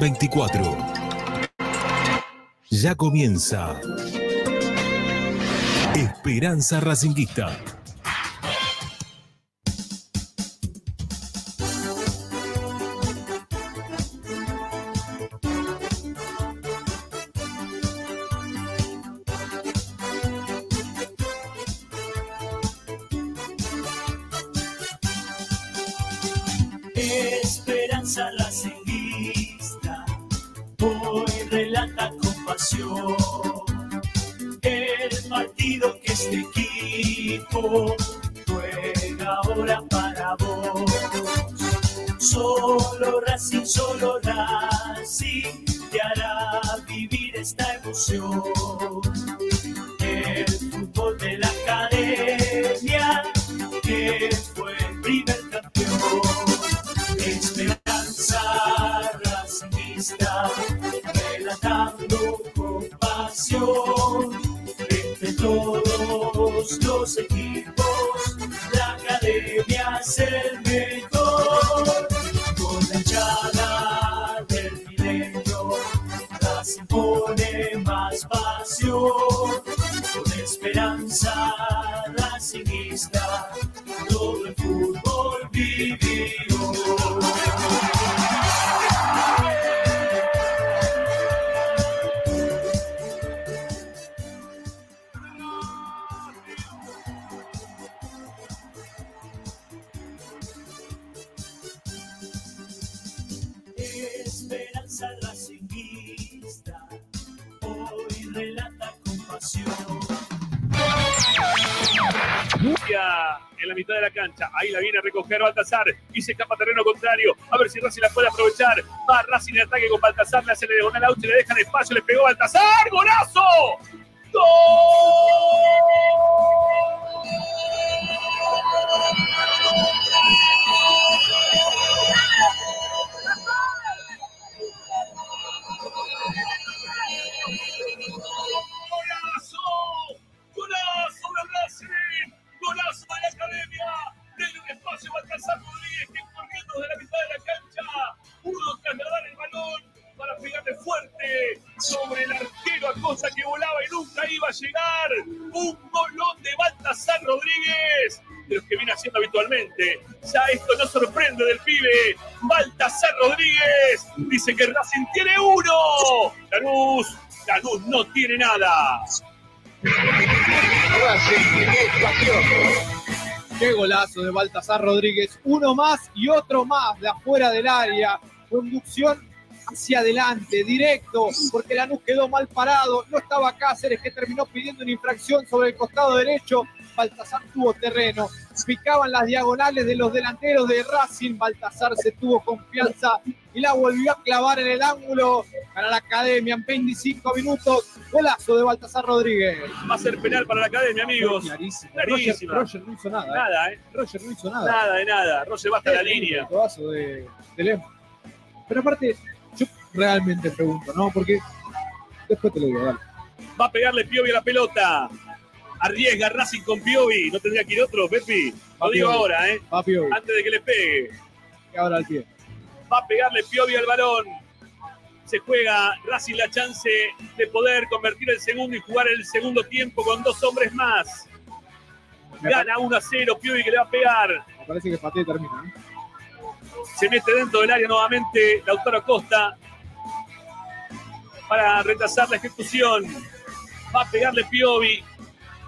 2024. Ya comienza Esperanza Racinguista. Si Racing la puede aprovechar. Va Racing en ataque con Baltasar. Le hace la diagonal out y le dejan espacio. Le pegó Baltasar. Dice que Racing tiene uno. Lanús, Lanús no tiene nada. Qué golazo de Baltasar Rodríguez. Uno más y otro más de afuera del área. Conducción hacia adelante, directo, porque Lanús quedó mal parado. No estaba Cáceres, que terminó pidiendo una infracción sobre el costado derecho. Baltasar tuvo terreno. Picaban las diagonales de los delanteros de Racing. Baltasar se tuvo confianza y la volvió a clavar en el ángulo para la academia en 25 minutos. Golazo de Baltasar Rodríguez. Va a ser penal para la academia, amigos. Clarísimo. Clarísima. Roger, Roger no hizo nada. ¿eh? Nada, ¿eh? Roger no hizo nada. Nada de nada. Roger va hasta la línea. Codazo de, de Lema. Pero aparte, yo realmente pregunto, ¿no? Porque después te lo digo, dale. Va a pegarle Piovi a la pelota. Arriesga Racing con Piovi. No tendría que ir otro, Pepi. Lo digo Piovi. ahora, ¿eh? Va Piovi, Antes de que le pegue. ahora al pie. Va a pegarle Piovi al balón. Se juega Racing la chance de poder convertir el segundo y jugar el segundo tiempo con dos hombres más. Gana 1 a 0. Piovi que le va a pegar. me parece que Paté termina. ¿eh? Se mete dentro del área nuevamente Lautaro Costa para retrasar la ejecución. Va a pegarle Piovi.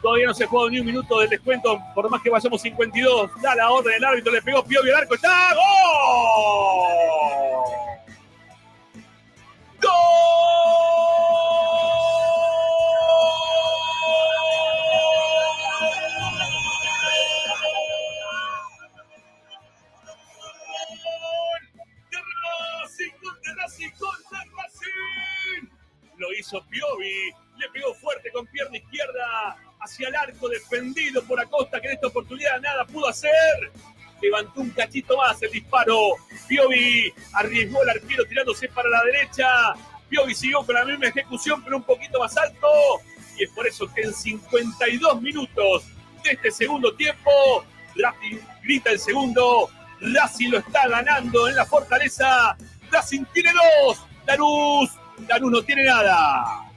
Todavía no se ha jugado ni un minuto del descuento, por más que vayamos 52. Da la orden el árbitro, le pegó Piovi al arco. ¡Está! ¡Gol! Lo hizo Piovi, le pegó fuerte con pierna izquierda hacia el arco defendido por Acosta, que en esta oportunidad nada pudo hacer. Levantó un cachito más el disparo. Piovi arriesgó el arquero tirándose para la derecha. Piovi siguió con la misma ejecución, pero un poquito más alto. Y es por eso que en 52 minutos de este segundo tiempo, Racing grita el segundo. Racing lo está ganando en la fortaleza. Racing tiene dos. Lanús. Lanús no tiene nada.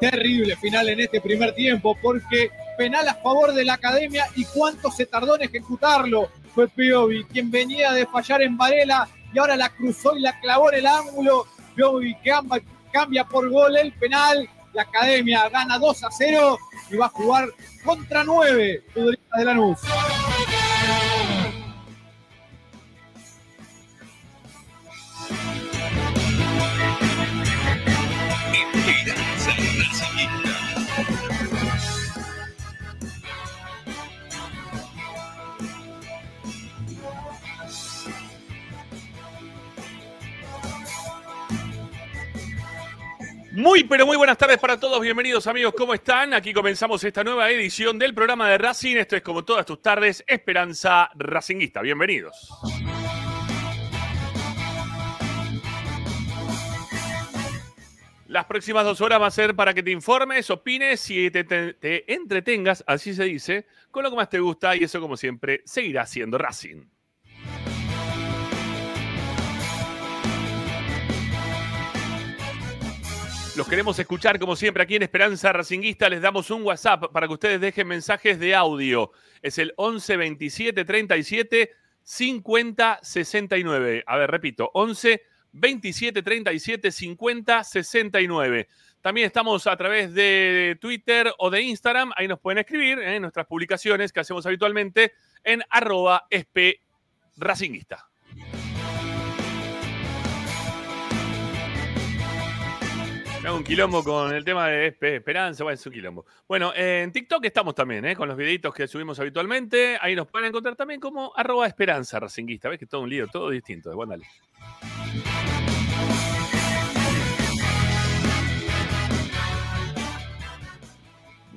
Terrible final en este primer tiempo porque penal a favor de la academia y cuánto se tardó en ejecutarlo. Fue Piovi quien venía de fallar en Varela y ahora la cruzó y la clavó en el ángulo. Piovi cambia, cambia por gol el penal. La academia gana 2 a 0 y va a jugar contra 9 futbolistas de Lanús. Muy, pero muy buenas tardes para todos. Bienvenidos amigos, ¿cómo están? Aquí comenzamos esta nueva edición del programa de Racing. Esto es como todas tus tardes, Esperanza Racinguista. Bienvenidos. Las próximas dos horas va a ser para que te informes, opines y te, te- te entretengas, así se dice, con lo que más te gusta y eso como siempre seguirá siendo Racing. Los queremos escuchar como siempre aquí en Esperanza Racinguista. Les damos un WhatsApp para que ustedes dejen mensajes de audio. Es el 11 27 37 50 69. A ver, repito, 11 27 37 50 69. También estamos a través de Twitter o de Instagram. Ahí nos pueden escribir en nuestras publicaciones que hacemos habitualmente en arroba esp Un quilombo con el tema de Espe- Esperanza, bueno, es un quilombo. Bueno, en TikTok estamos también, ¿eh? con los videitos que subimos habitualmente. Ahí nos pueden encontrar también como arroba esperanza racinguista. ¿Ves que todo un lío, todo distinto? Bueno, dale.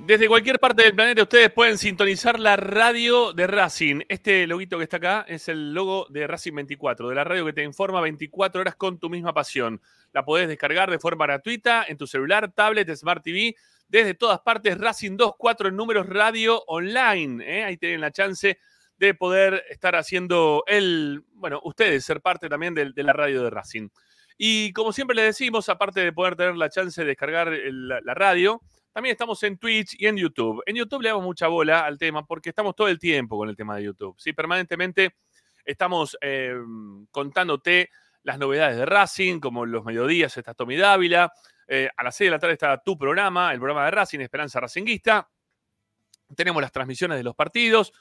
Desde cualquier parte del planeta ustedes pueden sintonizar la radio de Racing. Este loguito que está acá es el logo de Racing 24, de la radio que te informa 24 horas con tu misma pasión. La podés descargar de forma gratuita en tu celular, tablet, Smart TV, desde todas partes. Racing 24 en números radio online. ¿eh? Ahí tienen la chance de poder estar haciendo el, bueno, ustedes ser parte también del- de, la radio de Racing. Y como siempre les decimos, aparte de poder tener la chance de descargar la radio, también estamos en Twitch y en YouTube. En YouTube le damos mucha bola al tema porque estamos todo el tiempo con el tema de YouTube. ¿sí? Permanentemente estamos eh, contándote las novedades de Racing, como los mediodías está Tommy Dávila. eh, a las 6 de la tarde está tu programa, el programa de Racing, Esperanza Racinguista. Tenemos las transmisiones de los partidos,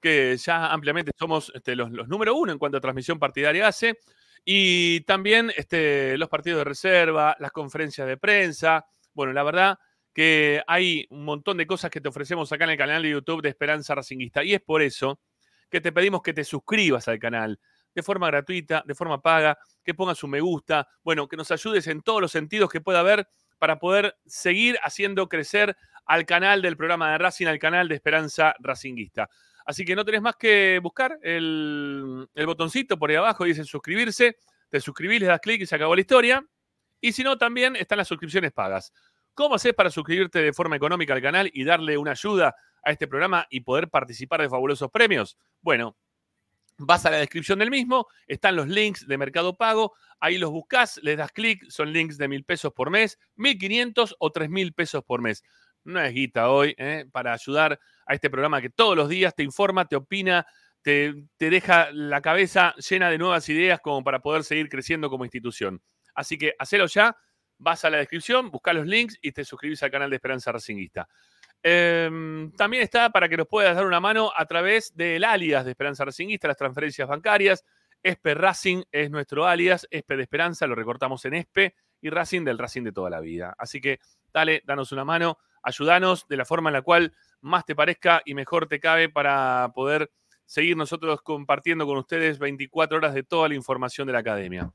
que ya ampliamente somos este, los, número uno en cuanto a transmisión partidaria hace. Y también este, los partidos de reserva, las conferencias de prensa. Bueno, la verdad que hay un montón de cosas que te ofrecemos acá en el canal de YouTube de Esperanza Racinguista. Y es por eso que te pedimos que te suscribas al canal de forma gratuita, de forma paga, que pongas un me gusta, bueno, que nos ayudes en todos los sentidos que pueda haber para poder seguir haciendo crecer al canal del programa de Racing, al canal de Esperanza Racinguista. Así que no tenés más que buscar el, el botoncito por ahí abajo, dice suscribirse, te suscribís, le das clic y se acabó la historia. Y si no, también están las suscripciones pagas. ¿Cómo haces para suscribirte de forma económica al canal y darle una ayuda a este programa y poder participar de fabulosos premios? Bueno, vas a la descripción del mismo, están los links de Mercado Pago, ahí los buscas, les das clic, son links de mil pesos por mes, mil quinientos o tres mil pesos por mes. No es guita hoy, ¿eh? para ayudar a este programa que todos los días te informa, te opina, te, te deja la cabeza llena de nuevas ideas como para poder seguir creciendo como institución. Así que hacelo ya, vas a la descripción, busca los links y te suscribís al canal de Esperanza Racinguista. Em, también está para que nos puedas dar una mano a través del alias de Esperanza Racinguista, las transferencias bancarias. Espe Racing es nuestro alias, Espe de Esperanza, lo recortamos en Espe y Racing del Racing de toda la vida. Así que dale, danos una mano, ayúdanos de la forma en la cual más te parezca y mejor te cabe para poder seguir nosotros compartiendo con ustedes 24 horas de toda la información de la academia.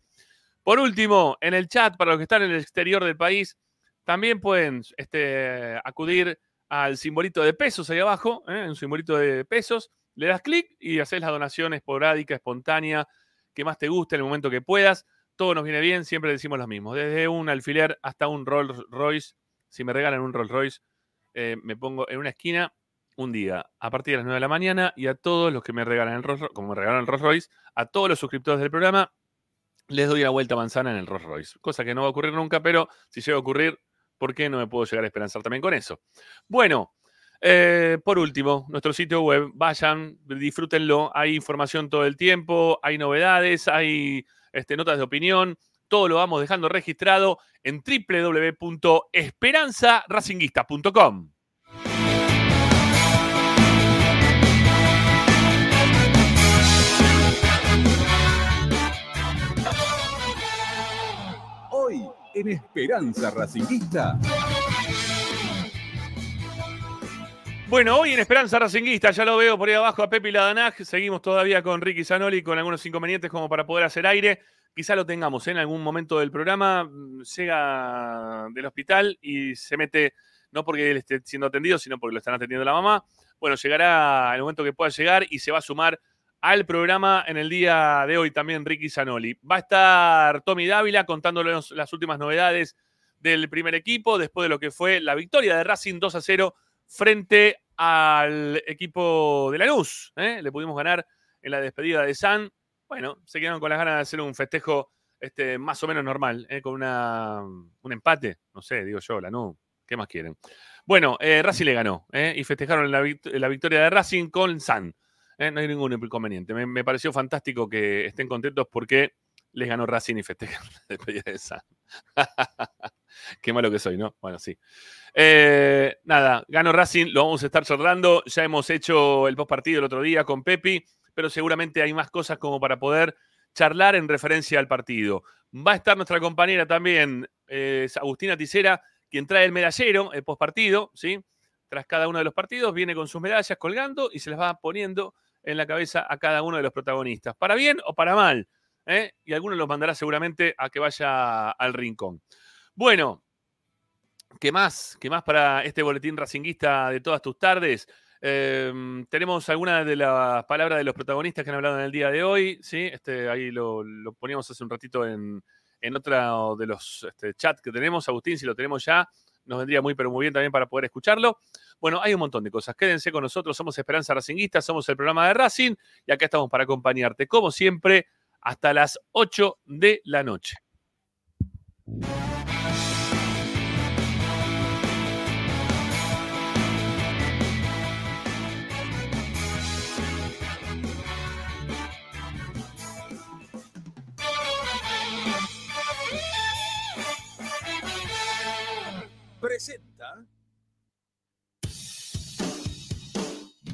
Por último, en el chat, para los que están en el exterior del país, también pueden este, acudir al simbolito de pesos ahí abajo, ¿eh? un simbolito de pesos, le das clic y haces la donación esporádica, espontánea, que más te guste en el momento que puedas. Todo nos viene bien, siempre decimos lo mismo. Desde un alfiler hasta un Rolls Royce. Si me regalan un Rolls Royce, eh, me pongo en una esquina un día a partir de las 9 de la mañana y a todos los que me regalan el Rolls Royce, como me regalaron el Rolls Royce, a todos los suscriptores del programa, les doy la vuelta manzana en el Rolls Royce. Cosa que no va a ocurrir nunca, pero si llega a ocurrir, ¿por qué no me puedo llegar a esperanzar también con eso? Bueno, eh, por último, nuestro sitio web, vayan, disfrútenlo, hay información todo el tiempo, hay novedades, hay este, notas de opinión, todo lo vamos dejando registrado en www.esperanzaracinguista.com. en Esperanza Racinguista. Bueno, hoy en Esperanza Racinguista, ya lo veo por ahí abajo a Pepe Ladanaj. Seguimos todavía con Ricky Zanoli con algunos inconvenientes como para poder hacer aire. Quizá lo tengamos ¿eh? en algún momento del programa. mm, Llega del hospital y se mete, no porque él esté siendo atendido, sino porque lo están atendiendo la mamá. Bueno, llegará el momento que pueda llegar y se va a sumar al programa en el día de hoy también Ricky Zanoli. Va a estar Tommy Dávila contándonos las últimas novedades del primer equipo después de lo que fue la victoria de Racing 2 a 0 frente al equipo de Lanús. ¿eh? Le pudimos ganar en la despedida de San. Bueno, se quedaron con las ganas de hacer un festejo este, más o menos normal, ¿eh? con una, un empate. No sé, digo yo, Lanús. ¿Qué más quieren? Bueno, eh, Racing le ganó ¿eh? y festejaron la, la victoria de Racing con San. ¿Eh? No hay ningún inconveniente. Me, pareció fantástico que estén contentos porque les ganó Racing y festejan. Qué malo que soy, ¿no? Bueno, sí. Eh, nada, ganó Racing, lo vamos a estar charlando. Ya hemos hecho el post partido el otro día con Pepi, pero seguramente hay más cosas como para poder charlar en referencia al partido. Va a estar nuestra compañera también, eh, Agustina Ticera, quien trae el medallero, el post partido, ¿sí? Tras cada uno de los partidos, viene con sus medallas colgando y se las va poniendo en la cabeza a cada uno de los protagonistas, para bien o para mal. ¿eh? Y algunos los mandará seguramente a que vaya al rincón. Bueno, ¿Qué más? ¿Qué más para este boletín racinguista de todas tus tardes? Eh, tenemos algunas de las palabras de los protagonistas que han hablado en el día de hoy. ¿sí? Este, ahí lo, lo poníamos hace un ratito en, en otro de los este, chats que tenemos. Agustín, si lo tenemos ya, nos vendría muy, pero muy bien también para poder escucharlo. Bueno, hay un montón de cosas. Quédense con nosotros. Somos Esperanza Racinguista, somos el programa de Racing y acá estamos para acompañarte, como siempre, hasta las 8 de la noche. Presenta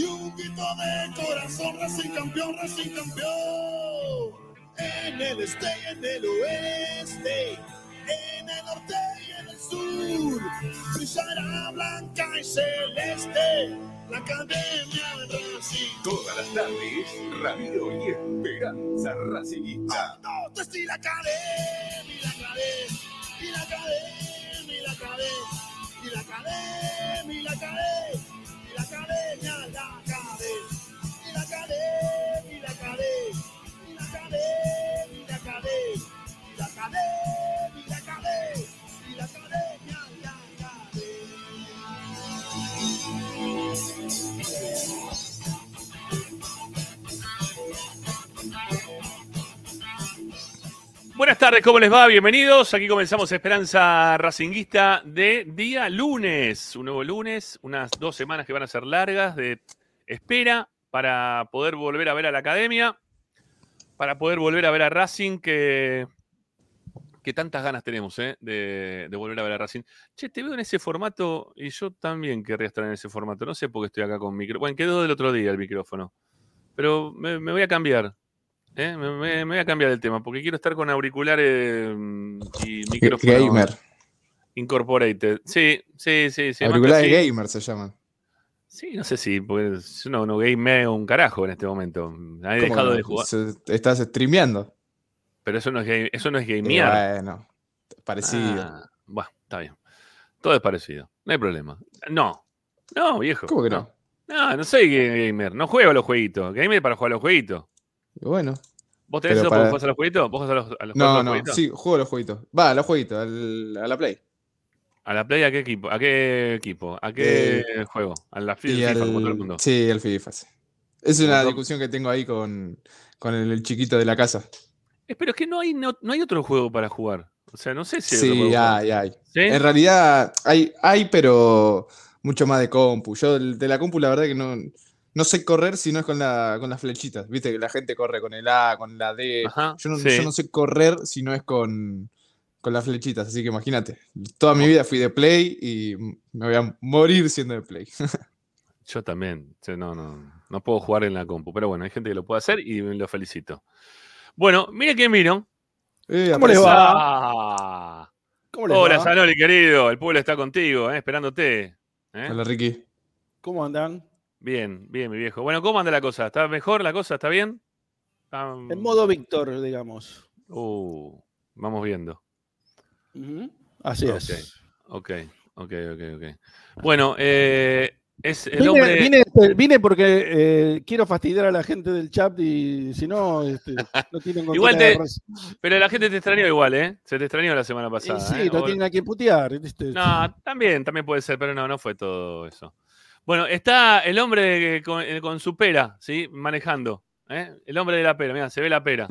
y un grito de corazón, Racing campeón, Racing campeón. En el este y en el oeste, en el norte y en el sur, brillará blanca y celeste la academia de Racing. todas las tardes, Radio y Esperanza la academia, y la academia, y la academia, y la academia, y la academia, y la academia, y la academia, la academia, y la academia, y la academia, tardes, ¿cómo les va? Bienvenidos. Aquí comenzamos Esperanza Racinguista de día lunes. Un nuevo lunes, unas dos semanas que van a ser largas de espera para poder volver a ver a la academia, para poder volver a ver a Racing, que, que tantas ganas tenemos ¿eh? de, volver a ver a Racing. Che, te veo en ese formato y yo también querría estar en ese formato. No sé por qué estoy acá con micrófono. Bueno, quedó del otro día el micrófono. Pero me voy a cambiar. ¿Eh? Me, me- me voy a cambiar el tema porque quiero estar con auriculares mm, y micrófono Gamer. incorporated. Sí, sí, sí. sí. Auriculares gamer se llaman. Sí, no sé si, porque yo no, no gameo un carajo en este momento. He ¿Cómo dejado de no? jugar. Se- Estás streameando. Pero eso no es, game- eso no es gamear. Bueno, parecido. Ah, bueno, está bien. Todo es parecido. No hay problema. No. No, viejo. ¿Cómo que no? No, no soy ga- gamer. No juego a los jueguitos. Gamer es para jugar a los jueguitos. Y bueno. ¿Vos tenés eso para a los jueguitos? ¿Vos jugás a los, a los, No, a los no, jueguitos? sí, juego los jueguitos. Va, a los jueguitos, al- a la Play. ¿A la Play a qué equipo? ¿A qué equipo? ¿A qué juego? ¿A la FIFA, al- como todo el mundo? Sí, el FIFA. sí. Es una discusión que tengo ahí con, con el, el chiquito de la casa. Eh, Pero es que no hay, no, no hay otro juego para jugar. O sea, no sé si hay otro juego hay, hay. ¿Sí? En realidad hay, hay, pero mucho más de compu. Yo de la compu la verdad que no, no sé correr si no es con, la, con las flechitas. Viste que la gente corre con el A, con la D. Ajá, Yo no, sí. yo no sé correr si no es con, con las flechitas. Así que imagínate. Toda mi vida fui de Play y me voy a morir siendo de Play. Yo también. No, no, no puedo jugar en la compu. Pero bueno, hay gente que lo puede hacer y lo felicito. Bueno, mire quién vino. Eh, ¿Cómo le aparece- va? Ah. ¿Cómo les Hola, va? Zanoli, querido. El pueblo está contigo, eh, esperándote. ¿eh? Hola Ricky. ¿Cómo andan? Bien, bien, mi viejo. Bueno, ¿cómo anda la cosa? ¿Está mejor la cosa? ¿Está bien? Está- En modo Víctor, digamos. Uh, vamos viendo. Así es. Ok, ok, ok, ok. Bueno, eh, es el Vine, hombre. vine- vine porque eh, quiero fastidiar a la gente del chat y si no, este, no tienen con Igual te-. Pero la gente te extrañó igual, ¿eh? Se te extrañó la semana Y pasada. sí, ¿eh? no O- tienen a quién putear. ¿viste? No, también, también puede ser, pero no, no fue todo eso. Bueno, está el hombre con, eh, con su pera, ¿sí? Manejando. ¿eh? El hombre de la pera, mira, se ve la pera.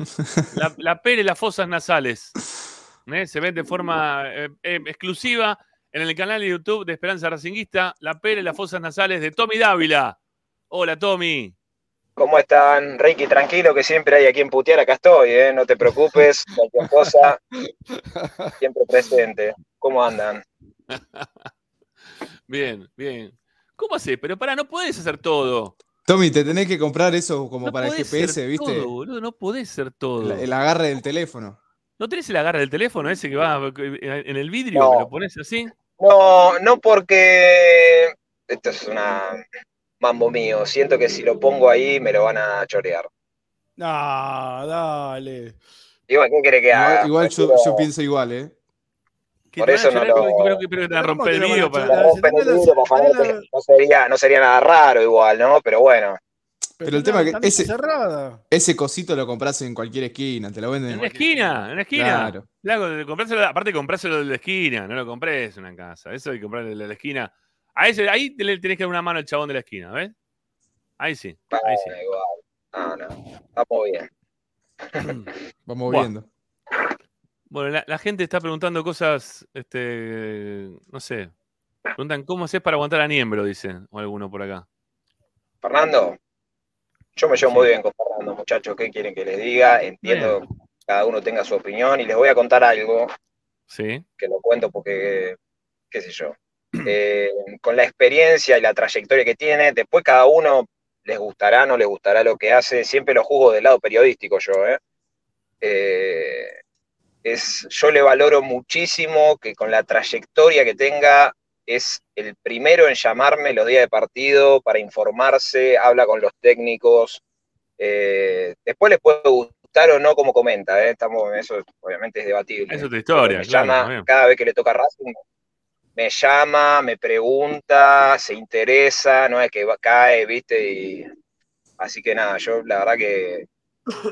La, la pera y las fosas nasales. ¿eh? Se ven de forma eh, eh, exclusiva en el canal de YouTube de Esperanza Racinguista, la pera y las fosas nasales de Tommy Dávila. Hola, Tommy. ¿Cómo están? Ricky, tranquilo que siempre hay a quien putear, acá estoy, ¿eh? No te preocupes, cualquier cosa, siempre presente. ¿Cómo andan? Bien, bien. ¿Cómo haces? Pero para, no podés hacer todo. Tommy, te tenés que comprar eso como No para el GPS, ser ¿viste? todo, boludo, no podés ser todo. El, el agarre del teléfono. ¿No tenés el agarre del teléfono ese que va en el vidrio? No. que lo pones así? No, no porque esto es una mambo mío. Siento que si lo pongo ahí me lo van a chorear. No, dale. Igual, ¿qué quiere que haga? Igual, igual yo, yo pienso igual, ¿eh? Que Por eso no lo- la la- la- no sería, no sería nada raro igual, ¿no? Pero bueno. Pero el tema la que ese- cerrada. Ese cosito lo compras en cualquier esquina, te lo venden En cualquier esquina, en una esquina. Claro. Claro, de compráselo- aparte compráselo de la esquina, no lo compres en una casa. Eso hay que comprarlo de la esquina. A ese, ahí le tenés que dar una mano al chabón de la esquina, ¿ves? Ahí sí, ahí sí. eh, igual. No, no, estamos bien. Vamos Buah. viendo. Bueno, la, la gente está preguntando cosas, este, no sé. Preguntan cómo haces para aguantar a Niembro, dice o alguno por acá. Fernando, yo me llevo Sí. muy bien con Fernando, muchachos. ¿Qué quieren que les diga? Entiendo que cada uno tenga su opinión y les voy a contar algo Sí. que lo cuento porque, qué sé yo, eh, con la experiencia y la trayectoria que tiene, después cada uno les gustará, no les gustará lo que hace, siempre lo juzgo del lado periodístico yo, ¿eh? Eh, es, yo le valoro muchísimo que con la trayectoria que tenga es el primero en llamarme los días de partido para informarse, habla con los técnicos, eh, después les puede gustar o no como comenta, ¿eh? Estamos, eso obviamente es debatible. Es tu historia, Me claro. llama bien. cada vez que le toca Racing, me llama, me pregunta, se interesa, no es que cae, viste, y así que nada, yo la verdad que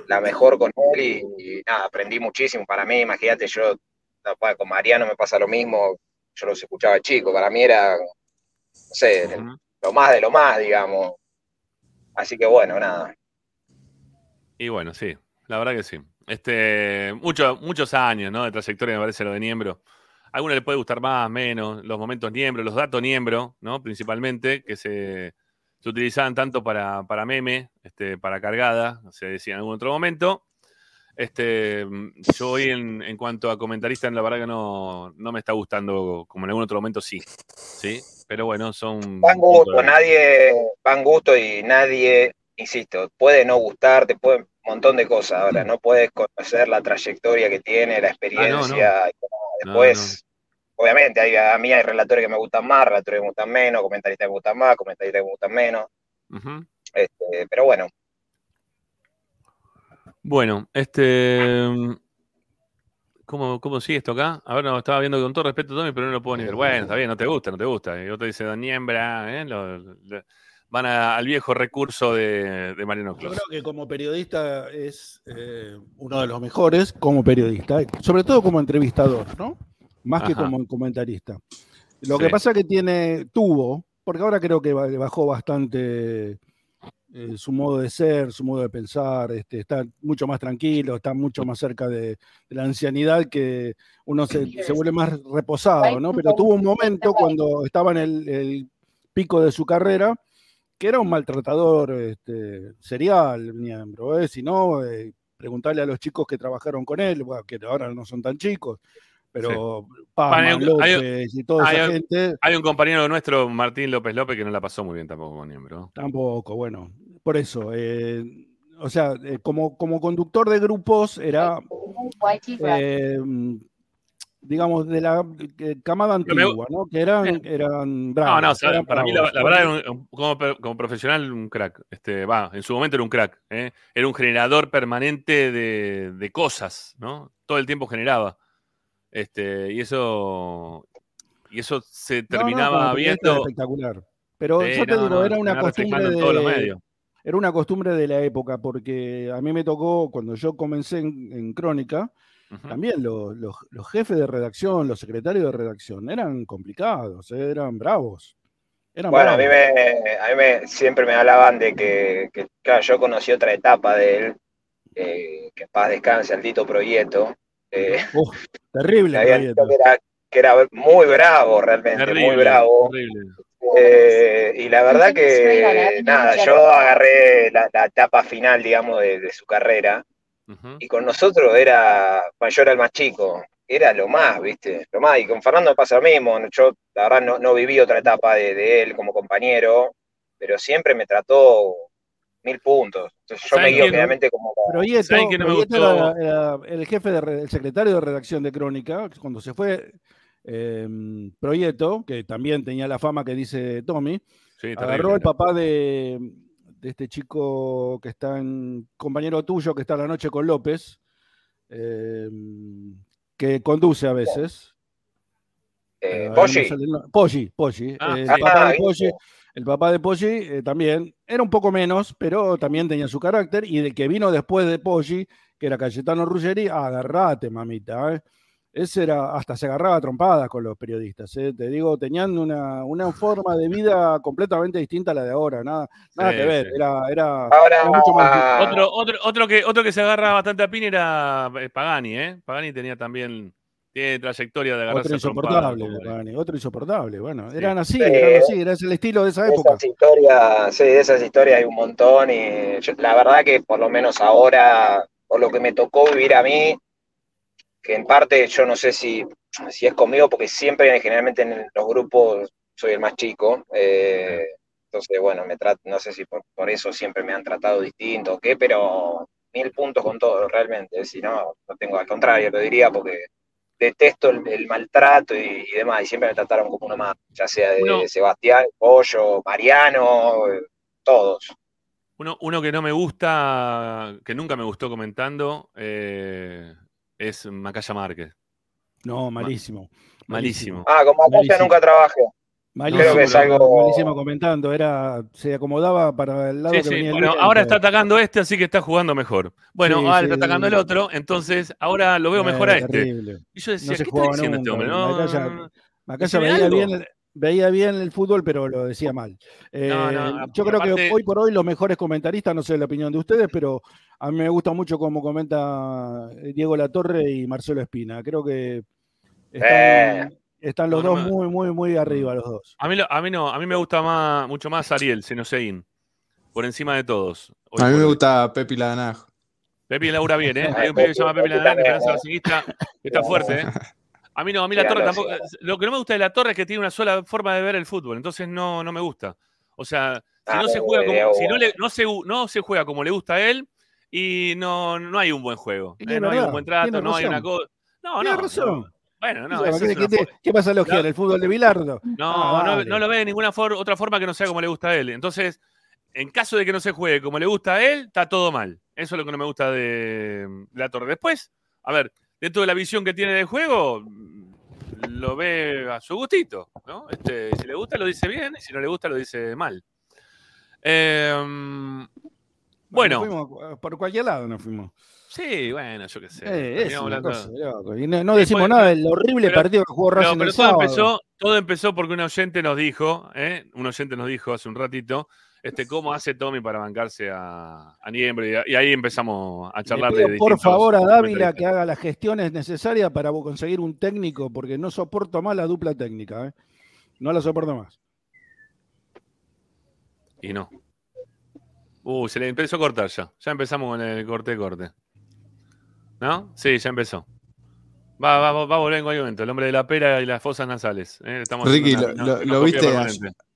la mejor con él y, y nada, aprendí muchísimo. Para mí, imagínate, yo con Mariano me pasa lo mismo, yo los escuchaba chico, para mí era, no sé, lo más de lo más, digamos. Así que bueno, nada. Y bueno, sí, la verdad que sí. Este, mucho- muchos años, ¿no? De trayectoria me parece lo de Niembro. A algunos le puede gustar más, menos, los momentos Niembro, los datos Niembro, ¿no? Principalmente, que se, se utilizaban tanto para, para meme, este, para cargada, se decía en algún otro momento. Este, yo hoy en, en cuanto a comentarista, la verdad que no, no me está gustando, como en algún otro momento sí. ¿Sí? Pero bueno, son. Van gusto, de- nadie, van gusto y nadie, insisto, puede no gustarte, puede un montón de cosas. Ahora, no puedes conocer la trayectoria que tiene, la experiencia. y demás. No, Después, obviamente, hay, a mí hay relatores que me gustan más, relatores que me gustan menos, comentaristas que me gustan más, comentaristas que me gustan menos. Este, pero bueno, Bueno, este. ¿Cómo, ¿Cómo sigue esto acá? A ver, no, estaba viendo con todo respeto, Tommy, pero no lo puedo ni ver. Bueno, está bien, no te gusta, no te gusta. Y otro dice Daniembra, ¿eh? Lo- lo- van a- al viejo recurso de, de Mariano Yo Clos. creo que como periodista es eh, uno de los mejores como periodista, sobre todo como entrevistador, ¿no? Más que como comentarista. Lo Sí. que pasa que tiene, tuvo, porque ahora creo que ba- bajó bastante eh, su modo de ser, su modo de pensar, este, está mucho más tranquilo, está mucho más cerca de, de la ancianidad que uno se, se vuelve más reposado, ¿no? Pero tuvo un momento cuando estaba en el, el pico de su carrera que era un maltratador este, serial, miembro, ¿eh? si no, eh, preguntarle a los chicos que trabajaron con él, bueno, que ahora no son tan chicos, pero Hay un- López y toda esa hay- gente, Hay un compañero nuestro, Martín López López, que no la pasó muy bien tampoco con miembro. tampoco, bueno, por eso, eh, o sea, eh, como, como conductor de grupos era, eh, digamos, de la camada antigua, ¿no? Que eran, No, eran bravos. no, o sea, eran para mí la, bravos. la verdad, era un- un- como, como profesional, un crack. Este, va, en su momento era un crack. ¿eh? Era un generador permanente de, de cosas, ¿no? Todo el tiempo generaba. Este, y eso. Y eso se No, no, terminaba era viendo. espectacular. Pero Sí, yo te no, digo, no, era una costumbre de, medios. era una costumbre de la época, porque a mí me tocó, cuando yo comencé en, en Crónica, también los, los- los jefes de redacción, los secretarios de redacción, eran complicados, eh, eran bravos. Eran bueno, a mí, me, a mí me, siempre me hablaban de que, que, claro, yo conocí otra etapa de él, eh, que en paz descanse, al Tito Proyecto. Eh, Uf, terrible. que era, que era muy bravo, realmente, Terrible, muy bravo. terrible. Eh, y la verdad que, nada, yo agarré la, la etapa final, digamos, de, de su carrera. Y con nosotros era, bueno, yo era el más chico, era lo más, ¿viste? Lo más. Y con Fernando pasa lo mismo. Yo, la verdad, no, no viví otra etapa de, de él como compañero, pero siempre me trató mil puntos. Entonces yo me ¿Saben guío generalmente como. Proyecto, ¿Saben quién no me Proyecto era, era el jefe de el secretario de redacción de Crónica, cuando se fue eh, Proyecto, que también tenía la fama que dice Tommy, Sí, agarró terrible. al papá de, de este chico que está en compañero tuyo, que está a la noche con López, eh, que conduce a veces. Eh, Poggi. el Poggi, Poggi. Ah, el, sí. papá Ah, de. Poggi el papá de Poggi eh, también era un poco menos, pero también tenía su carácter. Y el que vino después de Poggi, que era Cayetano Ruggeri, agarrate, mamita. ¿eh? Ese era, hasta se agarraba a trompadas con los periodistas. ¿eh? Te digo, tenían una, una forma de vida completamente distinta a la de ahora. Nada, nada Sí, que ver. sí. Era, era, Ahora, era mucho más. Otro, otro, otro, que, otro que se agarra bastante a pin era eh, Pagani, ¿eh? Pagani tenía también. Tiene trayectoria de agarrarse Otro insoportable, otro insoportable. Bueno, Sí. eran así, Sí. eran así, era el estilo de esa de época. esas historias, sí, de esas historias hay un montón. Y yo- la verdad que por lo menos ahora, por lo que me tocó vivir a mí, que en parte yo no sé si, si es conmigo, porque siempre generalmente en los grupos soy el más chico. eh, entonces, bueno, me tra- no sé si por, por eso siempre me han tratado distinto o qué, pero mil puntos con todo, realmente. Si no, no tengo al contrario, lo diría, porque detesto el, el maltrato y, y demás, y siempre me trataron como uno más, ya sea de Uno- Sebastián, Pollo, Mariano, eh, todos. Uno, uno que no me gusta, que nunca me gustó comentando, eh, es Macaya Márquez. No, malísimo. Malísimo. Ah, con Macaya nunca trabajé. Malísimo, Creo que es algo- malísimo comentando, era, se acomodaba para el lado Sí, que sí. venía el Bueno, ahora está atacando este, así que está jugando mejor. Bueno, Sí, ahora sí, está atacando el otro, entonces ahora lo veo mejor a Eh, este. terrible. Y yo decía, No se ¿qué está diciendo este hombre? No, Macaya- Macaya decime veía algo. bien, veía bien el fútbol, pero lo decía mal. Eh, No, no, yo creo aparte- que hoy por hoy los mejores comentaristas, no sé la opinión de ustedes, pero a mí me gusta mucho cómo comenta eh, Diego Latorre y Marcelo Espina. Creo que están, están los No, no dos me- muy, muy, muy arriba, los dos. A mí, lo- a mí no, a mí me gusta más, mucho más Ariel Senosein, por encima de todos. Hoy A mí me gusta Pepi Ladanajo. Pepi Laura bien, ¿eh? Ah, Hay un pibe que se llama Pepi, Esperanza ¿eh? Racingista, que está fuerte, ¿eh? A mí no, a mí la torre tampoco. Lo que no me gusta de la torre es que tiene una sola forma de ver el fútbol, entonces no, no me gusta. O sea, si Ah, no se juega como, si no, le- no, se, no se juega como le gusta a él y no, no hay un buen juego. ¿eh? No hay un buen trato, no hay una cosa. No, Tiene no, razón. No. Bueno, no, ¿Qué, esa es qué- una qué- qué en el fútbol de Bilardo? No, Ah, no, lo ve de ninguna for- otra forma que no sea como le gusta a él. Entonces, en caso de que no se juegue como le gusta a él, está todo mal. Eso es lo que no me gusta de, la torre. Después, a ver, dentro de la visión que tiene del juego, mm, lo ve a su gustito, ¿no? Este, si le gusta, lo dice bien, y si no le gusta, lo dice mal. Em, bueno, Nos fuimos, por cualquier lado nos fuimos. Sí, bueno, yo qué sé. Eh, es una cosa de loco. Y no, decimos nada del horrible pero- partido que jugó Racing pero el todo sábado. empezó, todo empezó porque un oyente nos dijo, ¿eh? un oyente nos dijo hace un ratito, este, cómo hace Tommy para bancarse a, a Niembro, y, ahí empezamos a charlar de por favor a Dávila que haga las gestiones necesarias para conseguir un técnico, porque no soporto más la dupla técnica. ¿eh? No la soporto más. Y no. Uh, se le empezó a cortar ya. Ya empezamos con el corte corte. ¿No? Sí, ya empezó. Va, va, va a volver en cualquier momento. El hombre de la pera y las fosas nasales. ¿eh? Estamos Ricky, haciendo ¿lo, una- lo- lo viste a,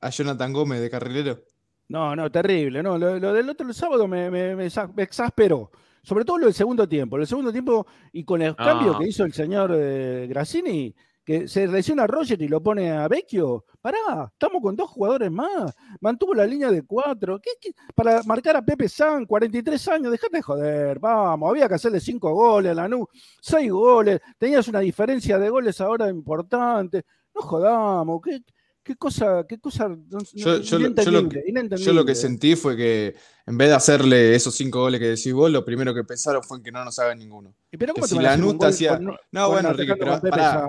a Jonathan Gómez de carrilero? No, no, terrible. No, lo, lo del otro sábado me, me- me exa- me exasperó. Sobre todo lo del segundo tiempo. El segundo tiempo y con el No. cambio que hizo el señor eh, Grassini, que se lesiona a Roger y lo pone a Vecchio. Pará, estamos con dos jugadores más. Mantuvo la línea de cuatro. ¿Qué, qué? Para marcar a Pepe San, 43 años, dejate de joder. Vamos, había que hacerle cinco goles a Lanús, seis goles. Tenías una diferencia de goles ahora importante. No jodamos. ¿Qué, qué cosa? Qué cosa no- Yo, yo, lo- yo lo inentendible, que, yo lo inentendible. que sentí fue que en vez de hacerle esos cinco goles que decís vos, lo primero que pensaron fue en que no nos hagan ninguno. ¿Y pero Que te si van a hacer un Lanús te gol hacía. No, bueno, Ricky, pero, pará.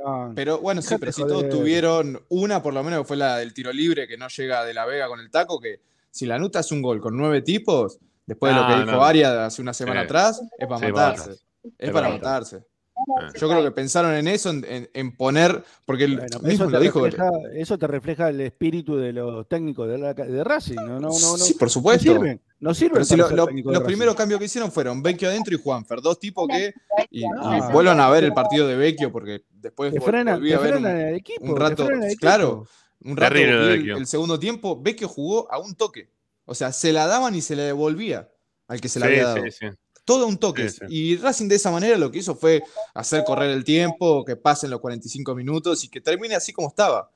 Bueno, sí, pero si joder. todos tuvieron una, por lo menos que fue la del tiro libre, que no llega de la Vega con el taco, que si Lanús te hace un gol con nueve tipos, después de lo No, que dijo. Arias hace una semana Sí. atrás, es para matarse. Es para matarse. Eh. Yo creo que pensaron en eso, en, en- en poner, porque Bueno, pero mismo eso, lo te dijo. refleja, eso te refleja el espíritu de los técnicos de, la- de Racing. No, no, no, no, sí, por no supuesto. sirven. No sirven Pero si para lo- ser lo- técnico de los primeros cambios que hicieron fueron Vecchio adentro y Juanfer, dos tipos que. Y, y Ah. vuelvan a ver el partido de Vecchio, porque después frenan, volví a ver un, el equipo. un rato. el equipo. Claro, un rato lo el, el segundo tiempo. Vecchio jugó a un toque. O sea, se la daban y se le devolvía al que se la Sí, había dado. sí, sí. Todo un toque. Sí, sí. Y Racing de esa manera lo que hizo fue hacer correr el tiempo, que pasen los 45 minutos y que termine así como estaba.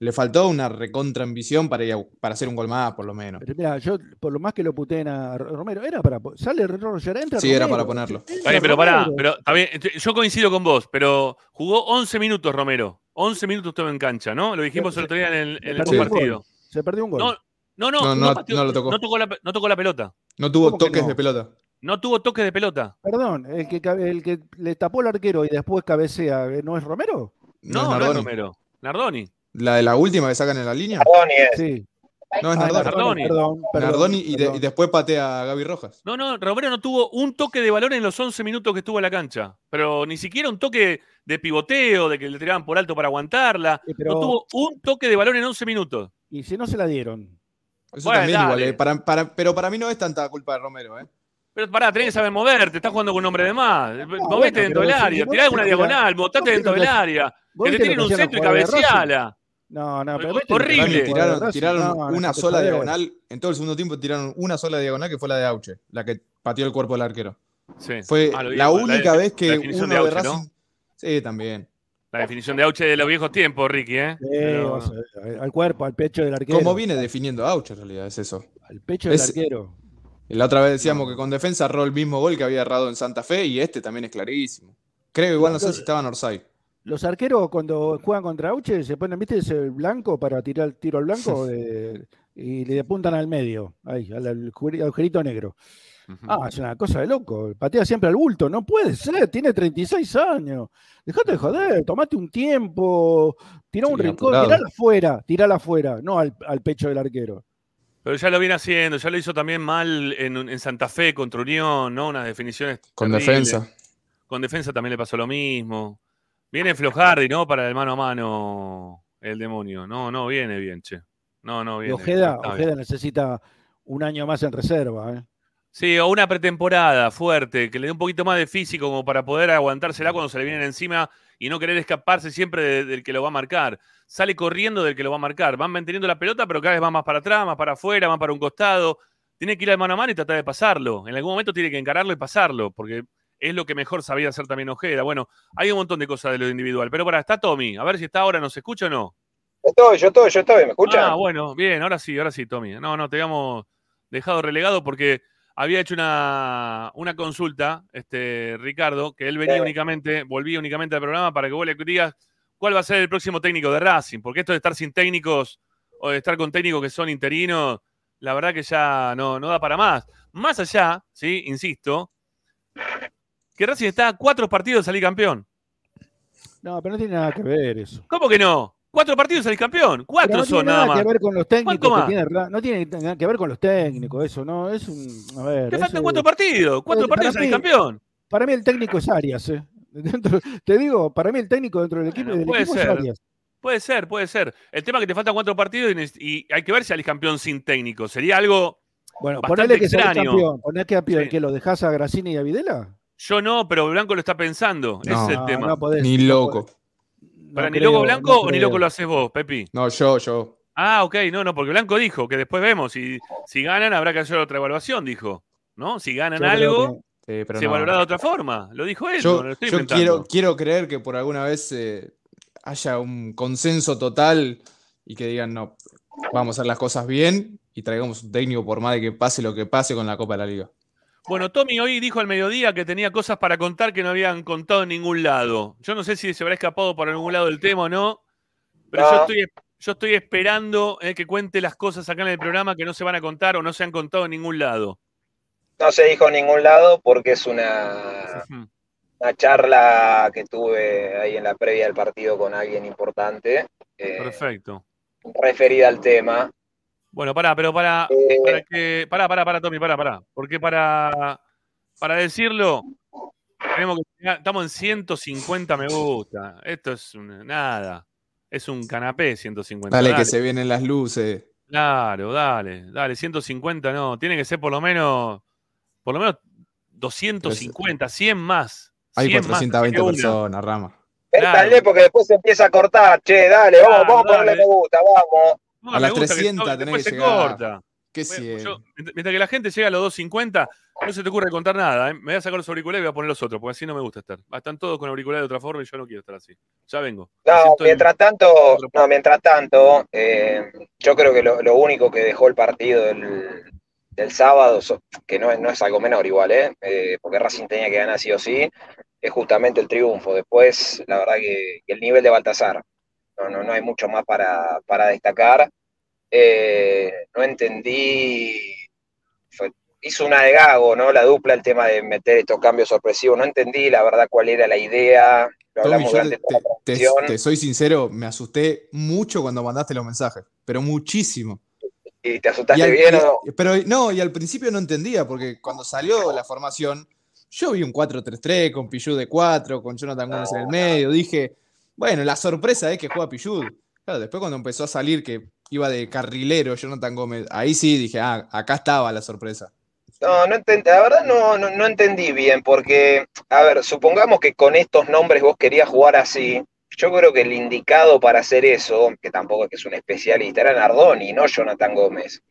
Le faltó una recontra ambición para, ir a- para hacer un gol más, por lo menos. Pero mira, yo por lo más que lo puteen a Romero, era para. Sale Roger, entra Sí, era para ponerlo. Está bien, pero pará, pero está bien, ent- yo coincido con vos, pero jugó 11 minutos Romero. 11 minutos estuvo en cancha, ¿no? Lo dijimos el otro día en el, en el perdió un partido. gol. Se perdió un gol. No, no, no, No, no, no- pateó- no lo tocó. No tocó la, no tocó la pelota. No tuvo ¿Cómo que toques no? de pelota. No tuvo toques de pelota. Perdón, el que, el que le tapó el arquero y después cabecea, ¿eh? ¿no es Romero? No, es no, es Nardoni. Romero. Nardoni. La de la última que sacan en la línea. Nardoni es. Sí. No, es Ah, Nardoni. Nardoni. Perdón, perdón, Nardoni y, de- perdón. y después patea a Gaby Rojas. No, no, Romero no tuvo un toque de balón en los 11 minutos que estuvo en la cancha. Pero ni siquiera un toque de pivoteo, de que le tiraban por alto para aguantarla. Sí, pero- No tuvo un toque de balón en 11 minutos. Y si no se la dieron. Eso Bueno, también dale. igual. eh, para- para- pero para mí no es tanta culpa de Romero. ¿eh? Pero pará, tenés que saber moverte, estás jugando con un hombre de más. Movete bueno, dentro del área, tirá alguna diagonal, botate dentro del área. ¿Vos Que te tiren que un centro y cabeceala. No, no, pero horrible. Tiraron, Racing. tiraron No, no, una sola diagonal. En todo el segundo tiempo tiraron una sola diagonal que fue la de Auche, la que pateó el cuerpo del arquero. Sí. Fue Ah, la única vez que la definición uno de de, Auche, ¿no? Sí, también. La definición de Auche de los viejos tiempos, Ricky, ¿eh? Sí, Pero- vas a ver, al cuerpo, al pecho del arquero. Como viene definiendo Auche, en realidad, es eso. Al pecho del Es- arquero. La otra vez decíamos que con defensa erró el mismo gol que había errado en Santa Fe y este también es clarísimo. Creo igual no sé si estaba en Orsay. Los arqueros cuando juegan contra Auche se ponen, ¿viste ese blanco para tirar tiro al blanco? De- y le apuntan al medio, ahí, al, al agujeri- agujerito negro. Ah, es una cosa de loco. Patea siempre al bulto. No puede ser, tiene 36 años. Dejate de joder, tomate un tiempo, tirá un rincón, apurado. tirala afuera, tirala afuera, no al, al pecho del arquero. Pero ya lo viene haciendo, ya lo hizo también mal en, en Santa Fe contra Unión, ¿no? Unas definiciones. Con terribles. defensa. Con defensa también le pasó lo mismo. Viene Flojardi, ¿no? Para el mano a mano el demonio. No, no viene bien, che. No, no Y viene. Ojeda, bien. Ojeda necesita un año más en reserva. ¿eh? Sí, o una pretemporada fuerte, que le dé un poquito más de físico como para poder aguantársela cuando se le vienen encima y no querer escaparse siempre de- del que lo va a marcar. Sale corriendo del que lo va a marcar. Van manteniendo la pelota, pero cada vez va más para atrás, más para afuera, más para un costado. Tiene que ir al mano a mano y tratar de pasarlo. En algún momento tiene que encararlo y pasarlo, porque es lo que mejor sabía hacer también Ojeda. Bueno, hay un montón de cosas de lo individual. Pero para, está Tommy. A ver si está ahora, ¿nos escucha o no? Yo estoy, yo estoy, yo estoy, ¿me escuchan? Ah, bueno, bien, ahora sí, ahora sí, Tommy. No, no, te habíamos dejado relegado porque había hecho una, una consulta, este, Ricardo, que él venía Sí. únicamente, volvía únicamente al programa para que vos le digas cuál va a ser el próximo técnico de Racing, porque esto de estar sin técnicos o de estar con técnicos que son interinos, la verdad que ya no, no da para más. Más allá, sí, insisto, que Racing está a cuatro partidos de salir campeón. No, pero no tiene nada que ver eso. ¿Cómo que no? Cuatro partidos salir campeón. Cuatro no son nada nada más. que ver con los técnicos. ¿Cuánto que más? tiene no tiene nada que ver con los técnicos, eso, no. Es un. A ver. Te faltan cuatro partidos. Cuatro partidos mí- campeón. Para mí el técnico es Arias, ¿eh? Dentro- te digo, para mí el técnico dentro del equipo, Bueno, del puede equipo es ser. Arias. Puede ser, puede ser. El tema es que te faltan cuatro partidos y, hay que ver si salís campeón sin técnico. Sería algo. Bueno, Bastante ponele que extraño. campeón. Ponés que, Sí. que lo dejás a Gracini y a Videla. Yo no, pero Blanco lo está pensando. Ese No. es el No, tema. no podés, Ni no loco. No ¿Para ni loco Blanco no o ni loco lo haces vos, Pepi? No, yo, yo. Ah, ok, no, no, porque Blanco dijo que después vemos. Si, si ganan, habrá que hacer otra evaluación, dijo. ¿No? Si ganan Yo algo, se no. valorará de otra forma. Lo dijo él. Yo, lo estoy yo quiero, quiero creer que por alguna vez eh, haya un consenso total y que digan, no, vamos a hacer las cosas bien y traigamos un técnico por más de que pase lo que pase con la Copa de la Liga. Bueno, Tommy hoy dijo al mediodía que tenía cosas para contar que no habían contado en ningún lado. Yo no sé si se habrá escapado por algún lado del tema o no, pero yo, No. estoy, yo estoy esperando eh, que cuente las cosas acá en el programa que no se van a contar o no se han contado en ningún lado. No se dijo en ningún lado porque es una, una charla que tuve ahí en la previa del partido con alguien importante, eh, Perfecto. referida al tema. Bueno, pará, pero para, Eh, para que. Pará, pará, pará, Tommy, pará, pará. Porque para, para decirlo, tenemos que estamos en 150 me gusta. Esto es un- nada. Es un canapé 150. Dale, que se vienen las luces. Claro, dale, dale, 150 no, tiene que ser por lo menos, por lo menos 250, 100 más. Hay 100 más, 420 que una. personas, Rama. Métanle porque después se empieza a cortar. Che, dale, vamos, Claro, vamos a ponerle dale. me gusta, vamos. No, A las gusta que 300 to- tenés que llegar. corta. ¿Qué Bueno, cien? yo- mientras que la gente llega a los 250, no se te ocurre contar nada. ¿eh? Me voy a sacar los auriculares y voy a poner los otros, porque así no me gusta estar. Están todos con auriculares de otra forma y yo no quiero estar así. Ya vengo. No, en- mientras tanto, no, mientras tanto, eh, yo creo que lo, lo único que dejó el partido del, del sábado, que no, es- no es algo menor igual, ¿eh? Eh, porque Racing tenía que ganar sí o sí, es justamente el triunfo. Después, la verdad que, que el nivel de Baltasar, no, no, no hay mucho más para, para destacar. Eh, no entendí, fue- hizo una de Gago, ¿no? La dupla, el tema de meter estos cambios sorpresivos, no entendí la verdad cuál era la idea. Lo Tommy, hablamos yo durante te, te- soy sincero, me asusté mucho cuando mandaste los mensajes, pero muchísimo. ¿Y te Y asustaste al- bien y- o no? Pero no, y al principio no entendía, porque cuando salió la formación, yo vi un 4-3-3 con Pillud de 4, con Jonathan Gómez en el medio. Dije, bueno, la sorpresa es que juega Pillud. Claro, después cuando empezó a salir que iba de carrilero Jonathan Gómez, ahí sí dije, ah, acá estaba la sorpresa. No, no entendí, la verdad no, no, no entendí bien, porque, a ver, supongamos que con estos nombres vos querías jugar así. Yo creo que el indicado para hacer eso, que tampoco es que es un especialista, era Nardoni, no Jonathan Gómez.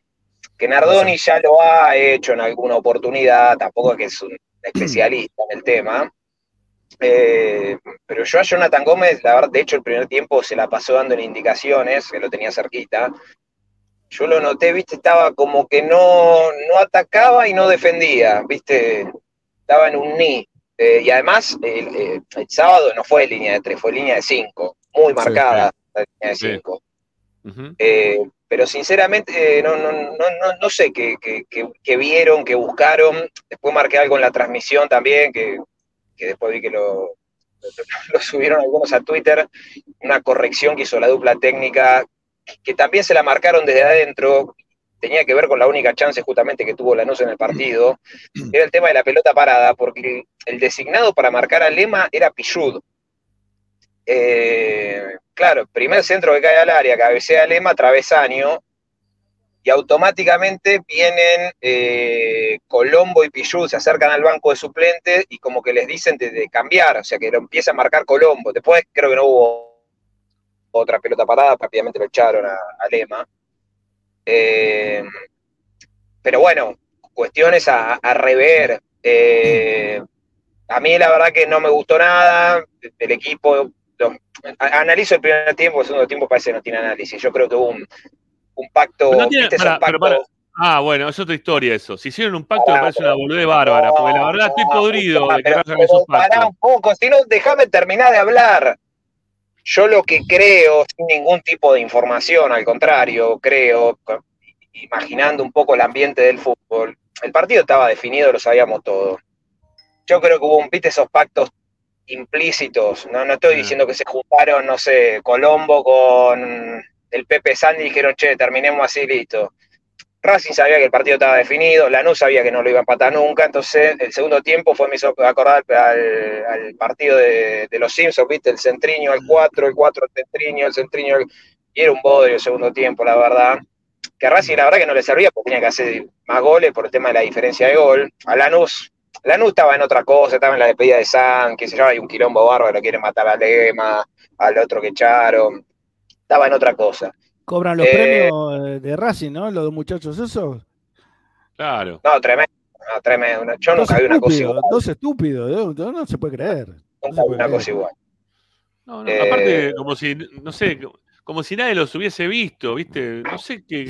Que Nardoni ya lo ha hecho en alguna oportunidad, tampoco es que es un especialista en el tema. Eh, pero yo a Jonathan Gómez, la verdad, de hecho, el primer tiempo se la pasó dando indicaciones, que lo tenía cerquita. Yo lo noté, viste, estaba como que no, no atacaba y no defendía, viste, estaba en un ni. Eh, y además, el, eh, el sábado no fue línea de tres, fue línea de cinco, muy marcada la línea de Sí. cinco. Eh, pero sinceramente, no, no, no, no, no sé qué, qué- qué- qué vieron, qué buscaron. Después marqué algo en la transmisión también, que, que después vi que lo, lo subieron algunos a Twitter, una corrección que hizo la dupla técnica, que también se la marcaron desde adentro, tenía que ver con la única chance justamente que tuvo Lanús en el partido, era el tema de la pelota parada, porque el designado para marcar a Lema era Pichud. Eh, claro, primer centro que cae al área, cabecea Lema, travesaño, y automáticamente vienen eh, Colombo y Pichud, se acercan al banco de suplentes y como que les dicen de, cambiar, o sea que lo empieza a marcar Colombo. Después creo que no hubo otra pelota parada, rápidamente lo echaron a, a Lema. Eh, pero bueno, cuestiones a, a rever. Eh, a mí la verdad que no me gustó nada, el equipo, analizo el primer tiempo, el segundo tiempo parece que no tiene análisis, yo creo que hubo un, un pacto, Pero no. Ah, bueno, es otra historia eso. Si hicieron un pacto me parece una boludez bárbara, porque la verdad estoy podrido de que pero- pará un poco, si no, déjame terminar de hablar. Yo lo que creo, sin ningún tipo de información, al contrario, creo, imaginando un poco el ambiente del fútbol, el partido estaba definido, lo sabíamos todo. Yo creo que hubo un, viste, esos pactos implícitos, no, no estoy Ah. diciendo que se juntaron, no sé, Colombo con el Pepe Sandy dijeron, che, terminemos así, listo. Racing sabía que el partido estaba definido, Lanús sabía que no lo iba a empatar nunca, entonces el segundo tiempo fue, me hizo acordar al, partido de, los Simpsons, ¿viste? El centriño al 4, el 4 al centriño, el centriño. Y era un bodrio el segundo tiempo, la verdad. Que a Racing la verdad que no le servía porque tenía que hacer más goles por el tema de la diferencia de gol. A Lanús, Lanús estaba en otra cosa, estaba en la despedida de San, que se llama, hay un quilombo bárbaro, quieren matar a Lema, al otro que echaron. Estaba en otra cosa. Cobran los Eh, premios eh, de Racing, ¿no? Los dos muchachos esos. Claro. No, tremendo, no, tremendo. Yo Dos nunca vi una cosa igual. dos estúpidos, ¿eh? no, no se puede creer. Nunca vi una cosa igual. No, no, Eh, aparte, como si, no sé, como si nadie los hubiese visto, ¿viste? No sé qué.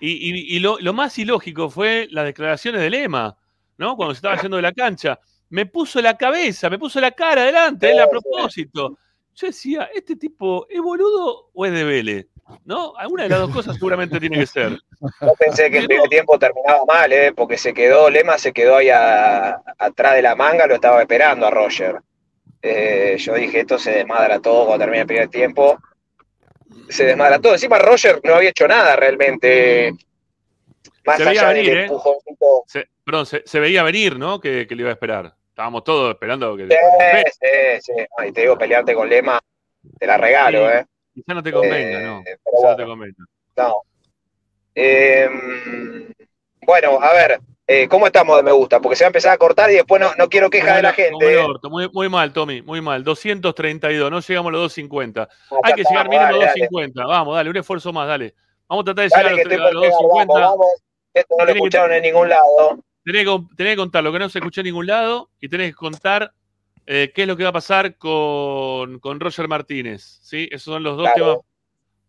Y, y- y lo, lo más ilógico fue las declaraciones de Lema, ¿no? Cuando se estaba yendo de la cancha. Me puso la cabeza, me puso la cara adelante, él a propósito. Yo decía, ¿este tipo es boludo o es de Vélez? ¿No? Alguna de las dos cosas seguramente tiene que ser. Yo pensé que el primer tiempo terminaba mal, ¿eh? porque se quedó, Lema se quedó ahí a- atrás de la manga, lo estaba esperando a Roger. Eh, yo dije, esto se desmadra todo cuando termina el primer tiempo. Se desmadra todo. Encima Roger no había hecho nada realmente. Más Se veía allá venir, del ¿eh? empujoncito. Se, perdón, se, se veía venir, ¿no? Que, que le iba a esperar. Estábamos todos esperando que. Sí, sí, sí. Ay, te digo, pelearte con Lema, te la regalo, ¿eh? Quizá no te convenga, Eh, ¿no? Quizá no bueno. te convenga. No. Eh, bueno, a ver, eh, ¿cómo estamos de me gusta? Porque se va a empezar a cortar y después no, no quiero quejas de la gente. ¿eh? orto, Muy, muy mal, Tommy, muy mal. 232, no llegamos a los 250. Ah, Hay que llegar mínimo a los dale, dale. 250. Vamos, dale, un esfuerzo más, dale. Vamos a tratar de Dale llegar a los, estoy a por los llegar, 250. vamos, vamos. Esto no lo que- escucharon en ningún lado. Tenés que, tenés que contar lo que no se escuchó en ningún lado y tenés que contar eh, qué es lo que va a pasar con, con Roger Martínez. ¿sí? Esos son los dos Claro.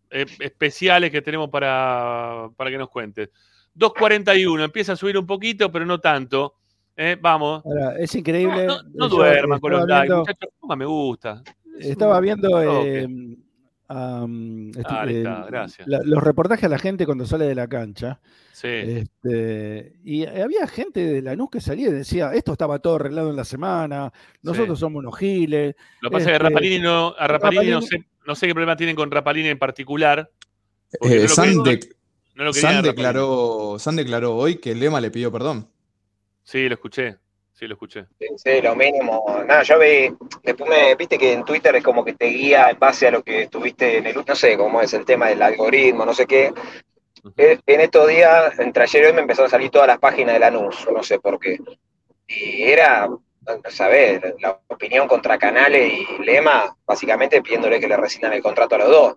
temas eh, especiales que tenemos para, para que nos cuentes. 2.41, empieza a subir un poquito, pero no tanto. Eh, vamos. Ahora, es increíble. No, no, no yo duerman con los likes, viendo- muchachos. Ponga me gusta. Es Estaba un viendo eh, este, eh, está, gracias. la- los reportajes a la gente cuando sale de la cancha. Sí. Este, y había gente de Lanús que salía y decía, esto estaba todo arreglado en la semana, nosotros somos unos giles. Lo que pasa es que este, Rapalini no, a Rapalini no sé, no sé qué problema tienen con Rapalini en particular. Eh, no lo San, de- no San declaró, San declaró hoy que Lema le pidió perdón. Sí, lo escuché. Sí, lo escuché. Sí, lo mínimo. Nada, yo vi, después me, viste que en Twitter es como que te guía en base a lo que estuviste en el, no sé cómo es el tema del algoritmo, no sé qué. Eh, En estos días, entre ayer y hoy, me empezaron a salir todas las páginas de Lanús, no sé por qué. Y era, ¿sabes? La opinión contra Canales y Lema, básicamente pidiéndole que le rescindan el contrato a los dos.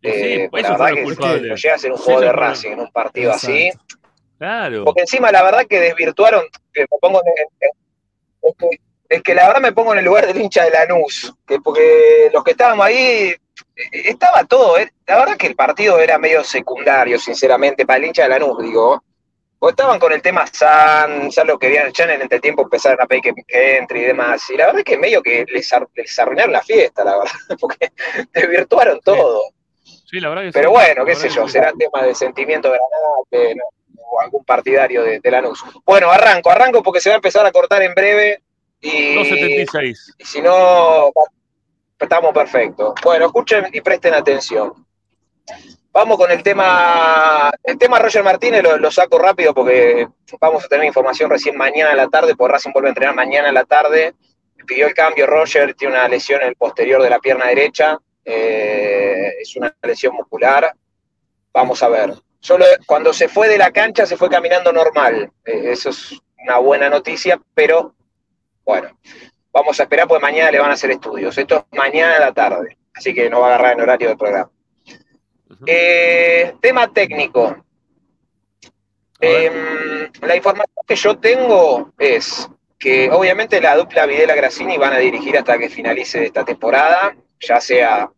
Sí, Eh, pues la eso verdad que no llega a ser un juego de Racing en un partido así. Claro. Porque encima la verdad que desvirtuaron, que me pongo en- es, que, es que la verdad me pongo en el lugar del hincha de Lanús, que porque los que estábamos ahí, eh, estaba todo, eh, la verdad que el partido era medio secundario, sinceramente, para el hincha de Lanús, digo. O estaban con el tema San, ya lo querían, ya en el entretiempo empezaron a pedir que, que entre y demás. Y la verdad que medio que les, les arruinaron la fiesta, la verdad, porque desvirtuaron todo. Sí, la verdad que Pero sí. bueno, qué sé yo, será tema de sentimiento granate ¿no? O algún partidario de, de Lanús. Bueno, arranco, arranco porque se va a empezar a cortar en breve y, 2.76. y si no, estamos perfectos. Bueno, escuchen y presten atención. Vamos con el tema, el tema Roger Martínez lo, lo saco rápido porque vamos a tener información recién mañana a la tarde, porque Racing vuelve a entrenar mañana a la tarde. Pidió el cambio Roger, tiene una lesión en el posterior de la pierna derecha, eh, es una lesión muscular. Vamos a ver. Solo cuando se fue de la cancha se fue caminando normal. Eh, eso es una buena noticia, pero bueno, vamos a esperar porque mañana le van a hacer estudios. Esto es mañana a la tarde, así que no va a agarrar en horario del programa. Eh, tema técnico. Em, la información que yo tengo es que obviamente la dupla Videla Grassini van a dirigir hasta que finalice esta temporada, ya sea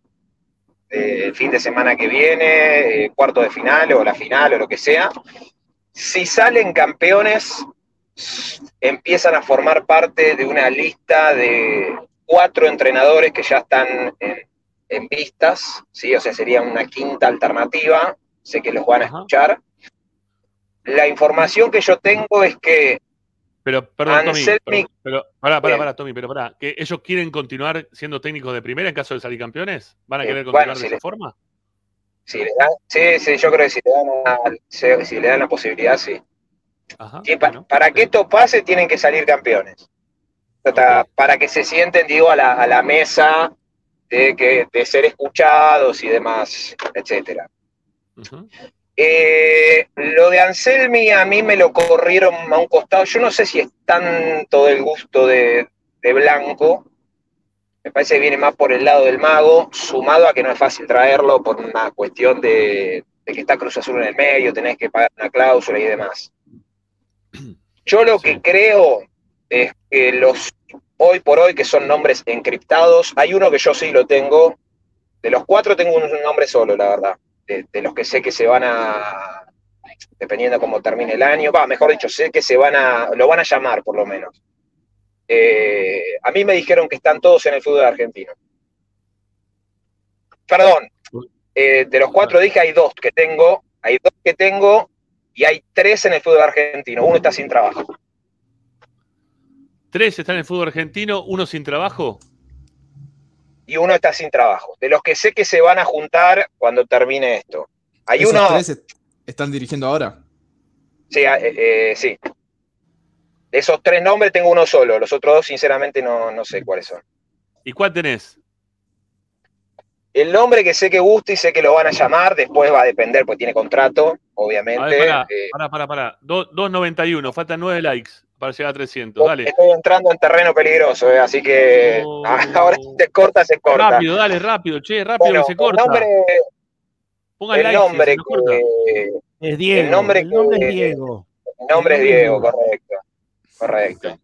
eh, el fin de semana que viene, eh, cuarto de final o la final o lo que sea. Si salen campeones, empiezan a formar parte de una lista de cuatro entrenadores que ya están en, en vistas, ¿sí? o sea, sería una quinta alternativa, sé que los van a escuchar. La información que yo tengo es que Pero, perdón, Tommy, Anselmi- pero, pero, pará, pará, pará, Tommy, pero pará, que ellos quieren continuar siendo técnicos de primera en caso de salir campeones, ¿van a Eh, querer bueno, continuar si de esa forma? si le dan, sí, sí, yo creo que si le dan, la- si- le dan la posibilidad, sí. Ajá, Sí, pa- bueno, para que esto pase tienen que salir campeones. Para que se sienten, digo, a la, a la mesa de, que, de ser escuchados y demás, etcétera. Ujú. Eh, lo de Anselmi a mí me lo corrieron a un costado. Yo no sé si es tanto del gusto de, de Blanco. Me parece que viene más por el lado del mago, sumado a que no es fácil traerlo por una cuestión de, de que está Cruz Azul en el medio, tenés que pagar una cláusula y demás. Yo lo que creo es que los hoy por hoy, que son nombres encriptados, hay uno que yo sí lo tengo. De los cuatro tengo un nombre solo, la verdad de, los que sé que se van a, dependiendo cómo termine el año, va, mejor dicho, sé que se van a, lo van a llamar por lo menos. Eh, a mí me dijeron que están todos en el fútbol argentino. Perdón, eh, de los cuatro dije hay dos que tengo, hay dos que tengo y hay tres en el fútbol argentino, uno está sin trabajo. Tres están en el fútbol argentino, uno sin trabajo. Y uno está sin trabajo. De los que sé que se van a juntar cuando termine esto. Hay ¿Esos uno, tres est- están dirigiendo ahora? Sí, eh, eh, sí. De esos tres nombres tengo uno solo. Los otros dos, sinceramente, no, no sé cuáles son. ¿Y cuál tenés? El nombre que sé que gusta y sé que lo van a llamar, después va a depender, porque tiene contrato, obviamente. A ver, pará, Eh, pará, pará, pará. Do- 2.91, faltan 9 likes para llegar a 300. Dale. Estoy entrando en terreno peligroso, eh, así que Oh. ahora si te corta, se corta. Rápido, dale, rápido, che, rápido Bueno, que se corta. El nombre, el like, nombre que, Es Diego. El nombre el nombre que- es Diego. El nombre es Diego, correcto. Correcto.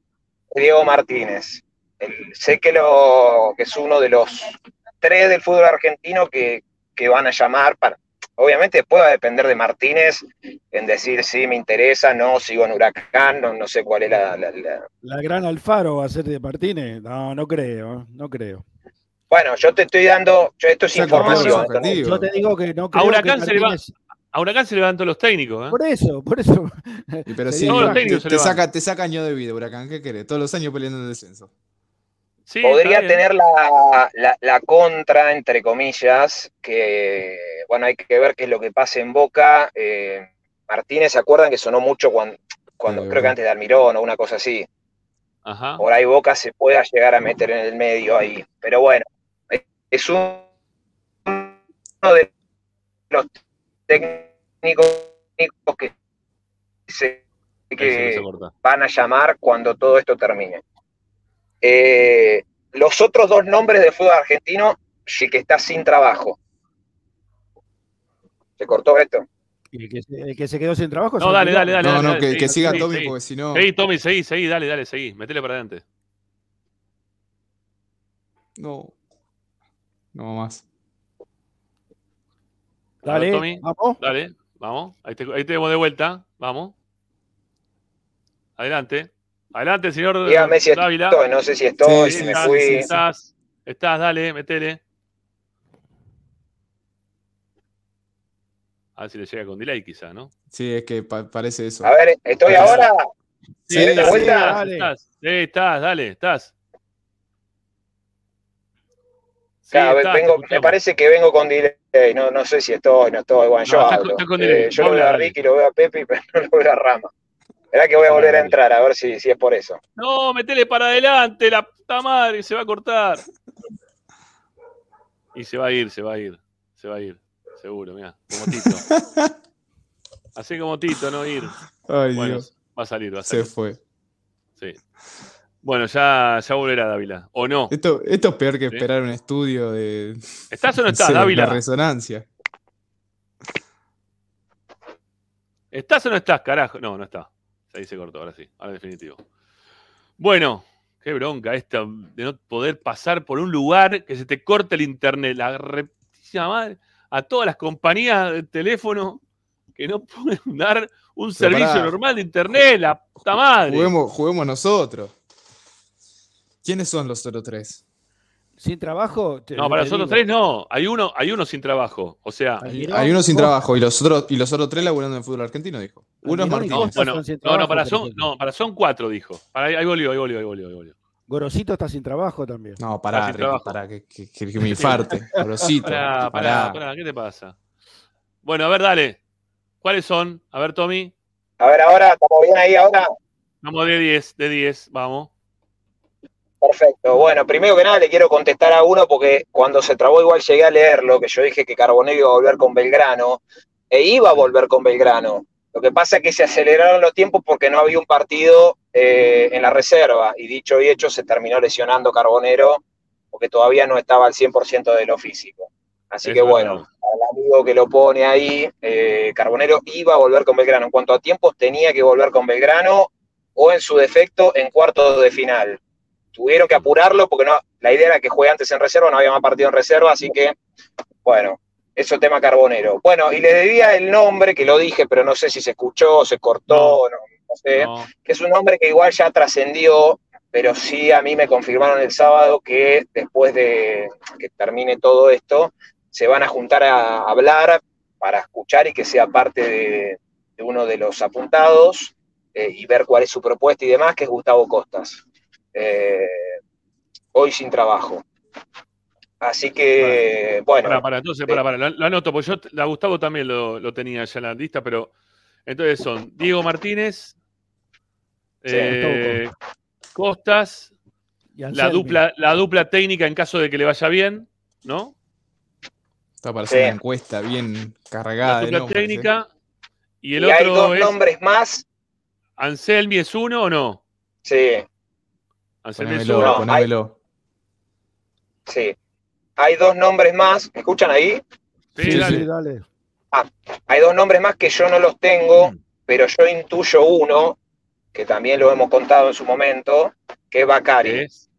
Diego Martínez. El- sé que, lo, que es uno de los tres del fútbol argentino que, que van a llamar para. Obviamente después va a depender de Martínez en decir si me interesa, no, sigo en Huracán, no, no sé cuál es la, la- la- La gran Alfaro va a ser de Martínez. No, no creo, no creo. Bueno, yo te estoy dando, yo- esto es información. no-. Yo te digo que no creo A Huracán que se le va- A Huracán se levantan los técnicos, ¿eh? Por eso, por eso. Pero sí, te, técnicos se te saca, te saca año de vida, Huracán. ¿Qué querés? Todos los años peleando en el descenso. Sí, Podría tener la, la- la contra, entre comillas, que, bueno, hay que ver qué es lo que pasa en Boca. Eh, Martínez, ¿se acuerdan que sonó mucho cuando, cuando Sí, creo que bueno. antes de Almirón o una cosa así? Ajá. Por ahí Boca se pueda llegar a meter en el medio ahí. Pero bueno, es uno de los técnicos que, se- que se- van a llamar cuando todo esto termine. Eh, los otros dos nombres del fútbol argentino, sí que está sin trabajo. ¿Se cortó esto? El que, se, el que se quedó sin trabajo. No, dale, dale, dale. no, dale, no, dale, que, seguí, que siga seguí, Tommy, seguí. porque si no. Seguí, Tommy, seguí, seguí, dale, dale, seguí. Metele para adelante. No. No más. Ver, Dale, Tommy. vamos. Dale, vamos. Ahí te, ahí te vemos de vuelta. Vamos. Adelante. Adelante, señor Dígame si Dávila. estoy, no sé si estoy, Sí, si sí, me estás, fui. estás, estás, dale, metele. A ver si le llega con delay, quizá, ¿no? Sí, es que pa- parece eso. A ver, ¿estoy ahora? Sí, ¿Me de sí, vuelta? estás, dale. estás. Sí, estás, dale, estás. Sí, Claro, estás, vengo, me parece que vengo con delay, no, no sé si estoy, no estoy, bueno, yo No, estás con- hablo. estás con Eh, yo lo veo a dale. Ricky, lo veo a Pepe, pero no lo veo a Rama. Verá que voy a volver a entrar, a ver si, si es por eso. No, metele para adelante, la puta madre, se va a cortar. Y se va a ir, se va a ir, se va a ir, seguro, mira, como Tito. Así como Tito, no ir. Ay, Bueno, Dios. va a salir, va a Se salir. fue. Sí. Bueno, ya, ya volverá Dávila. ¿O no? Esto, esto es peor que Sí. esperar un estudio de. ¿Estás o no no estás, sé, Dávila? La resonancia. ¿Estás o no estás, carajo? No, no está. Ahí se cortó, ahora sí, ahora definitivo. Bueno, qué bronca esta de no poder pasar por un lugar que se te corte el internet. La repetición madre a todas las compañías de teléfono que no pueden dar un Pero servicio pará. normal de internet, la puta madre. Juguemos, juguemos nosotros. ¿Quiénes son los otros tres? Sin trabajo. te- No, para te nosotros digo, tres no. Hay uno, hay uno sin trabajo. O sea, Hay, Almirón, hay uno sin Costa. trabajo y los otros y los otros tres laburando en el fútbol argentino, dijo. Uno es Almirón Martínez. Bueno, no, no, para son, no, para son cuatro, dijo. Para, ahí volvió, ahí volvió, ahí volvió, ahí volvió. Gorosito está sin trabajo también. No, Ah, pará, sin Ricky, trabajo. pará, que, que- que- que me infarte. Gorosito, Pará, pará, pará. pará, ¿qué te pasa? Bueno, a ver, dale. ¿Cuáles son? A ver, Tommy. A ver, ahora, ¿estamos bien ahí ahora? Vamos de 10, de 10, vamos. Perfecto. Bueno, primero que nada le quiero contestar a uno porque cuando se trabó igual llegué a leerlo, que yo dije que Carbonero iba a volver con Belgrano, e iba a volver con Belgrano. Lo que pasa es que se aceleraron los tiempos porque no había un partido eh, en la reserva, y dicho y hecho se terminó lesionando Carbonero porque todavía no estaba al 100% de lo físico. Así Es que bueno, al amigo que lo pone ahí, eh, Carbonero iba a volver con Belgrano. En cuanto a tiempos, tenía que volver con Belgrano o en su defecto en cuartos de final tuvieron que apurarlo porque no, la idea era que juegue antes en reserva, no había más partido en reserva, así que, bueno, eso tema carbonero. Bueno, y le debía el nombre, que lo dije, pero no sé si se escuchó, se cortó, no, no sé, No. que es un nombre que igual ya trascendió, pero sí a mí me confirmaron el sábado que después de que termine todo esto, se van a juntar a hablar para escuchar y que sea parte de, de uno de los apuntados eh, y ver cuál es su propuesta y demás, que es Gustavo Costas. Eh, hoy sin trabajo. Así que, bueno, Para, para, entonces, para, para, lo, lo anoto, porque yo, a Gustavo también lo, lo tenía ya en la lista, pero entonces son Diego Martínez, Sí, eh, Costas, Y la dupla, la dupla técnica en caso de que le vaya bien, ¿no? Está para hacer Sí. una encuesta bien La cargada de dupla ¿eh? técnica. Y el y hay otro dos es nombres más. Anselmi es uno o no? Sí, Anselmi Ponémelo. No, ponémelo. sí. Hay dos nombres más. ¿Me escuchan ahí? Sí, Sí, dale. sí, dale. Hay dos nombres más que yo no los tengo, pero yo intuyo uno, que también lo hemos contado en su momento, que es Bacari. ¿Qué es?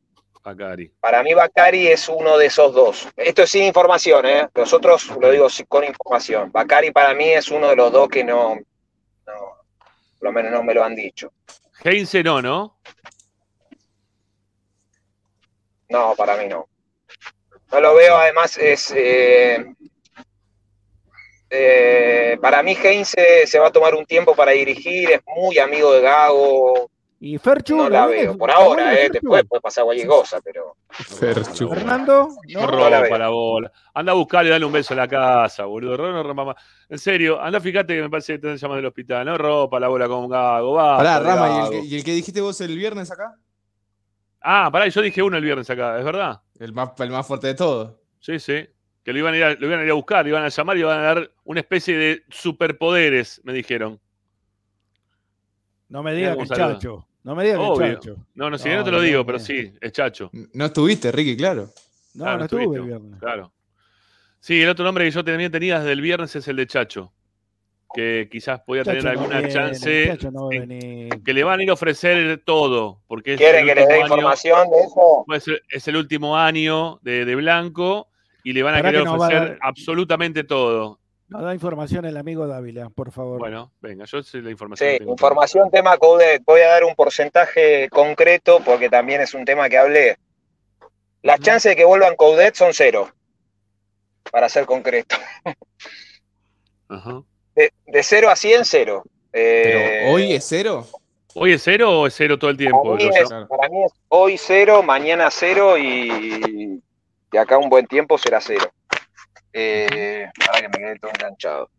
Bacari. Para mí Bacari es uno de esos dos. Esto es sin información, ¿eh? Los otros lo digo con información. Bacari para mí es uno de los dos que no, no, por lo menos no me lo han dicho. Heinze no, ¿no? No, para mí no. No lo veo, además es... eh, eh, para mí Heinze se va a tomar un tiempo para dirigir, es muy amigo de Gago, Y Ferchu. no ¿lo la veo. Por ¿Lo ahora, eh, después puede pasar cualquier cosa, pero... Ferchu. Fernando. No, No, la rompa veo. la bola. Anda a buscarle dale un beso a la casa, boludo. No, no rompa más. En serio, anda, fíjate que me parece que te llaman del hospital. No rompa la bola con Gago. Va. Pará, Rama, ¿y el, que, y el que dijiste vos el viernes acá? Ah, pará, yo dije uno el viernes acá, ¿es verdad? El más, el más fuerte de todos. Sí, sí. Que lo iban, a ir a, lo iban a ir a buscar, lo iban a llamar y iban a dar una especie de superpoderes, me dijeron. no me digas que. Chacho. No me digas que Obvio. es Chacho. No, no, si No, no te lo no, digo, no, pero sí, es Chacho. No estuviste, Ricky, claro. No, Ah, no no estuve el viernes. Claro. Sí, el otro nombre que yo también tenía desde el viernes es el de Chacho. Que quizás podía tener Chacho no alguna viene, chance. No que le van a ir a ofrecer todo. Porque es ¿Quiere el que les dé último año- información de eso? Pues es- el último año de, de Blanco y le van a querer que no va a ofrecer dar- absolutamente todo. Nos da información el amigo Dávila, por favor. Bueno, venga, yo sé la información. Sí, tengo. información tema Coudet. Voy a dar un porcentaje concreto porque también es un tema que hablé. Las chances de que vuelvan Coudet son cero, para ser concreto. Ajá. De, de 0 a 100, cero. Pero Eh, hoy es cero. ¿Hoy es cero o es cero todo el tiempo? para, mí es, Claro. para mí es hoy cero, mañana cero y de acá un buen tiempo será cero. Eh, para que me quede todo enganchado.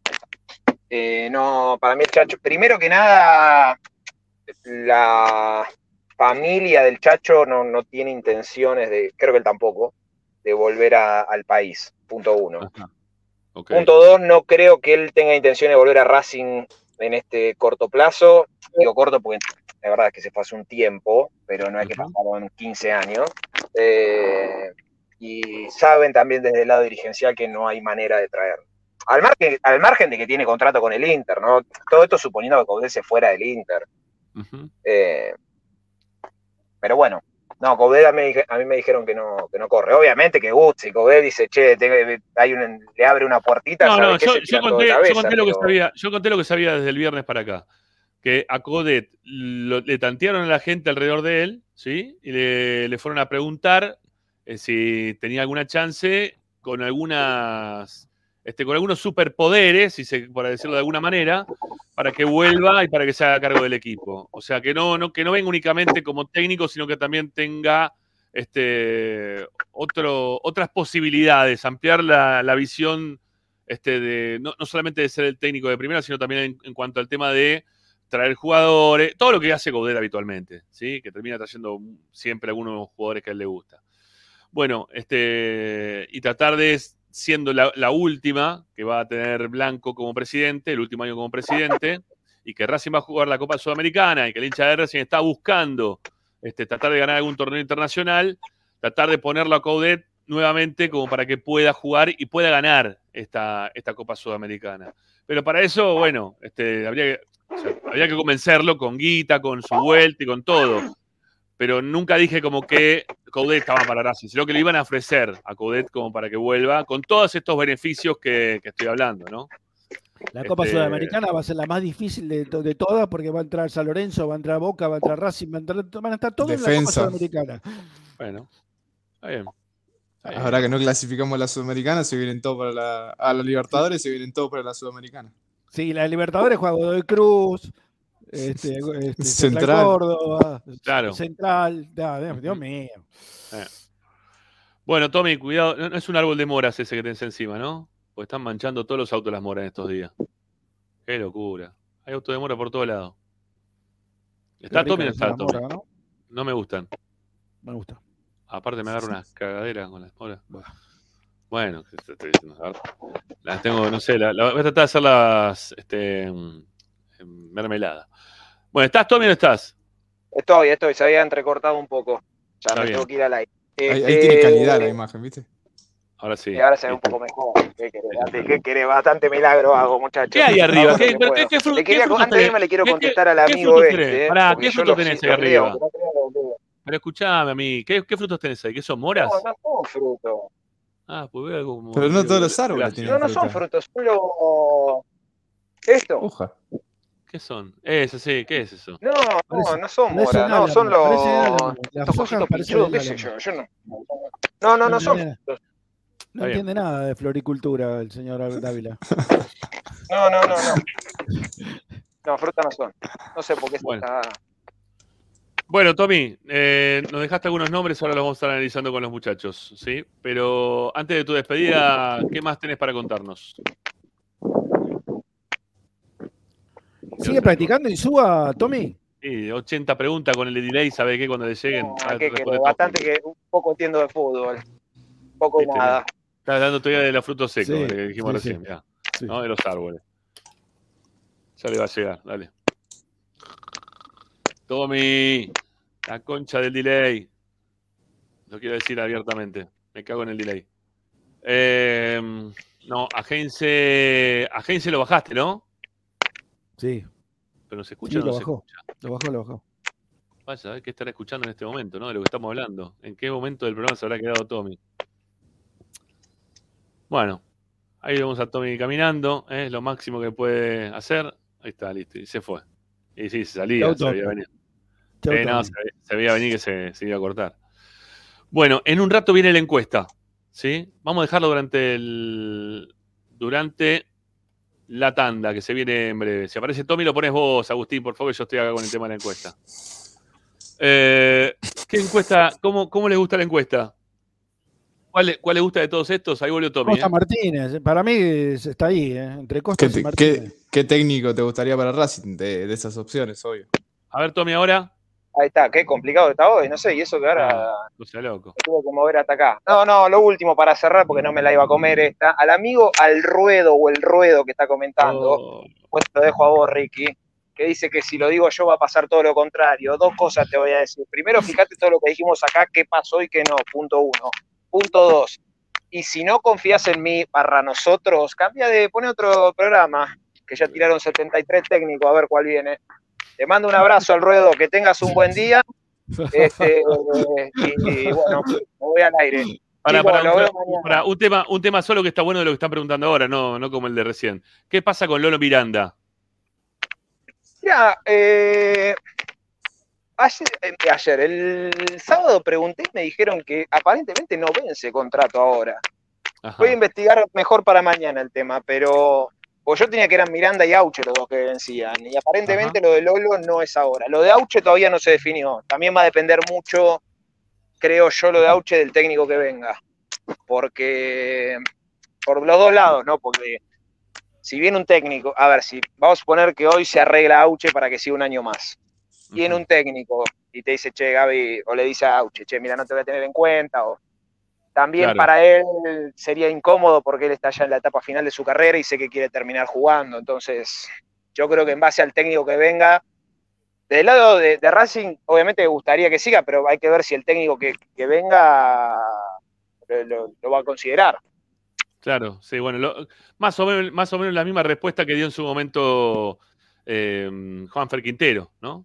Eh, no, para mí el Chacho, primero que nada, la familia del Chacho no, no tiene intenciones de, creo que él tampoco, de volver a- al país. Punto uno. Ajá. Punto dos, no creo que él tenga intención de volver a Racing en este corto plazo. Digo corto porque la verdad es que se fue hace un tiempo, pero no hay que Ujú. pasar 15 años. Eh, y saben también desde el lado dirigencial que no hay manera de traerlo. Al margen, al margen de que tiene contrato con el Inter, ¿no? Todo esto suponiendo que Coudet se fuera del Inter. Eh, pero bueno, no, Coudet a mí, a mí me dijeron que no, que no corre. Obviamente que gusta, si Coudet dice, che, te- hay un- le abre una puertita, No, ¿sabes no, yo, conté, yo lo que sabía, yo conté lo que sabía desde el viernes para acá. Que a Codet lo- le tantearon a la gente alrededor de él, ¿sí? Y le, le fueron a preguntar eh, si tenía alguna chance con algunas. Este, con algunos superpoderes, si se, por decirlo de alguna manera, para que vuelva y para que se haga cargo del equipo. O sea, que no, que no venga únicamente como técnico, sino que también tenga este, otras posibilidades, ampliar la, visión este, no, solamente de ser el técnico de primera, sino también en, cuanto al tema de traer jugadores, todo lo que hace Godet habitualmente, ¿sí? que termina trayendo siempre algunos jugadores que a él le gusta. Bueno, y tratar de, siendo la, última que va a tener Blanco como presidente, el último año como presidente, y que Racing va a jugar la Copa Sudamericana y que el hincha de Racing está buscando este, tratar de ganar algún torneo internacional, tratar de ponerlo a Coudet nuevamente como para que pueda jugar y pueda ganar esta, esta Copa Sudamericana. Pero para eso, bueno, este, habría, que, habría que convencerlo con guita, con su vuelta y con todo. Pero nunca dije como que Coudet estaba para Racing, sino que le iban a ofrecer a Coudet como para que vuelva con todos estos beneficios que, que estoy hablando, ¿no? La Copa Este, Sudamericana va a ser la más difícil de, to- de todas porque va a entrar San Lorenzo, va a entrar Boca, va a entrar Racing, va a entrar- van a estar todos en la Copa Defensa. Sudamericana. Bueno, está bien. Está bien. Ahora que no clasificamos a la Sudamericana, se vienen todos para la, a la Libertadores, se vienen todos para la Sudamericana. Sí, la Libertadores juega Godoy Cruz, este, este, Central. Central. Córdoba, Claro. Central, Dios, mío. Eh. Bueno, Tommy, cuidado, no no es un árbol de moras ese que tenés encima, ¿no? Porque están manchando todos los autos las moras en estos días. Qué locura. Hay autos de mora por todos lados. ¿Está Tommy o está Tommy? mora, ¿no? No me gustan. Me gusta. Aparte me agarro unas cagaderas con las moras. Bueno. Las tengo, no sé, la, la- voy a tratar de hacerlas este, en mermelada. Bueno, ¿estás Tommy o no estás? Estoy, estoy, se había entrecortado un poco. Ya Está me bien. tengo que ir al aire. Ahí, ahí Este, tiene calidad la imagen, ¿viste? Ahora sí. Y ahora se ve un poco mejor. ¿Qué querés? Antes, ¿Qué querés? Bastante milagro hago, muchachos. ¿Qué hay arriba? ¿Qué, pero qué, qué fru- Le quería- antes de irme le quiero ¿Qué- contestar al amigo este. eh, Pará, ¿qué frutos tenés ahí arriba? pero escuchame a mí, ¿qué, qué frutos tenés ahí? ¿Qué son moras? No, no son frutos. Ah, pues veo algo como. Pero no todos los árboles tienen No, no son frutos, son los... ¿Esto? Hoja. ¿Qué son? Eso, sí, ¿qué es eso? No, no, Parece- no son moras, no, son los... Las hojas parecen qué sé yo, yo no... No, no, no son frutos. No Está bien. entiende nada de floricultura el señor Dávila. No, no, no, no. No, fruta no son. No sé por qué Bueno. está... Bueno, Tommy, eh, nos dejaste algunos nombres, ahora los vamos a estar analizando con los muchachos, ¿sí? Pero antes de tu despedida, ¿qué más tenés para contarnos? ¿Sigue practicando y suba, Tommy? Sí, 80 preguntas con el delay, ¿sabe qué? Cuando le lleguen. No, ah. Bastante que un poco entiendo de fútbol. Un poco y Viste, nada. Estás hablando todavía de los frutos secos, Sí, que dijimos sí, recién, Sí. ¿no? De los árboles. Ya le va a llegar, dale. Tommy, la concha del delay. Lo quiero decir abiertamente. Me cago en el delay. Eh, no, agencia. Agencia lo bajaste, ¿no? Sí, Pero no se escucha sí, o no lo se bajó. escucha. Lo bajó, lo bajó. Vaya, a ver qué estará escuchando en este momento, ¿no? De lo que estamos hablando. ¿En qué momento del programa se habrá quedado Tommy? Bueno, ahí vemos a Tommy caminando, ¿eh? es lo máximo que puede hacer. Ahí está, listo, y se fue. Y sí, se salía, Chau, se veía venir. Chau, Eh, no, se, se veía venir que se, se iba a cortar. Bueno, en un rato viene la encuesta, ¿sí? Vamos a dejarlo durante el durante la tanda que se viene en breve. Si aparece Tommy, lo pones vos, Agustín, por favor, que yo estoy acá con el tema de la encuesta. Eh, ¿Qué encuesta? ¿Cómo, ¿Cómo les gusta la encuesta? ¿Cuál, le- ¿Cuál le gusta de todos estos? Ahí volvió Tommy. Costa ¿eh? Martínez, para mí es- está ahí, eh, entre ¿Qué, Costas y Martínez. qué- qué técnico te gustaría para Racing de, de esas opciones, obvio? A ver, Tommy, ahora. Ahí está, qué complicado está hoy, no sé, y eso que ahora sea loco. tuve que mover hasta acá. No, no, lo último para cerrar, porque no me la iba a comer esta. Al amigo al ruedo o el ruedo que está comentando, Oh, pues te lo dejo a vos, Ricky, que dice que si lo digo yo va a pasar todo lo contrario. Dos cosas te voy a decir. Primero, fíjate todo lo que dijimos acá, qué pasó y qué no, punto uno. Punto dos, y si no confías en mí para nosotros, cambia de, pone otro programa, que ya tiraron 73 técnicos, a ver cuál viene. Te mando un abrazo al ruedo, que tengas un buen día Este, y, y bueno, me voy al aire. Para, para, un, tema- para, un tema, un tema solo que está bueno de lo que están preguntando ahora, no, no como el de recién. ¿Qué pasa con Lolo Miranda? Mira, eh, ayer, eh, ayer, el sábado pregunté y me dijeron que aparentemente no vence contrato ahora. Ajá. Voy a investigar mejor para mañana el tema, pero o yo tenía que eran Miranda y Auche los dos que vencían, y aparentemente lo de Lolo no es ahora. Lo de Auche todavía no se definió. También va a depender mucho, creo yo, lo de Auche del técnico que venga. Porque por los dos lados, ¿no? Porque si viene un técnico, a ver, si vamos a suponer que hoy se arregla Auche para que siga un año más. Viene un técnico y te dice, che, Gaby, o le dice a Auche, che, mira, no te voy a tener en cuenta, o también Claro. para él sería incómodo porque él está ya en la etapa final de su carrera y sé que quiere terminar jugando. Entonces, yo creo que en base al técnico que venga, del lado de, de Racing, obviamente me gustaría que siga, pero hay que ver si el técnico que, que venga lo, va a considerar. Claro, sí, bueno, lo- más, o menos, más o menos la misma respuesta que dio en su momento eh, Juanfer Quintero, ¿no?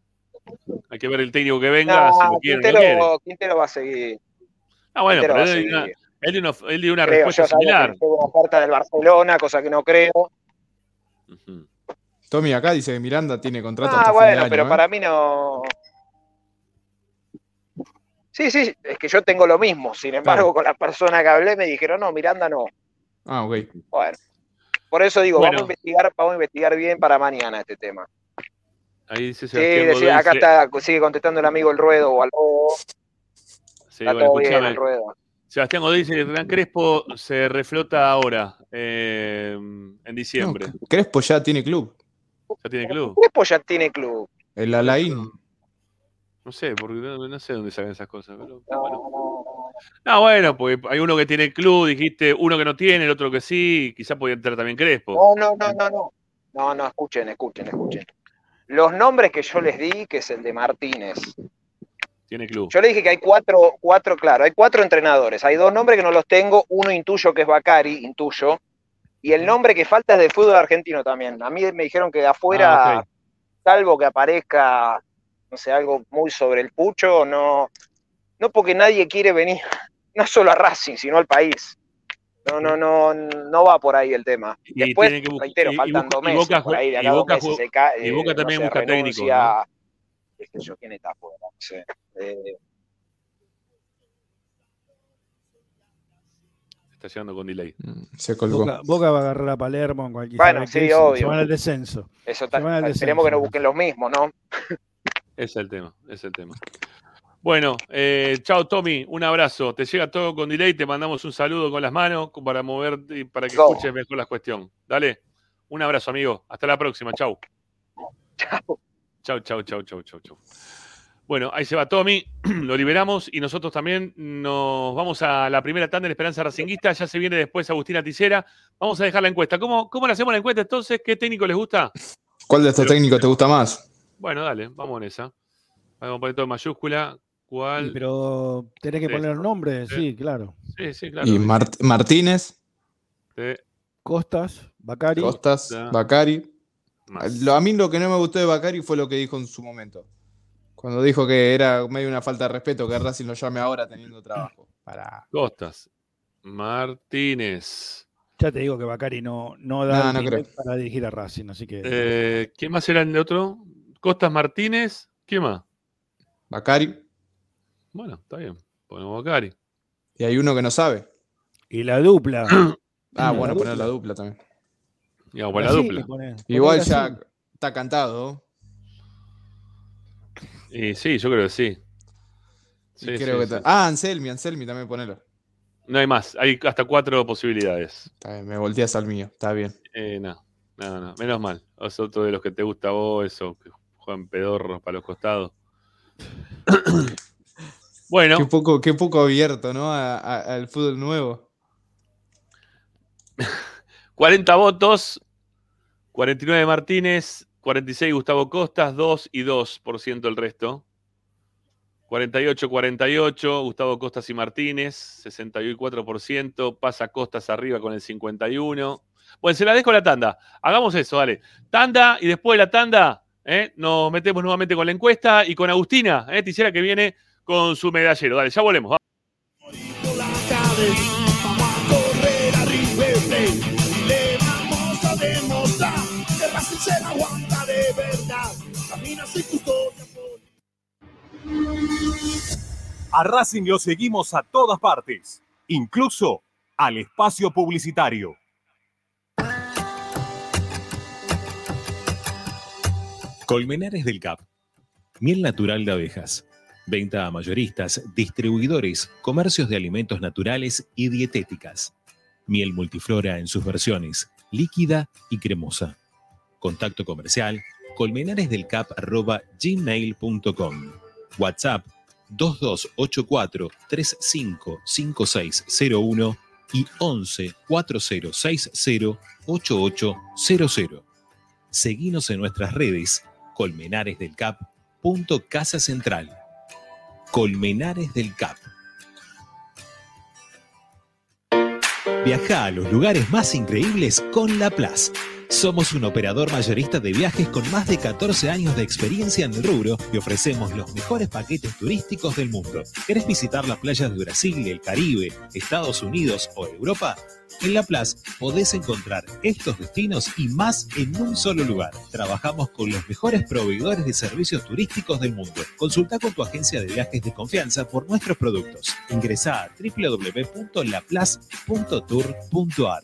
Hay que ver el técnico que venga, si lo quiere o no lo quiere. Quintero, Quintero va a seguir. Ah, bueno, pero él dio una, seguir. él dio una, él dio una Creo, respuesta similar. tuvo una oferta del Barcelona, cosa que no creo. Tommy acá dice que Miranda tiene contrato Ah, hasta fin bueno, de año. pero ¿eh? para mí no. Sí, sí, es que yo tengo lo mismo. Sin embargo, con la persona que hablé me dijeron, no, Miranda no. Ah, ok. Bueno, por eso digo, Bueno. vamos a investigar, vamos a investigar bien para mañana este tema. Ahí dice Sí, Sebastián decía, Godoy, acá está, sigue contestando el amigo el ruedo o algo. Sí, Está bueno, todo bien. Sebastián Godoy dice que Hernán Crespo se reflota ahora, eh, en diciembre. Crespo ya tiene club. ¿Ya tiene club? Crespo ya tiene club. El Alain. No sé, porque no, no sé dónde sacan esas cosas. pero bueno. No, bueno, porque hay uno que tiene club, dijiste uno que no tiene, el otro que sí, quizá podía entrar también Crespo. No, no, no, no, no. No, no, escuchen, escuchen, escuchen. Los nombres que yo les di, que es el de Martínez. Tiene club. Yo le dije que hay cuatro, cuatro, claro, hay cuatro entrenadores. Hay dos nombres que no los tengo. Uno intuyo que es Bacari, intuyo. Y el nombre que falta es de fútbol argentino también. A mí me dijeron que de afuera, Ah, salvo que aparezca, no sé, algo muy sobre el pucho, no, no porque nadie quiere venir, no solo a Racing, sino al país. No, no, no, no va por ahí el tema. Y Después, reitero, y- y faltan dos y meses Boca por ahí, de acá y Boca meses se cae, y Boca eh, también no sé, busca técnico, renuncia, sé yo, quién está afuera, no sé. Eh, Está llegando con delay. Se colgó. Boca, Boca va a agarrar a Palermo en cualquier Bueno, ¿sabe sí, obvio. Se van al descenso. Eso Se van al está, esperemos que no descenso. busquen los mismos, ¿no? Ese es el tema, es el tema. Bueno, eh, chao Tommy, un abrazo. Te llega todo con delay, te mandamos un saludo con las manos para mover y para que escuches mejor la cuestión. Dale, un abrazo amigo, hasta la próxima, chau. Chao. Chau, chau, chau, chau, chau, chau. Bueno, ahí se va Tommy, lo liberamos y nosotros también nos vamos a la primera tanda de Esperanza Racinguista. Ya se viene después Agustina Ticera. Vamos a dejar la encuesta. ¿Cómo, cómo le hacemos la encuesta entonces? ¿Qué técnico les gusta? ¿Cuál de estos Pero- técnicos te gusta más? Bueno, dale, vamos en esa. Vamos a poner todo en mayúscula. ¿Cuál? Sí, pero tenés que Sí. poner nombre, sí, claro. Sí, sí, claro. Y Mart- Martínez, Sí, Costas, Bacari. Costas. Bacari. Más. Lo- a mí lo que no me gustó de Bacari fue lo que dijo en su momento. Cuando dijo que era medio una falta de respeto que Racing lo llame ahora teniendo trabajo. Para... Costas. Martínez. Ya te digo que Bacari no, no da No, para dirigir a Racing, así que Eh, ¿Quién más era el otro? Costas Martínez. ¿Quién más? Bacari. Bueno, está bien. Ponemos Bacari. Y hay uno que no sabe. y la dupla. Ah, bueno, poner la dupla también. Y la dupla. Igual ya está cantado. Y sí, yo creo que sí. Y Sí, creo sí, que sí. ta- Ah, Anselmi, Anselmi también ponelo. No hay más. Hay hasta cuatro posibilidades. Está bien, me volteas al mío, está bien. Eh, no, no, no. Menos mal. Es otro de los que te gusta a vos, eso, que juegan pedorros para los costados. bueno, Qué poco, qué poco abierto, ¿no? A- a- al fútbol nuevo. 40 votos, 49 Martínez, 46 Gustavo Costas, 2 y 2% el resto. 48-48, Gustavo Costas y Martínez, 64%, pasa Costas arriba con el 51%. Bueno, se la dejo la tanda. Hagamos eso, dale. Tanda y después de la tanda ¿eh? nos metemos nuevamente con la encuesta y con Agustina, ¿eh? Que viene con su medallero. Dale, ya volvemos. La aguanta de verdad. Camina sin custodia por A Racing lo seguimos a todas partes, incluso al espacio publicitario. Colmenares del Cap. Miel natural de abejas. Venta a mayoristas, distribuidores, comercios de alimentos naturales y dietéticas. Miel multiflora en sus versiones, líquida y cremosa. Contacto comercial colmenaresdelcap.gmail.com WhatsApp 2284 355601 y 11 4060 8800. Seguinos en nuestras redes Colmenares del Cap. punto Casa Central. Colmenares del Cap. Viaja a los lugares más increíbles con La Plaza. Somos un operador mayorista de viajes con más de 14 años de experiencia en el rubro y ofrecemos los mejores paquetes turísticos del mundo. ¿Querés visitar las playas de Brasil, el Caribe, Estados Unidos o Europa? En La Plaza podés encontrar estos destinos y más en un solo lugar. Trabajamos con los mejores proveedores de servicios turísticos del mundo. Consulta con tu agencia de viajes de confianza por nuestros productos. Ingresa a www.laplace.tour.ar.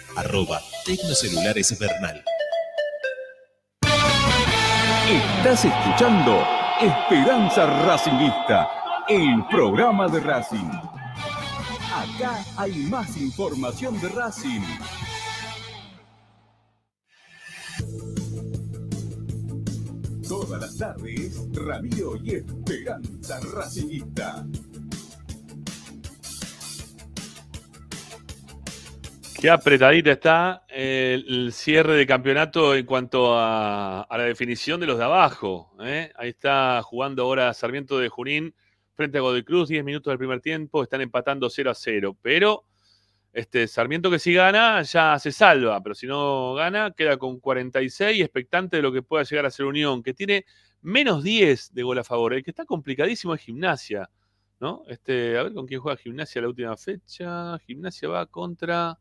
Arroba Tecnocelulares Bernal. Estás escuchando Esperanza Racingista, el programa de Racing. Acá hay más información de Racing. Todas las tardes, Ramiro y Esperanza Racingista. Qué apretadita está el, el cierre de campeonato en cuanto a, a la definición de los de abajo. ¿eh? Ahí está jugando ahora Sarmiento de Junín frente a Godoy Cruz, 10 minutos del primer tiempo, están empatando 0 a 0. Pero este Sarmiento que si gana ya se salva, pero si no gana queda con 46 expectante de lo que pueda llegar a ser Unión, que tiene menos 10 de gol a favor. El que está complicadísimo es Gimnasia. ¿no? Este, a ver con quién juega Gimnasia la última fecha. Gimnasia va contra...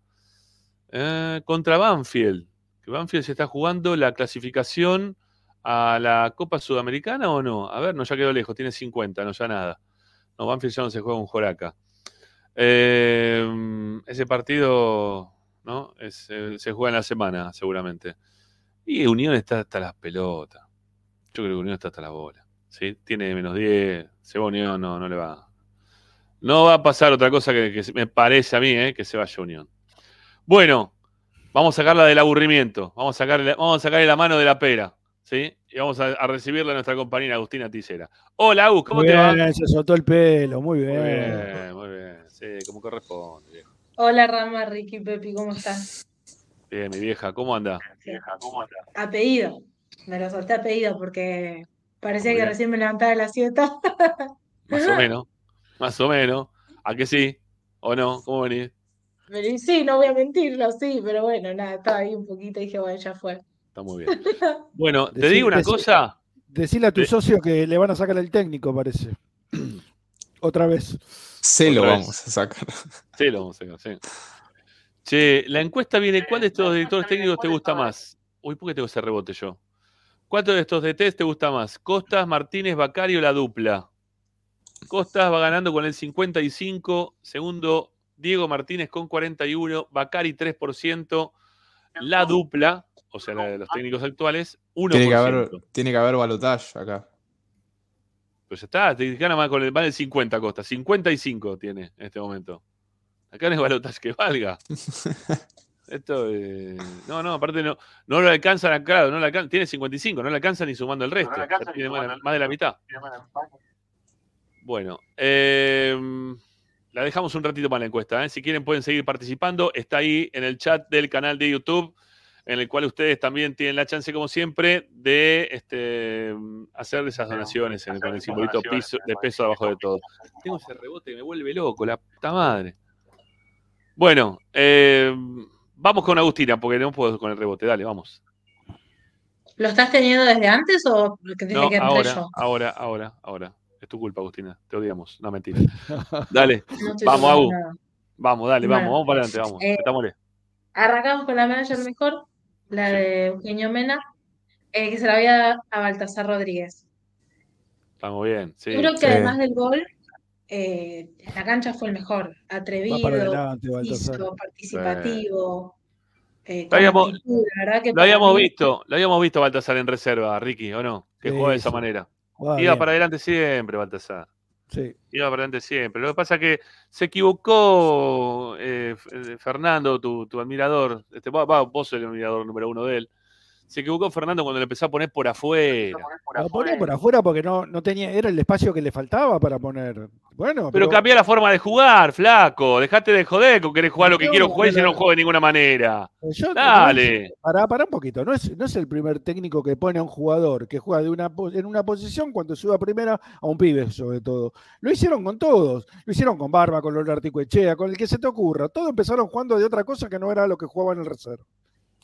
Eh, contra Banfield. Que Banfield se está jugando la clasificación a la Copa Sudamericana o no. A ver, no, ya quedó lejos, tiene 50, no ya nada. No, Banfield ya no se juega un Joraca. Eh, ese partido ¿no? Eh, se juega en la semana, seguramente. Y Unión está hasta las pelotas. Yo creo que Unión está hasta la bola. ¿sí? Tiene menos 10. Se va Unión, no, no le va. No va a pasar otra cosa que, que me parece a mí, ¿eh? que se vaya Unión. Bueno, vamos a sacarla del aburrimiento. Vamos a sacarle, vamos a sacarle la mano de la pera. ¿sí? Y vamos a, a recibirla a nuestra compañera Agustina Ticera. Hola, Agus, ¿cómo Muy te va? bien, se soltó el pelo, muy bien. Muy bien, muy bien. Sí, como corresponde. viejo. Hola Rama, Ricky, Pepi, ¿cómo estás? Bien, mi vieja, ¿cómo anda? Apellido. Me lo solté apellido porque parecía Muy que bien. recién me levantaba de la siesta. Más o menos, más o menos. ¿A que sí? ¿O no? ¿Cómo venís? Pero sí, no voy a mentirlo, sí, pero bueno, nada, estaba ahí un poquito y dije, bueno, ya fue. Está muy bien. Bueno, te Decí- digo una decí- cosa. Decirle a tu De- socio que le van a sacar el técnico, parece. Otra vez. Se lo Otra vez. vamos a sacar. Sí, lo vamos a sacar, sí. Che, la encuesta viene, ¿cuál de estos directores técnicos te gusta más? Uy, ¿por qué tengo ese rebote yo? ¿Cuál de estos DTs te gusta más? Costas, Martínez, Bacario, la dupla. Costas va ganando con el 55, segundo Diego Martínez con 41, Bacari 3%, la dupla, o sea, la de los técnicos actuales, 1%. Tiene que haber, tiene que haber balotage acá. Pues ya está, te gana más con el, vale el 50 Costa, 55 tiene en este momento. Acá no es balotaje que valga. Esto, eh, no, no, aparte no, no lo alcanzan acá, no le alcan- tiene 55, no le alcanza ni sumando el resto. tiene más, más de la mitad. Bueno, eh, la dejamos un ratito para la encuesta. ¿eh? Si quieren pueden seguir participando. Está ahí en el chat del canal de YouTube, en el cual ustedes también tienen la chance, como siempre, de este, hacer esas donaciones en- con el simbolito piso- de peso abajo de todo. Tengo ese rebote que me vuelve loco, la puta madre. Bueno, eh, vamos con Agustina, porque no puedo con el rebote. Dale, vamos. ¿Lo estás teniendo desde antes o desde No, que entré ahora, yo? ahora, ahora, ahora. Es tu culpa, Agustina. Te odiamos. No, mentira. Dale. No vamos, nada. Vamos, dale, Bueno, vamos, vamos para adelante, vamos. eh. Arrancamos con la manager mejor, la de Eugenio Mena, eh, que se la voy a dar a Baltasar Rodríguez. Estamos bien, sí. Yo creo que además del gol, eh, en la cancha fue el mejor, atrevido, adelante, Baltasar. hizo, participativo, eh, Lo habíamos, actitud, la verdad que lo para habíamos mí- visto, lo habíamos visto Baltasar en reserva, Ricky, ¿o no? Que Sí, jugaba de esa sí. manera. Iba bien. para adelante siempre, Baltasar. Sí. Iba para adelante siempre. Lo que pasa es que se equivocó eh, eh, Fernando, tu, tu admirador. Este, va, va, vos sos el admirador número uno de él. Se equivocó Fernando cuando le empezó a poner por afuera. Lo ponía por afuera porque no, no tenía, era el espacio que le faltaba para poner. Bueno, Pero cambiá la forma de jugar, flaco. Dejate de joder con querer jugar lo que No, quiero jugar y si pero- no juego de ninguna manera. Yo- Dale. Pará, pará un poquito. No es, no es el primer técnico que pone a un jugador que juega de una, en una posición cuando sube a primera a un pibe, sobre todo. Lo hicieron con todos. Lo hicieron con Barba, con Lola Articuechea, con el que se te ocurra. Todos empezaron jugando de otra cosa que no era lo que jugaban en el reserva.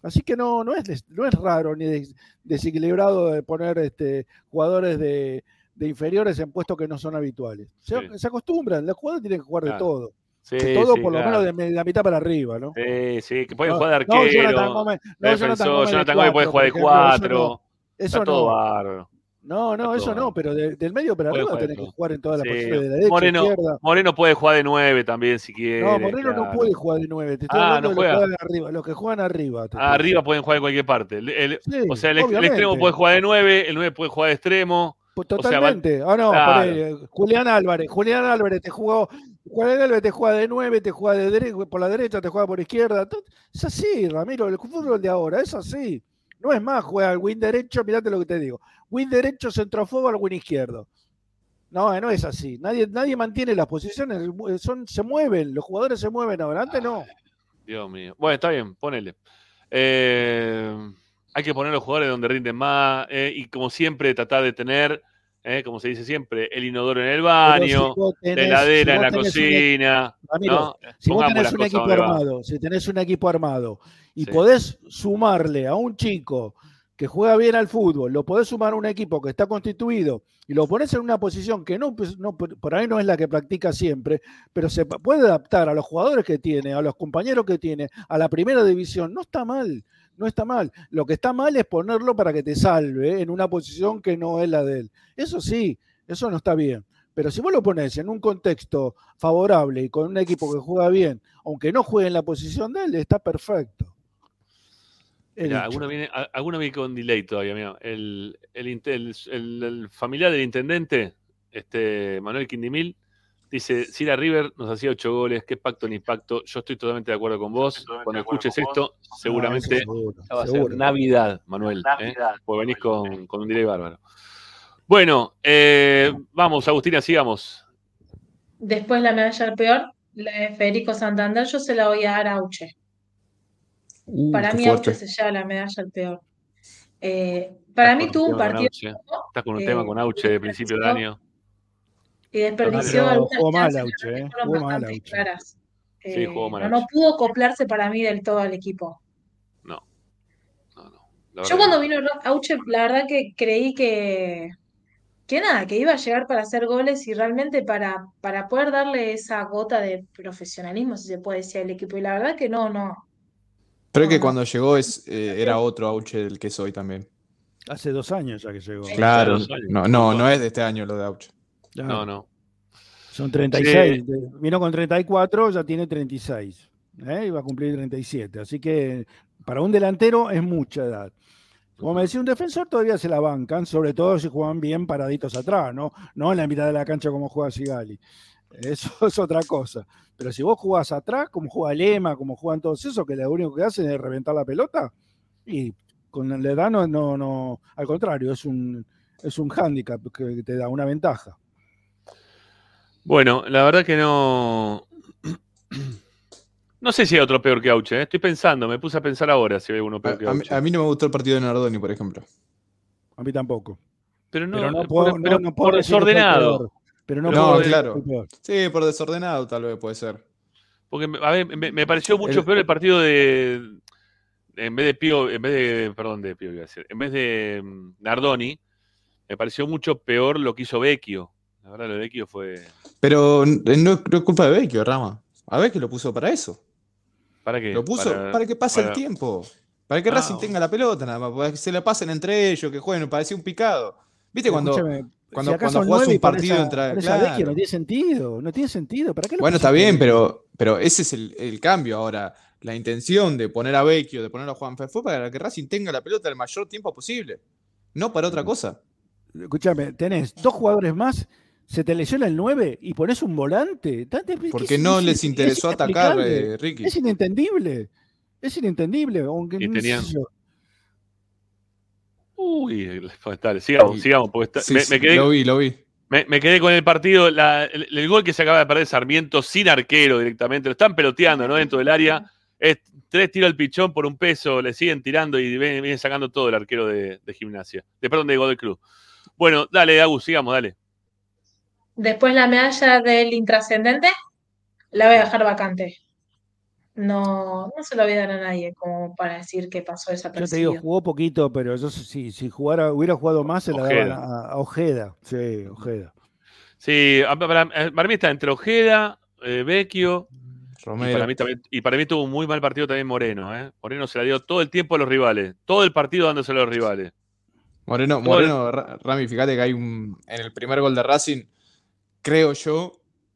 Así que no, no, es, no es raro ni des- desequilibrado de poner este, jugadores de, de inferiores en puestos que no son habituales. Se, Sí. se acostumbran, los jugadores tienen que jugar de todo. Sí, de todo, sí, por lo menos de la mitad para arriba, ¿no? Sí, sí, que pueden No, jugar de no, arquero. Jonathan Gómez- no, defensor, Jonathan Gómez puede jugar de eso cuatro. no. Eso Está todo no. No, no, eso no, pero de- del medio para Puede arriba tenés que jugar en todas las Sí, posiciones de la derecha, Moreno, izquierda. Moreno puede jugar de 9 también si quiere. No, Moreno no puede jugar de 9. Te estoy Ah, hablando no de los que arriba. Los que juegan arriba. te Ah, arriba pueden jugar en cualquier parte. El- el- Sí, o sea, el, extremo puede jugar de 9, el 9 puede jugar de extremo. Pues O sea, van- totalmente. Ah, no, Claro. ponele, Julián Álvarez. Julián Álvarez te jugó. Julián Álvarez te juega de 9, te juega de dere- por la derecha, te juega por izquierda. Es así, Ramiro. El fútbol de ahora es así. No es más, juega al win derecho, mirate lo que te digo. Win derecho, centrofobo al win izquierdo. No, eh, no es así. Nadie, nadie mantiene las posiciones. eh, Son, se mueven, los jugadores se mueven ahora. Antes no. Dios mío. Bueno, está bien, ponele. Eh, hay que poner los jugadores donde rinden más eh, y como siempre tratar de tener, eh, como se dice siempre, el inodoro en el baño, si la heladera si en la un- cocina. Ramiro, ¿no? si vos tenés un equipo armado, si tenés un equipo armado y Sí. podés sumarle a un chico que juega bien al fútbol, lo podés sumar a un equipo que está constituido y lo pones en una posición que no, pues, no, por ahí no es la que practica siempre, pero se puede adaptar a los jugadores que tiene, a los compañeros que tiene, a la primera división, no está mal, no está mal. Lo que está mal es ponerlo para que te salve en una posición que no es la de él. Eso sí, eso no está bien. Pero si vos lo pones en un contexto favorable y con un equipo que juega bien, aunque no juegue en la posición de él, está perfecto. Alguno viene, a- alguno viene con delay todavía, mira. El, el, inte- el- el- el familiar del intendente, este Manuel Quindimil, dice, si era River nos hacía ocho goles, qué pacto ni pacto. Yo estoy totalmente de acuerdo con vos. Cuando escuches esto, seguramente seguro, ya va a ser seguro. Navidad, Manuel. ¿eh? Porque venís con, con un delay bárbaro. Bueno, eh, vamos, Agustina, sigamos. Después la medalla al peor, la de Federico Santander, yo se la voy a dar a Auche. Uh, Para mí fuerte. Auche se lleva la medalla al peor. Eh, para mí tuvo un partido. Estás con un eh, tema con Auche de principio de año. y desperdició algunas jugó mal Auche, ¿eh? Jugó mal Auche. claras. Sí, jugó mal no, no pudo acoplarse para mí del todo al equipo. No. No, no. Yo cuando vino Auche, la verdad que creí que, que nada, que iba a llegar para hacer goles y realmente para, para poder darle esa gota de profesionalismo, si se puede decir, al equipo. Y la verdad que no, no. No, que no. cuando llegó es, eh, era otro Auche del que soy también. Hace dos años ya que llegó. Claro, no, no, no es de este año lo de Auche. Claro. No, no. Son 36. de- Vino con 34, ya tiene 36. ¿eh? Y va a cumplir 37. Así que para un delantero es mucha edad. Como me decía un defensor, todavía se la bancan, sobre todo si juegan bien paraditos atrás, ¿no? No en la mitad de la cancha como juega Sigali. Eso es otra cosa. Pero si vos jugás atrás, como juega Lema, como juegan todos esos, que lo único que hacen es reventar la pelota, y con la edad no, no, no al contrario, es un, es un hándicap que te da una ventaja. Bueno, la verdad que no. No sé si hay otro peor que Auche. ¿eh? Estoy pensando, me puse a pensar ahora si hay uno A, peor que a mí, Auche. a mí no me gustó el partido de Nardoni, por ejemplo. A mí tampoco. Pero no, pero no por- puedo- no- pero no puedo por que desordenado. Pero no, No, decir claro. Sí, por desordenado tal vez puede ser. Porque, a ver, me, me pareció mucho El- peor el partido de. En vez de Pío, en vez de. Perdón, de Pío, iba a decir. En vez de mm, Nardoni, me pareció mucho peor lo que hizo Vecchio. La verdad, lo de Vecchio fue. Pero no, no es culpa de Vecchio, Rama. A Vecchio lo puso para eso. ¿Para qué? Lo puso para, Para- que pase para- el tiempo. Para que Ah, Racing tenga la pelota, nada más. Para que se la pasen entre ellos, que jueguen. Parecía un picado. ¿Viste cuando, cuando, si cuando y un partido a- entre. pones a Vecchio, Claro. no tiene sentido, no tiene sentido. ¿Para qué lo Bueno, está bien, pero, pero ese es el, el cambio ahora. La intención de poner a Vecchio, de poner a Juan Fe, fue para que Racing tenga la pelota el mayor tiempo posible. No para otra cosa. Escúchame, tenés dos jugadores más, se te lesiona el 9 y pones un volante. Porque no es- les es interesó atacar, eh, Ricky. Es inentendible. Es inentendible. Aunque, Y no sé Uy, dale, sigamos, sigamos. Porque está- Sí, me, sí, me quedé, Lo vi, lo vi. me, me quedé con el partido, la- el, el gol que se acaba de perder Sarmiento sin arquero directamente. Lo están peloteando, ¿no? Dentro del área. Es tres tiros al pichón por un peso, le siguen tirando y viene, viene sacando todo el arquero de, de gimnasia. De perdón, de Godoy Cruz. Bueno, dale, Agus, sigamos, dale. Después la medalla del intrascendente, la voy a dejar vacante. No, no se la voy a dar a nadie como para decir que pasó Yo te digo, jugó poquito, pero yo si, si jugara, hubiera jugado más, se la Ojeda. daban a, a Ojeda. Sí, Ojeda. Sí, a- para, para mí está entre Ojeda, eh, Vecchio. Y Romero. para, mí también, y para mí tuvo un muy mal partido también Moreno. ¿eh? Moreno se la dio todo el tiempo a los rivales. Todo el partido dándoselo a los rivales. Moreno, Moreno, Ra- Rami, fíjate que hay un. En el primer gol de Racing, creo yo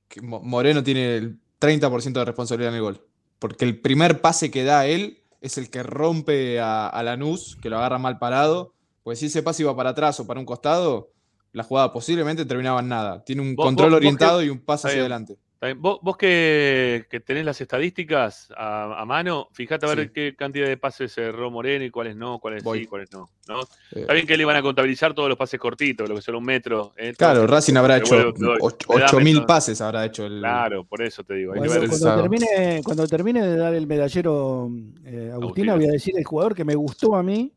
que Mo- Moreno tiene el 30% de responsabilidad en el gol. Porque el primer pase que da él es el que rompe a, a Lanús, que lo agarra mal parado. Pues si ese pase iba para atrás o para un costado, la jugada posiblemente terminaba en nada. Tiene un control orientado y un pase hacia adelante. Vos, vos que, que tenés las estadísticas a, a mano, fíjate a ver Sí. qué cantidad de pases cerró Moreno y cuáles no, cuáles Voy. sí, cuáles no. ¿no? Eh, Está bien que le iban a contabilizar todos los pases cortitos, lo que son un metro. ¿eh? Claro, Entonces, Racing habrá hecho vuelvo- te doy- och- me da 8000 menos- pases, habrá hecho el. Claro, por eso te digo. Hay que Cuando, ver cuando sábado. termine, cuando termine de dar el medallero eh, Agustina, voy a decir el jugador que me gustó a mí,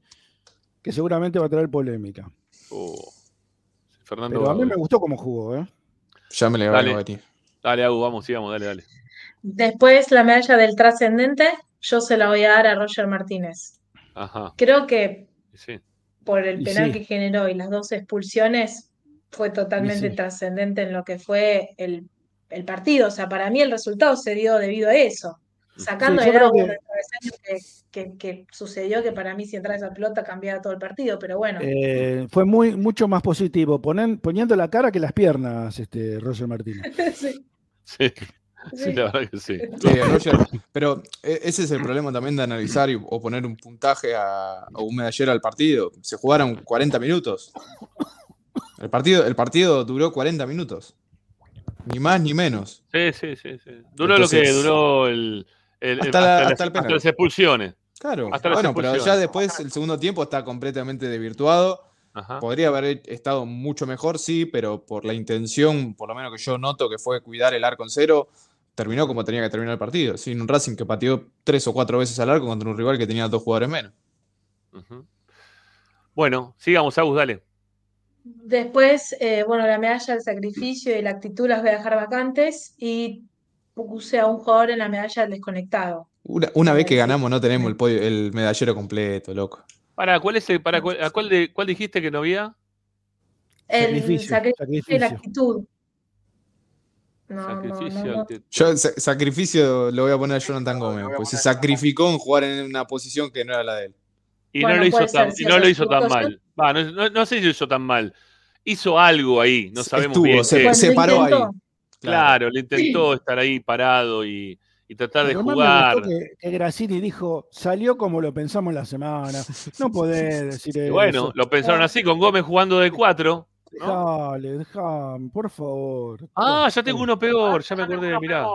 que seguramente va a traer polémica. Oh, Fernando. Pero a mí me gustó cómo jugó, ¿eh? Ya me le vengo a venir. Dale, Agu, vamos, sigamos, dale, dale. Después la medalla del trascendente, yo se la voy a dar a Roger Martínez. Ajá, Creo que sí. por el penal sí. que generó y las dos expulsiones, fue totalmente sí. trascendente en lo que fue el, el partido. O sea, para mí el resultado se dio debido a eso. Sacando el que- travesaño que, que- que sucedió, que para mí si entraba esa pelota cambiaba todo el partido, pero bueno. Eh, fue muy, mucho más positivo, ponen- poniendo la cara que las piernas, este, Roger Martínez. Sí, Sí, sí, sí. la verdad que sí. Sí, Roger, pero e- ese es el problema también de analizar y- o poner un puntaje a, o un medallero al partido. Se jugaron 40 minutos. El partido, el partido duró 40 minutos. Ni más ni menos. Sí, sí, sí. sí. Duró lo que duró el, el- el- Hasta la- las- hasta el penal. las expulsiones. Claro. Hasta las Bueno, pero ya después el segundo tiempo está completamente desvirtuado. Ajá. Podría haber estado mucho mejor, sí, pero por la intención, por lo menos que yo noto que fue cuidar el arco en cero, terminó como tenía que terminar el partido. Sin un Racing que pateó tres o cuatro veces al arco contra un rival que tenía dos jugadores menos. Bueno, sigamos, Agus, dale. Después, eh, bueno, la medalla del sacrificio y la actitud las voy a dejar vacantes y puse a un jugador en la medalla del desconectado. Una, una vez que ganamos no tenemos el, podio- el medallero completo, loco. Para, ¿cuál es el, para, cuál, a cuál, de, cuál dijiste que no había? El Sacrificio, sacrificio y la actitud. No, Sacrificio. no, no. actitud. Yo sa- sacrificio lo voy a poner a Jonathan Gómez, pues se sacrificó en jugar en una posición que no era la de él. Y Bueno, no lo hizo tan, ser, si y no lo hizo tan mal. Va, no, no- no sé si lo hizo tan mal. Hizo algo ahí, no sabemos Estuvo, bien. se, qué. Bueno, se paró ahí. Claro, le intentó estar ahí parado y, y tratar de Pero me jugar. gustó que, que Grassini dijo, salió como lo pensamos la semana. No podés decir eso. bueno, lo pensaron así con Gómez jugando de cuatro. Dejale, dejame, por favor. Ah, ya tengo uno peor, ya me acordé, mirá.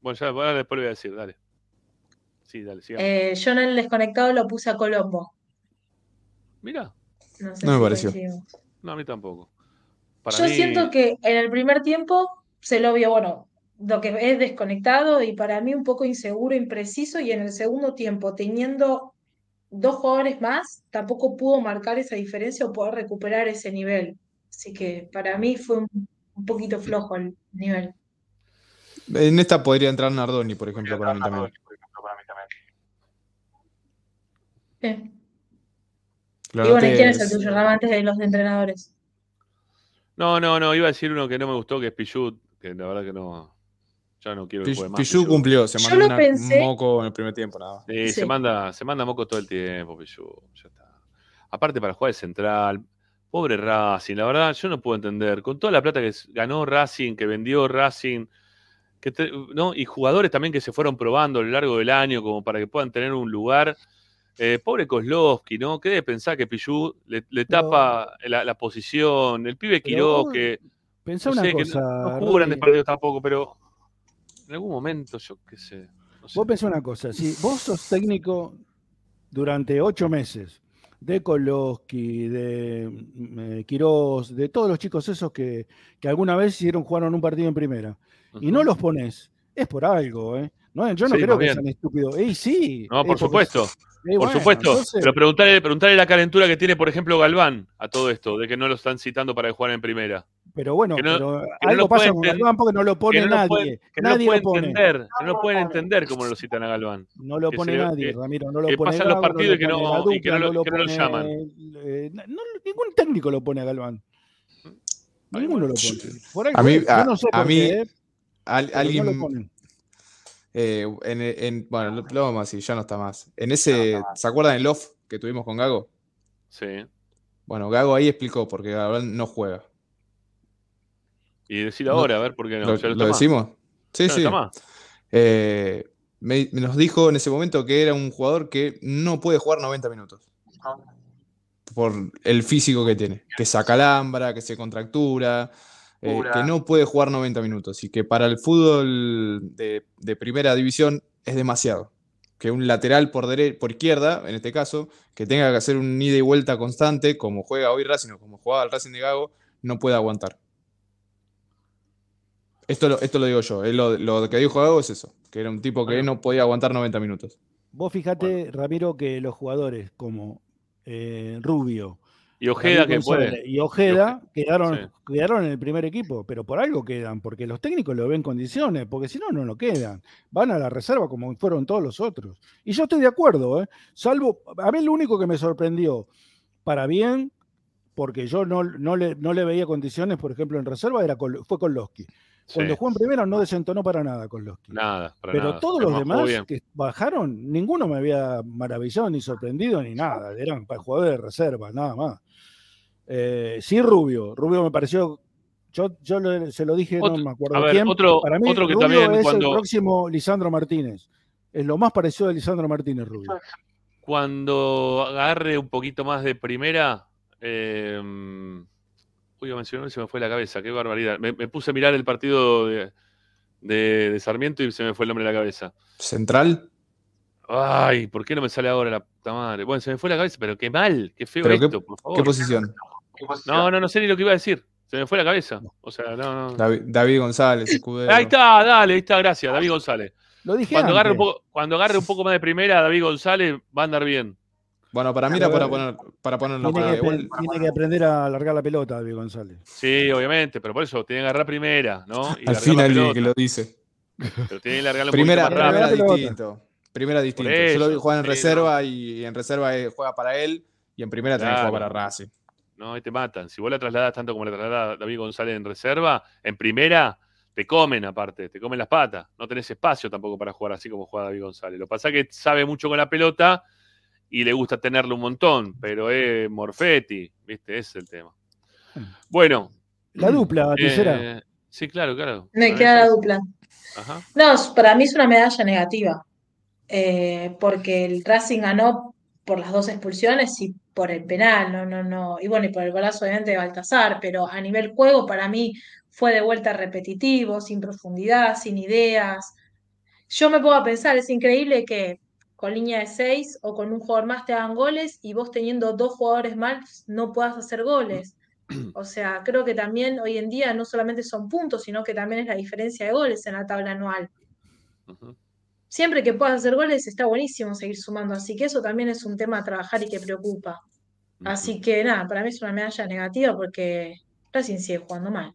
Bueno, ya ahora después lo voy a decir, dale. Sí, dale, sigamos. Eh, yo en el desconectado lo puse a Colombo. Mirá, No sé No me si pareció. coincidimos. no, a mí tampoco. Para Yo mí, siento que en el primer tiempo se lo vio, bueno, lo que es desconectado y para mí un poco inseguro, impreciso, y en el segundo tiempo, teniendo dos jugadores más, tampoco pudo marcar esa diferencia o poder recuperar ese nivel. Así que para mí fue un, un poquito flojo el nivel. En esta podría entrar Nardoni, por ejemplo, para mí también. Lo Y bueno, ¿y anoté, quién es el es- tuyo, Rama, antes de los entrenadores? No, no, no, iba a decir uno que no me gustó, que es Pichut, que la verdad que no. Ya no quiero que juegue más. Pichu cumplió, se Yo mandó una- pensé- moco en el primer tiempo, nada más. Sí, Sí. Se, manda, se manda moco todo el tiempo, Pichut. Ya está. Aparte para jugar de central. Pobre Racing, la verdad, yo no puedo entender. Con toda la plata que ganó Racing, que vendió Racing, que te- ¿no? y jugadores también que se fueron probando a lo largo del año como para que puedan tener un lugar. Eh, pobre Kozlovsky, ¿no? ¿Qué debe pensar que Pichu le, le tapa la, la posición? El pibe Quiró, que Pensá no una sé, que cosa. no, no jugó grandes partidos tampoco, pero en algún momento, yo qué sé. no sé. Vos pensá una cosa, si vos sos técnico durante ocho meses de Koloski, de mm, eh, Quirós, de todos los chicos esos que, que alguna vez hicieron jugaron un partido en primera, y no los pones, es por algo, ¿eh? No, yo no Sí, creo que sean estúpidos. ¡Ey, sí! No, por supuesto. Por bueno, supuesto. entonces- Pero preguntarle, preguntarle la calentura que tiene, por ejemplo, Galván a todo esto, de que no lo están citando para jugar en primera. Pero bueno, que no- pero algo pasa con Galván porque no lo pone nadie. nadie pueden lo pone. entender, que no lo pueden entender cómo lo citan a Galván. No lo pone nadie, que- Ramiro. No lo que pone pasan los partidos y que no- la y que no dupla, lo- que no lo pone, llaman. eh, no- ningún técnico lo pone a Galván. Ninguno lo pone. Por algo A mí, yo no sé a por mí qué, eh, alguien, no lo ponen. eh, en, en- bueno, lo, lo vamos a decir, ya no está más. En ese, ¿se acuerdan del off que tuvimos con Gago? Sí. Bueno, Gago ahí explicó porque Gabral no juega. Y decir ahora, a ver por qué no. ¿Lo, lo más. decimos? Sí, no sí. Eh, me- nos dijo en ese momento que era un jugador que no puede jugar 90 minutos. Por el físico que tiene. Que se acalambra, que se contractura, eh, que no puede jugar 90 minutos. Y que para el fútbol de, de primera división es demasiado. Que un lateral por, dere- por izquierda, en este caso, que tenga que hacer un ida y vuelta constante, como juega hoy Racing o como jugaba el Racing de Gago, no puede aguantar. Esto lo, esto lo digo yo. eh, Lo, lo que dijo Gago es eso, que era un tipo que no podía aguantar 90 minutos. Vos fijate, Ramiro, que los jugadores como eh, Rubio, Y Ojeda que puede. y Ojeda quedaron, sí. quedaron en el primer equipo, pero por algo quedan, porque los técnicos lo ven en condiciones, porque si no, no lo quedan. Van a la reserva como fueron todos los otros. Y yo estoy de acuerdo, ¿eh? salvo, a mí lo único que me sorprendió, para bien, porque yo no, no, le, no le veía condiciones, por ejemplo, en reserva, era fue Koloski. Cuando Sí. jugó en primera no desentonó para nada Koloski. Nada, para Pero nada. todos los demás bien. que bajaron, ninguno me había maravillado ni sorprendido ni nada. Eran para jugadores de reserva, nada más. Eh, sí, Rubio. Rubio me pareció. Yo, yo le- se lo dije, Otro- no me acuerdo a ver, quién. otro- Para mí, otro que Rubio también es cuando- el próximo Lisandro Martínez. Es lo más parecido a Lisandro Martínez, Rubio. Cuando agarre un poquito más de primera, eh, uy, mencionar y se me fue la cabeza, qué barbaridad. Me, me puse a mirar el partido de, de- de Sarmiento y se me fue el nombre de la cabeza. ¿Central? Ay, ¿por qué no me sale ahora la puta madre? Bueno, se me fue la cabeza, pero qué mal, qué feo ¿Pero qué- por favor. qué posición? No, no, no sé ni lo que iba a decir. Se me fue la cabeza. O sea, no, no. David, David González, escudero. Ahí está, dale, ahí está, gracias, David González. Lo dije Cuando agarre, un antes. poco, cuando agarre un poco más de primera, David González va a andar bien. Bueno, para mí era para poner, para ponerlo Tiene, que, igual- tiene que aprender a alargar la pelota, David González. Sí, obviamente, pero por eso tiene que agarrar primera, ¿no? Y Al largar fin la que lo dice. Pero tiene que largarla un Primera, poquito más primera distinto. Primera distinto. eso, Solo juega en sí, reserva y en reserva eh, juega para él y en primera también Claro. juega para Racing. No, ahí te matan. Si vos la trasladas tanto como la traslada David González en reserva, en primera te comen aparte, te comen las patas. No tenés espacio tampoco para jugar así como juega David González. Lo que pasa es que sabe mucho con la pelota y le gusta tenerlo un montón, pero es Morfetti, ¿viste? Ese es el tema. Bueno. La dupla, eh, tercera. sí, claro, claro. Me queda la dupla. Ajá. No, para mí es una medalla negativa, eh, porque el Racing ganó por las dos expulsiones y por el penal, no, no, no, y bueno, y por el golazo obviamente de Baltasar, pero a nivel juego para mí fue de vuelta repetitivo, sin profundidad, sin ideas. Yo me a pensar, es increíble que con línea de seis o con un jugador más te hagan goles y vos teniendo dos jugadores más no puedas hacer goles. O sea, creo que también hoy en día no solamente son puntos, sino que también es la diferencia de goles en la tabla anual. Siempre que puedas hacer goles está buenísimo seguir sumando, así que eso también es un tema a trabajar y que preocupa. Así que nada, para mí es una medalla negativa porque Racing sigue jugando mal.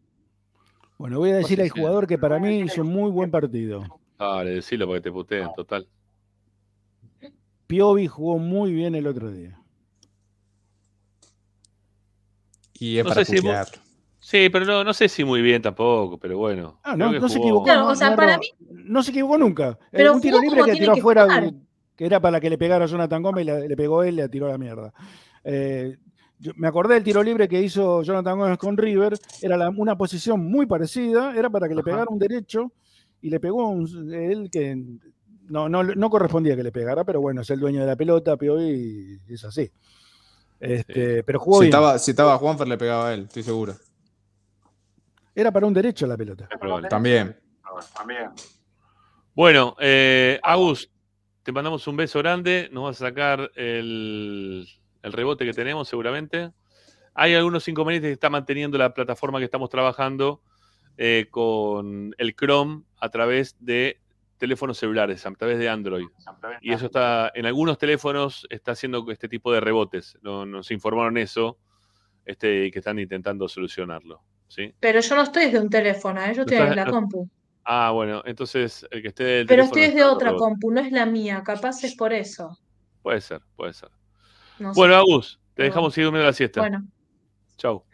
Bueno, voy a decir al jugador que para mí hizo un muy buen partido. Dale, decilo porque te puteen, total. Piovi jugó muy bien el otro día. Y es No para sé si. Sí, pero no, no sé si muy bien tampoco, pero bueno. Ah, no, no se equivocó. Claro, no, o sea, no, para mí- no se equivocó nunca. Eh, Pero un tiro libre que tiró que afuera, que era para que le pegara a Jonathan Gómez, le, le pegó él, le tiró la mierda. Eh, yo me acordé del tiro libre que hizo Jonathan Gómez con River, era la- una posición muy parecida, era para que le pegara un derecho y le pegó un, él que no, no, no correspondía que le pegara, pero bueno, es el dueño de la pelota, Piovi, y es así. Este, Pero jugó Si bien. estaba, si estaba Juanfer le pegaba a él, estoy seguro. Era para un derecho la pelota. También. También. Bueno, eh, Agus, te mandamos un beso grande. Nos vas a sacar el, el rebote que tenemos, seguramente. Hay algunos inconvenientes que está manteniendo la plataforma que estamos trabajando eh, con el Chrome a través de teléfonos celulares, a través de Android. Y eso está, en algunos teléfonos está haciendo este tipo de rebotes. No- nos informaron eso este, y que están intentando solucionarlo. ¿sí? Pero yo no estoy desde un teléfono, ¿eh? yo estoy estás- desde la no- compu. Ah, bueno, entonces el que esté del Pero estoy desde otra rebote. compu, no es la mía, capaz es por eso. Puede ser, puede ser. No sé. bueno, Agus, te dejamos seguir durmiendo la siesta. Bueno, Chau.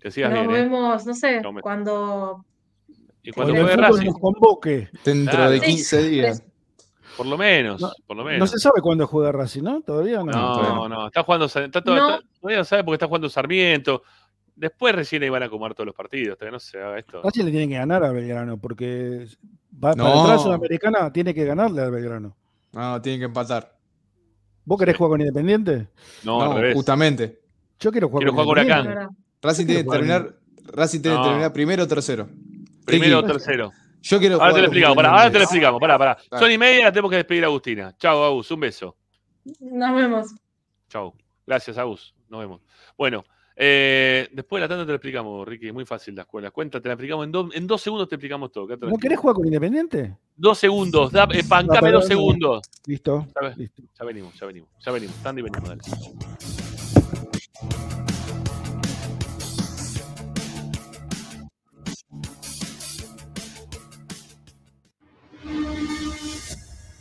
Que sigas nos bien, ¿eh? vemos, no sé, No me- cuando Y cuando juegue Racing. nos convoque. Dentro Claro. de Sí, 15 días. Por lo menos, No, por lo No menos. se sabe cuándo juega Racing, ¿no? ¿Todavía no? No, no, está jugando, está todo- No. está- todavía no sabe porque está jugando Sarmiento. Después recién ahí van a acomodar todos los partidos, todavía no se haga esto. Racing le tiene que ganar a Belgrano, porque va, No. para entrar a Sudamericana tiene que ganarle al Belgrano. No, tienen que empatar. ¿Vos querés jugar con Independiente? No, al revés. justamente. Yo quiero jugar Quiero con jugar. Huracán. Racing tiene que terminar, Racing tiene que No. terminar primero o tercero. Primero o tercero. Yo quiero Ahora te lo explicamos, pará, ahora te lo explicamos, pará, pará. Son y media, la tenemos que despedir a Agustina. Chao, Agus, un beso. Nos vemos. Chao. Gracias, Agus. Nos vemos. Bueno, eh, después de la tanda te lo explicamos, Ricky. Es muy fácil la escuela. Cuenta, te la explicamos en, dos- en dos segundos, te explicamos todo. ¿No querés jugar con Independiente? Dos segundos, da, eh, pancame perdón, dos segundos. Listo. Ya, ve- ya venimos, ya venimos, ya venimos. Tandy, venimos, dale.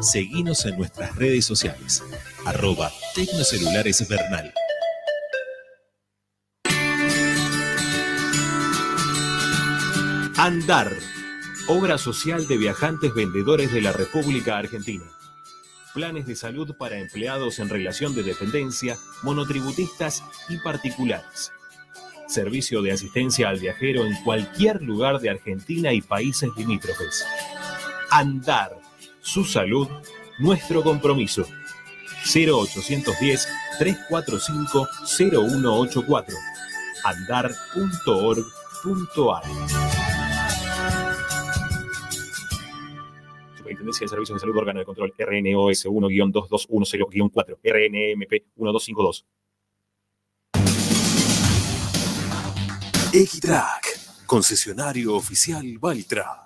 Seguinos en nuestras redes sociales. Arroba Tecnocelulares Bernal. Andar, obra social de viajantes vendedores de la República Argentina. Planes de salud para empleados en relación de dependencia, monotributistas y particulares. Servicio de asistencia al viajero en cualquier lugar de Argentina y países limítrofes. Andar, su salud, nuestro compromiso. 0810 345 0184 andar.org.ar Superintendencia de Servicios de Salud, órgano de control RNOS 1-2210-4, RNMP 1252. X-Track, concesionario oficial Valtra.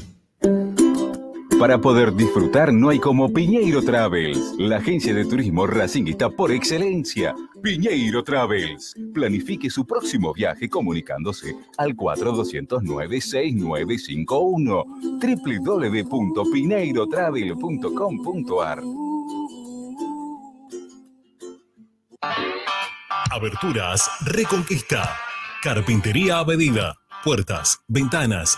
Para poder disfrutar no hay como Piñeiro Travels, la agencia de turismo racinguista por excelencia. Piñeiro Travels. Planifique su próximo viaje comunicándose al 4209-6951 www.pineirotravel.com.ar Aberturas Reconquista. Carpintería a medida. Puertas, ventanas.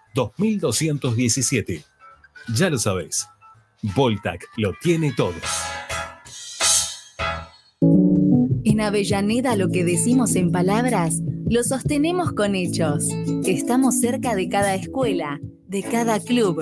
2217. Ya lo sabéis. Voltac lo tiene todo. En Avellaneda lo que decimos en palabras, lo sostenemos con hechos. Estamos cerca de cada escuela, de cada club,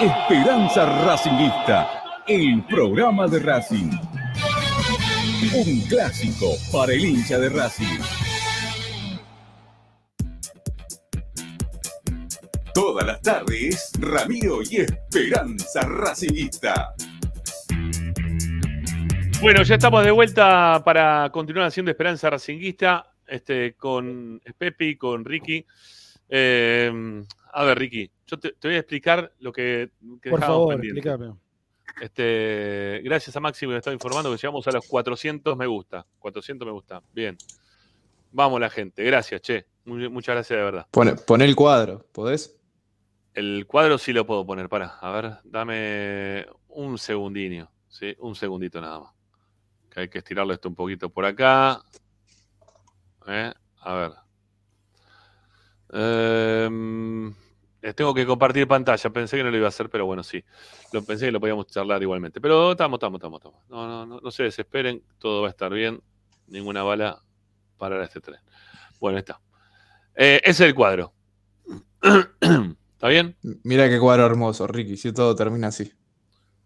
Esperanza Racingista, el programa de Racing. Un clásico para el hincha de Racing. Todas las tardes, Ramiro y Esperanza Racingista. Bueno, ya estamos de vuelta para continuar haciendo Esperanza Racinguista este, con Pepi, con Ricky. Eh, a ver, Ricky, yo te, te voy a explicar lo que, que Por favor, pendiente. explícame. Este, gracias a Maxi que me está informando que llegamos a los 400 me gusta. 400 me gusta. Bien. Vamos la gente. Gracias, che. Muy- muchas gracias de verdad. Pone, poné el cuadro, ¿podés? El cuadro sí lo puedo poner. Para, a ver, dame un segundinio. ¿sí? Un segundito nada más. Que hay que estirarlo esto un poquito por acá. ¿Eh? A ver. Em, les tengo que compartir pantalla. Pensé que no lo iba a hacer, pero bueno, sí. Lo pensé que lo podíamos charlar igualmente. Pero estamos, estamos, estamos, estamos. No, no, no, no se desesperen. Todo va a estar bien. Ninguna bala para este tren. Bueno, ahí está. Eh, ese es el cuadro. ¿Está bien? Mira qué cuadro hermoso, Ricky, si todo termina así.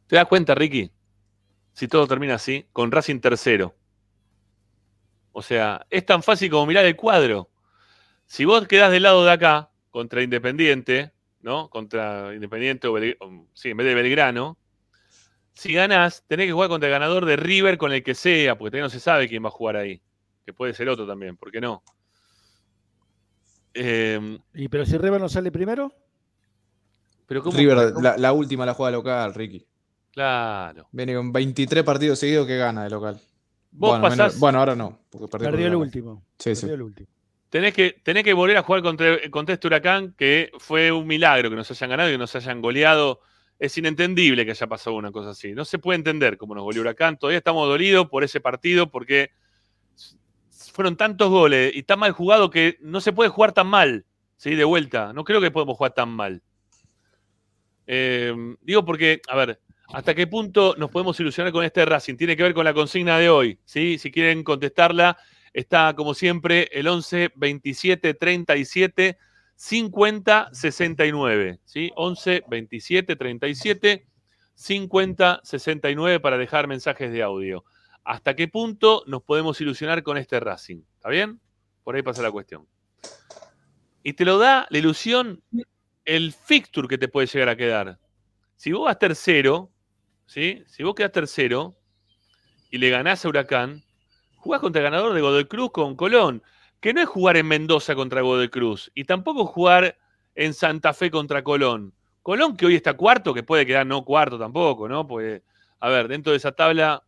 ¿Te das cuenta, Ricky? Si todo termina así, con Racing tercero. O sea, es tan fácil como mirar el cuadro. Si vos quedás del lado de acá, contra Independiente, ¿no? Contra Independiente o, Belg- o- sí, en vez de Belgrano, si ganás, tenés que jugar contra el ganador de River con el que sea, porque todavía no se sabe quién va a jugar ahí. Que puede ser otro también, ¿por qué no? Eh, ¿Y pero si River no sale primero? pero ¿cómo? River, la, la última la juega local, Ricky. Claro. Viene con 23 partidos seguidos que gana de local. Vos bueno, menos- pasás- bueno, ahora no. Porque perdió, el último. Sí, sí. Perdió el último. Tenés que, tenés que volver a jugar contra, contra este huracán, que fue un milagro que nos hayan ganado y que nos hayan goleado. Es inentendible que haya pasado una cosa así. No se puede entender cómo nos goleó Huracán. Todavía estamos dolidos por ese partido porque fueron tantos goles y tan mal jugado que no se puede jugar tan mal. ¿sí? De vuelta. No creo que podemos jugar tan mal. Eh, digo porque, a ver, ¿hasta qué punto nos podemos ilusionar con este Racing? Tiene que ver con la consigna de hoy. ¿sí? Si quieren contestarla, está como siempre el 11 27 37 50 69. ¿sí? 11 27 37 50 69 para dejar mensajes de audio. ¿Hasta qué punto nos podemos ilusionar con este Racing? ¿Está bien? Por ahí pasa la cuestión. Y te lo da la ilusión el fixture que te puede llegar a quedar. Si vos vas tercero, ¿sí? Si vos quedás tercero y le ganás a Huracán, jugás contra el ganador de Godoy Cruz con Colón, que no es jugar en Mendoza contra Godoy Cruz y tampoco jugar en Santa Fe contra Colón. Colón que hoy está cuarto, que puede quedar no cuarto tampoco, ¿no? Pues, a ver, dentro de esa tabla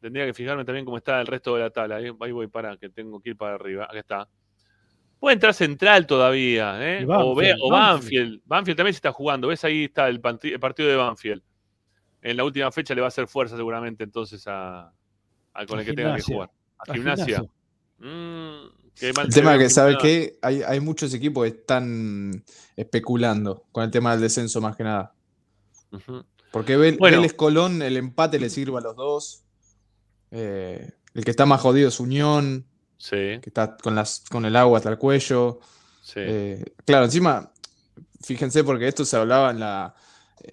tendría que fijarme también cómo está el resto de la tabla. Ahí, ahí voy, para, que tengo que ir para arriba. Acá está. Puede entrar central todavía, ¿eh? O, ve- Banfield, o Banfield. Banfield. Banfield también se está jugando. ¿Ves? Ahí está el, partido de Banfield. En la última fecha le va a hacer fuerza seguramente entonces a, a con el que tenga que jugar. A, gimnasia. Gimnasia. Mm, qué mal El tema que, ¿sabes qué? Hay, hay muchos equipos que están especulando con el tema del descenso más que nada. Ujú. Porque Vel- Bueno. Vélez Colón, el empate le sirve a los dos. Eh, el que está más jodido es Unión, Sí, que está con, las, con el agua hasta el cuello. sí. Eh, claro, encima, fíjense porque esto se hablaba en la,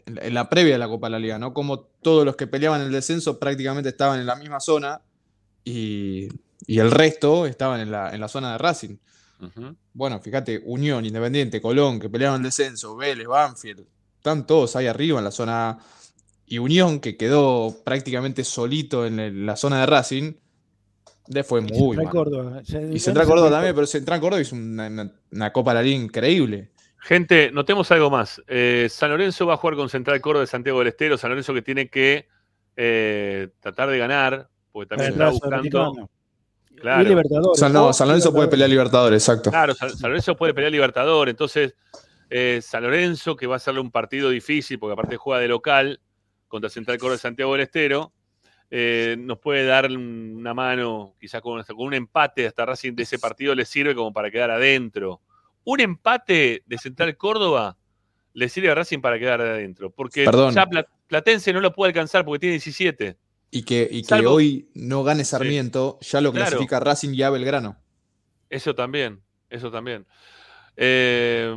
en la- en la previa de la Copa de la Liga, ¿no? Como todos los que peleaban el descenso prácticamente estaban en la misma zona y, y el resto estaban en la, en la zona de Racing. Bueno, fíjate, Unión, Independiente, Colón, que peleaban el descenso, Vélez, Banfield, están todos ahí arriba en la zona A. Y Unión, que quedó prácticamente solito en el- la zona de Racing, le fue Y muy Central mal. Córdoba. Y Central Córdoba también, pero Central Córdoba hizo una, una- una Copa de la Liga increíble. Gente, notemos algo más. Eh, San Lorenzo va a jugar con Central Córdoba de Santiago del Estero. San Lorenzo que tiene que eh, tratar de ganar, porque también está buscando. Y Claro, Libertadores. San, no, o San Lorenzo puede pelear Libertadores, exacto. claro, San, San Lorenzo puede pelear Libertadores. Entonces, eh, San Lorenzo, que va a hacerle un partido difícil, porque aparte juega de local, contra Central Córdoba de Santiago del Estero, eh, nos puede dar una mano, quizás con, con un empate hasta Racing de ese partido le sirve como para quedar adentro. Un empate de Central Córdoba le sirve a Racing para quedar adentro, porque Perdón. ya Pla- Platense no lo puede alcanzar porque tiene 17. Y que, y que Salvo- hoy no gane Sarmiento, ya lo Claro. clasifica Racing y a Belgrano. Eso también, eso también. Eh,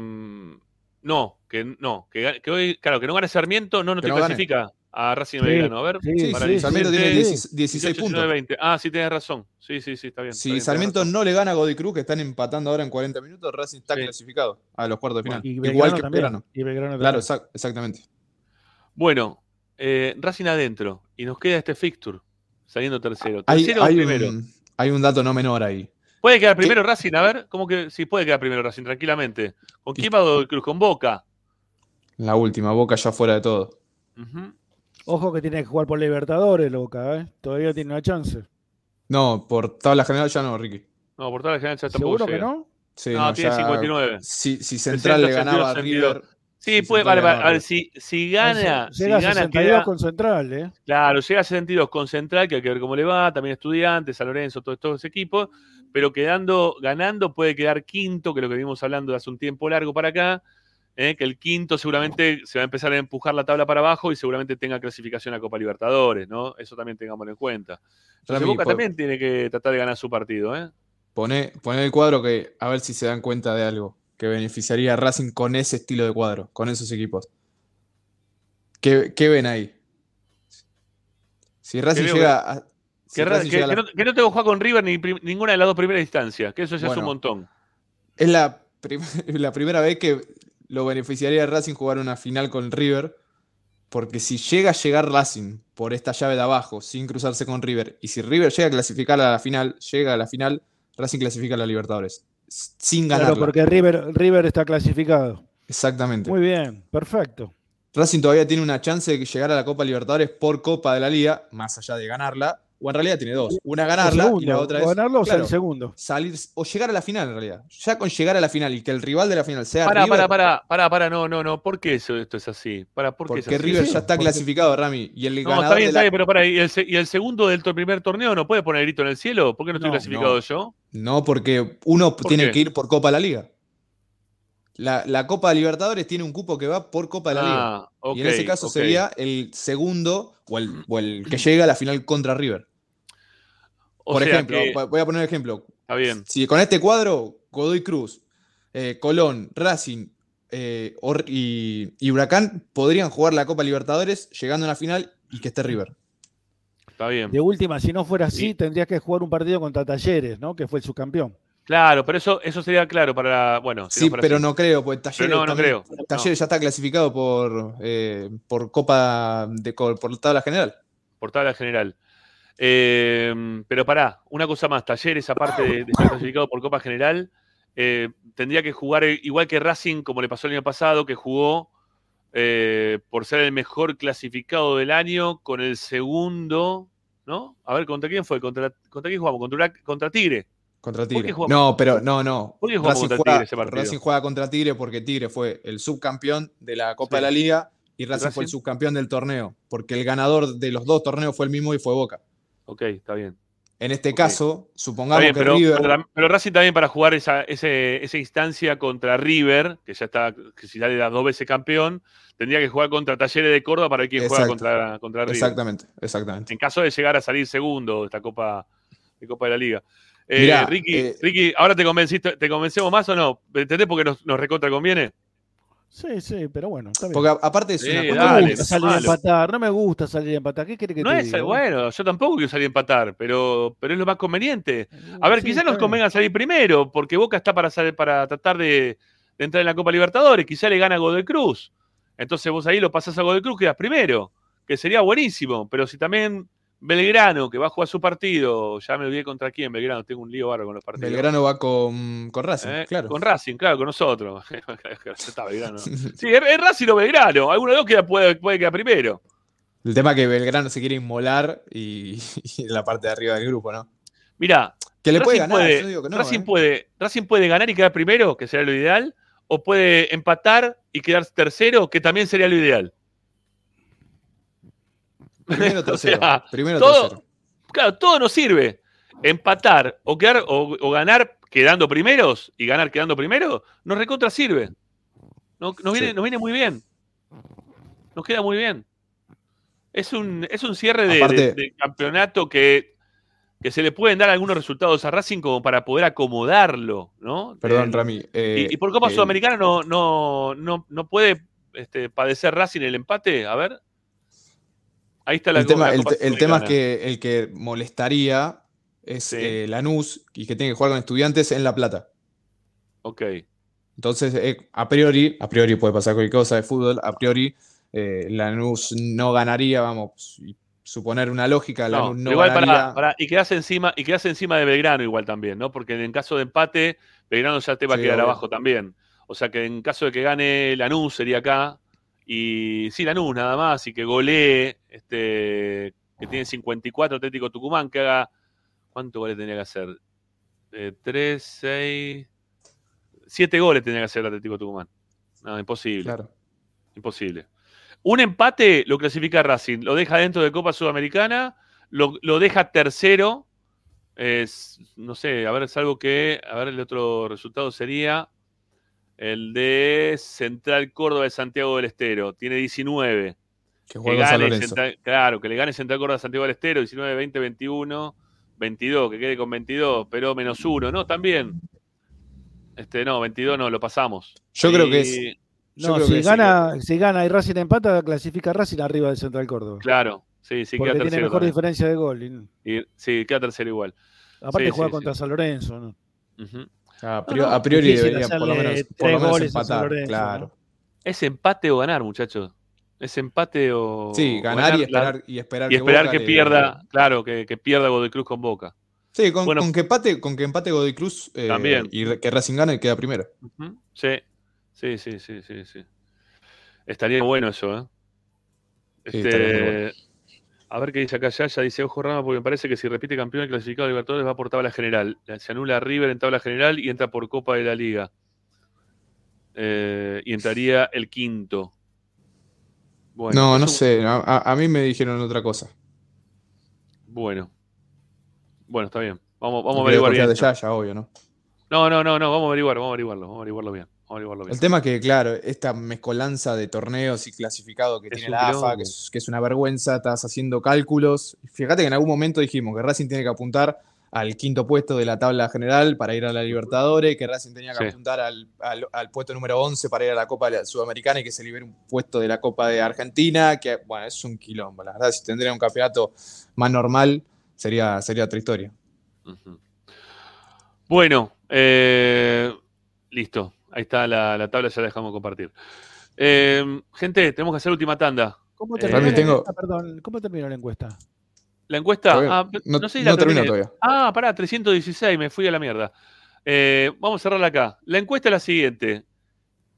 no, que no, que, hoy, claro, que no gane Sarmiento, no, no Que te no gane. clasifica a Racing Sí, Belgrano. A ver, sí, para sí, el Sarmiento tiene 17, 16 16 puntos. 19, 20. Ah, sí, tienes razón. Sí, sí, sí, está bien. está Si bien, Sarmiento no le gana a Godoy Cruz, que están empatando ahora en 40 minutos, Racing está Sí. clasificado a los cuartos de final. Y Igual que también, Belgrano. y Belgrano Claro, exactamente. Bueno, eh, Racing adentro. Y nos queda este fixture, saliendo tercero. Hay, Tercero o hay primero. un, hay un dato no menor ahí. ¿Puede quedar primero Racing? A ver, ¿cómo que sí puede quedar primero Racing? Tranquilamente. ¿Con quién va Godoy Cruz? Con Boca. La última, Boca ya fuera de todo. Ojo que tiene que jugar por Libertadores, Boca, ¿eh? Todavía tiene una chance. No, por tabla general ya no, Ricky. No, por toda la general ya tampoco ¿Seguro que no? Sí, no, no, tiene ya- 59. Si, si Central 60, le ganaba a 62. River. Sí, si puede, vale, a ver, si, si gana, si Llega a gana 62 queda, con Central, ¿eh? claro, llega a 62 con Central, que hay que ver cómo le va, también Estudiantes, San Lorenzo, todos estos equipos, pero quedando, ganando puede quedar quinto, que es lo que vimos hablando de hace un tiempo largo para acá, ¿eh? que el quinto seguramente se va a empezar a empujar la tabla para abajo y seguramente tenga clasificación a Copa Libertadores, ¿no? Eso también tengámoslo en cuenta. Entonces Rami, Boca también tiene que tratar de ganar su partido, ¿eh? Poné, poné el cuadro que a ver si se dan cuenta de algo que beneficiaría a Racing con ese estilo de cuadro, con esos equipos. ¿Qué, qué ven ahí? Si Racing llega a. si Que, Racing que- llega a que la- no, que no tengo que jugar con River ni prim- ninguna de las dos primeras instancias, que eso ya es un montón. Es la, prim- la primera vez que lo beneficiaría a Racing jugar una final con River. Porque si llega a llegar Racing por esta llave de abajo sin cruzarse con River, y si River llega a clasificar a la final, llega a la final, Racing clasifica a la Libertadores. Sin Claro, ganarla. porque River, River está clasificado. Exactamente. Muy bien, perfecto. Racing todavía tiene una chance de llegar a la Copa Libertadores por Copa de la Liga, más allá de ganarla. O en realidad tiene dos. Una ganarla segundo, y la otra o es. ganarlo o ser claro, el segundo. Salir, o llegar a la final, en realidad. Ya con llegar a la final y que el rival de la final sea Pará, River, pará, pará, pará, pará, no, no, no. ¿Por qué eso, esto es así? Pará, ¿por qué es porque así? River ya está Porque- clasificado, Rami. Y el No, ganador está bien, de está la- bien, pero pará, ¿y el, y el segundo del primer torneo no puede poner grito en el cielo? ¿Por qué no estoy No, clasificado no. yo? No, porque uno ¿Por tiene qué? que ir por Copa de la Liga. La, la Copa de Libertadores tiene un cupo que va por Copa de la Ah, Liga. ok, y en ese caso sería el segundo o el, o el que llega a la final contra River. O Por sea ejemplo, que- voy a poner un ejemplo. Está bien. Si con este cuadro, Godoy Cruz, eh, Colón, Racing eh, Or- y, y Huracán podrían jugar la Copa Libertadores llegando a la final y que esté River. Está bien. De última, si no fuera así, tendrías que jugar un partido contra Talleres, ¿no? Que fue el subcampeón. Claro, pero eso, eso sería claro para. Bueno, Sí, pero así. no creo, porque Talleres, Pero no, no también- creo. Talleres ya está clasificado por, eh, por Copa de por tabla general. Por tabla general. Eh, pero pará, una cosa más. Talleres, aparte de, de estar clasificado por Copa General, eh, tendría que jugar igual que Racing, como le pasó el año pasado, que jugó eh, por ser el mejor clasificado del año con el segundo. ¿No? A ver, ¿contra quién fue? ¿Contra, contra quién jugamos? Contra, contra Tigre. Contra ¿Por qué Tigre. jugamos- No, pero no, no. ¿Por qué jugamos Racing contra juega, Tigre ese partido? Racing juega contra Tigre porque Tigre fue el subcampeón de la Copa Sí. de la Liga y Racing, fue el subcampeón del torneo. Porque el ganador de los dos torneos fue el mismo y fue Boca. Ok, está bien. En este caso, supongamos bien, que pero, River. pero Racing también para jugar esa, ese- esa instancia contra River, que ya está, que si sale las dos veces campeón, tendría que jugar contra Talleres de Córdoba para ver quién juega contra, contra River. Exactamente, exactamente. En caso de llegar a salir segundo de esta Copa de Copa de la Liga. Eh, Mirá, Ricky, eh, Ricky, ¿ahora te convenciste, te convencemos más o no? ¿Entendés por qué nos, nos recontra conviene? Sí, sí, pero bueno, está bien. Porque aparte es Sí, una no cosa- me gusta no salir a empatar, no me gusta salir a empatar. ¿Qué querés que No te es, diga? bueno, yo tampoco quiero salir a empatar, pero, pero es lo más conveniente. A ver, Sí, quizás nos convenga salir primero, porque Boca está para, salir- para tratar de, de entrar en la Copa Libertadores, quizás le gana a Godoy Cruz. Entonces vos ahí lo pasás a Godoy Cruz, quedas primero, que sería buenísimo, pero si también Belgrano, que va a jugar su partido, ya me olvidé contra quién, Belgrano, tengo un lío bárbaro con los partidos. Belgrano va con, con Racing, Eh, claro. Con Racing, claro, con nosotros. Está, Belgrano. Sí, es, es Racing o Belgrano, alguno de los dos queda- puede, puede quedar primero. El tema es que Belgrano se quiere inmolar y, y la parte de arriba del grupo, ¿no? Mira, Que le puede ganar, puede- yo digo que no, Racing, ¿eh? puede, Racing puede ganar y quedar primero, que sería lo ideal, o puede empatar y quedar tercero, que también sería lo ideal. Primero, O tercero. sea, Primero, todo, tercero. Claro, todo nos sirve. Empatar o, quedar, o, o ganar quedando primeros y ganar quedando primero, nos recontra sirve. Nos, nos viene, Sí. nos viene muy bien. Nos queda muy bien. Es un, es un cierre de, Aparte- de- de campeonato que, que se le pueden dar algunos resultados a Racing como para poder acomodarlo, ¿no? Perdón, Eh, Rami. eh, y, y por Copa el- Sudamericana no, no, no, no puede este, padecer Racing el empate. A ver. Ahí está la, el tema, la el, tema es que el que molestaría es eh, Lanús y que tiene que jugar con estudiantes en La Plata. Ok. Entonces, eh, a priori, a priori puede pasar cualquier cosa de fútbol, a priori eh, Lanús no ganaría, vamos, suponer una lógica, No, Lanús no igual ganaría. pará, pará, y quedás encima, y quedás encima de Belgrano igual también, ¿no? Porque en caso de empate, Belgrano ya te va a quedar obvio. abajo también. O sea que en caso de que gane Lanús sería acá. Y sí, Lanús nada más, y que golee, este, que tiene 54 Atlético Tucumán, que haga. ¿Cuántos goles tenía que hacer? Eh, 3, 6. 7 goles tenía que hacer el Atlético Tucumán. No, imposible. Claro. Imposible. Un empate lo clasifica Racing, lo deja dentro de Copa Sudamericana, lo, lo deja tercero. Es, no sé, a ver, es algo que. A ver, el otro resultado sería el de Central Córdoba de Santiago del Estero. Tiene 19. Que Lorenzo. Central- claro, que le gane Central Córdoba de Santiago del Estero, 19, 20, 21, 22, que quede con 22, pero menos uno, ¿no? También. Este, no, 22 no, lo pasamos. Yo creo que es- No, si sí. gana, si gana y Racing empata, clasifica Racing arriba de Central Córdoba. Claro, sí, sí, porque queda tiene tercero. mejor también. diferencia de gol. y- Y- sí, queda tercero igual. aparte Sí, juega sí, contra sí. San Lorenzo. ¿no? Ujú. A, No, priori, no, a priori por lo menos, por lo menos empatar. Lorenzo, claro. Es empate o ganar, muchachos. Es empate o. Sí, ganar y la- esperar, y esperar y que, esperar Boca que le- pierda, claro, que, que pierda Godoy Cruz con Boca. Sí, con, Bueno. con que empate, con que empate Godoy Cruz eh, También. y que Racing gane queda primero. Sí, sí, sí, sí, sí, sí. Estaría bueno eso, ¿eh? Sí, Este, bueno. A ver qué dice acá ya, ya dice Ojo Rama, porque me parece que si repite campeón el clasificado de Libertadores va por tabla general. Se anula a River en tabla general y entra por Copa de la Liga. Eh, y entraría el quinto. Bueno, no, no un- sé, a, a- a mí me dijeron otra cosa. Bueno. Bueno, está bien. Vamos, vamos a No quería averiguar bien. de Yaya, obvio, ¿no? No, no, no, no, vamos a averiguar, vamos a averiguarlo, vamos a averiguarlo bien. El tema es que, claro, esta mezcolanza de torneos y clasificados que Es tiene la AFA, que es, que es una vergüenza, estás haciendo cálculos. Fíjate que en algún momento dijimos que Racing tiene que apuntar al quinto puesto de la tabla general para ir a la Libertadores, que Racing tenía que Sí. apuntar al, al- al puesto número 11 para ir a la Copa Sudamericana y que se libere un puesto de la Copa de Argentina, que, bueno, es un quilombo. La verdad, si tendría un campeonato más normal, sería, sería otra historia. Bueno, eh, listo. Ahí está la, la tabla, ya la dejamos compartir. Eh, gente, tenemos que hacer última tanda. ¿Cómo Eh, terminó, la tengo- encuesta? Perdón, ¿cómo terminó la encuesta? La encuesta. Todavía- ah, no- no sé si no la terminó terminé. todavía. Ah, pará, 316, me fui a la mierda. Eh, vamos a cerrarla acá. La encuesta es la siguiente.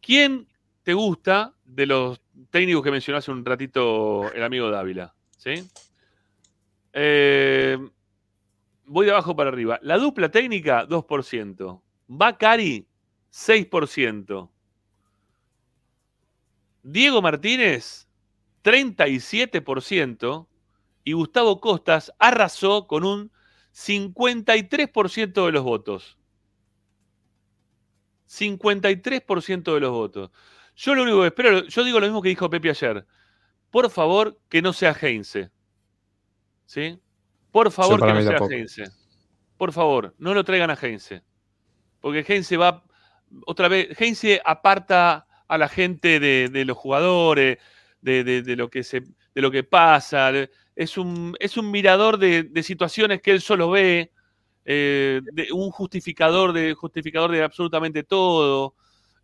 ¿Quién te gusta de los técnicos que mencionó hace un ratito el amigo Dávila? ¿Sí? Eh, voy de abajo para arriba. La dupla técnica, 2%. Bacari, 6%. Diego Martínez, 37%. Y Gustavo Costas arrasó con un 53% de los votos. 53% de los votos. Yo lo único que espero, yo digo lo mismo que dijo Pepe ayer. Por favor, que no sea Heinze. ¿Sí? Por favor, que no sea. Heinze. Por favor, no lo traigan a Heinze. Porque Heinze va. Otra vez, Heinze aparta a la gente de, los jugadores, de, lo que se, de lo que pasa. Es un, es un mirador de, situaciones que él solo ve. eh, un justificador de, justificador de absolutamente todo.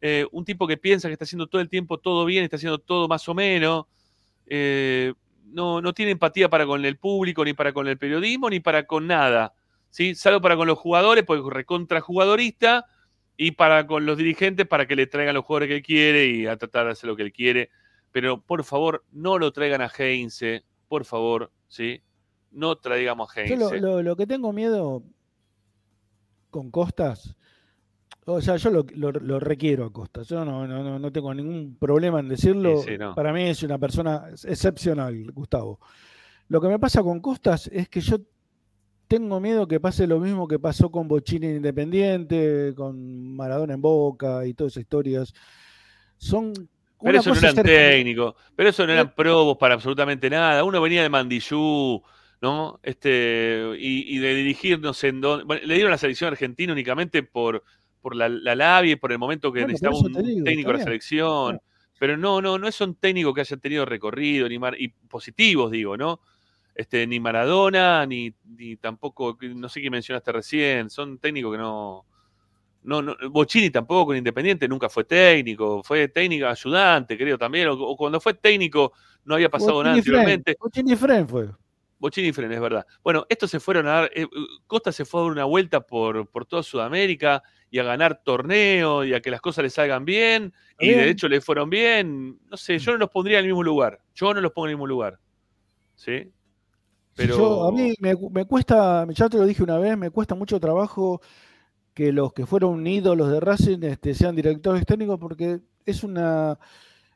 eh, un tipo que piensa que está haciendo todo el tiempo todo bien, está haciendo todo más o menos. eh, no, no tiene empatía para con el público, ni para con el periodismo, ni para con nada. ¿sí? Salvo para con los jugadores, porque recontra jugadorista, y para con los dirigentes, para que le traigan los jugadores que él quiere y a tratar de hacer lo que él quiere. Pero por favor, no lo traigan a Heinze, por favor, ¿sí? No traigamos a Yo Heinze. lo, lo- lo que tengo miedo con Costas, o sea, yo lo, lo- lo requiero a Costas. Yo no, no, no- no tengo ningún problema en decirlo. Sí, sí, no. Para mí es una persona excepcional, Gustavo. Lo que me pasa con Costas es que yo tengo miedo que pase lo mismo que pasó con Bochini en Independiente, con Maradona en Boca y todas esas historias. Son. Pero eso no eran ser- técnicos, pero eso no eran probos para absolutamente nada. Uno venía de Mandillú, ¿no? Este, y, y de dirigirnos en donde. bueno, le dieron la selección argentina únicamente por, por la, la labia y por el momento que Bueno, necesitaba un, digo, técnico de la selección. Pero no, no, no es un técnico que haya tenido recorrido, ni mar- y positivos, digo, ¿no? Este, ni Maradona, ni, ni tampoco, no sé quién mencionaste recién, son técnicos que no. No, no, Bochini tampoco en Independiente nunca fue técnico, fue técnico ayudante, creo también, o, o cuando fue técnico no había pasado nada anteriormente. Bochini Fren fue. Bochini y Fren, es verdad. Bueno, estos se fueron a dar, eh, Costa se fue a dar una vuelta por, por toda Sudamérica y a ganar torneos y a que las cosas le salgan bien, y Bien. de hecho le fueron bien. No sé, yo no los pondría en el mismo lugar. Yo no los pongo en el mismo lugar. ¿Sí? Pero. Yo, a mí me, me cuesta, ya te lo dije una vez, me cuesta mucho trabajo que los que fueron ídolos de Racing este, sean directores técnicos porque es una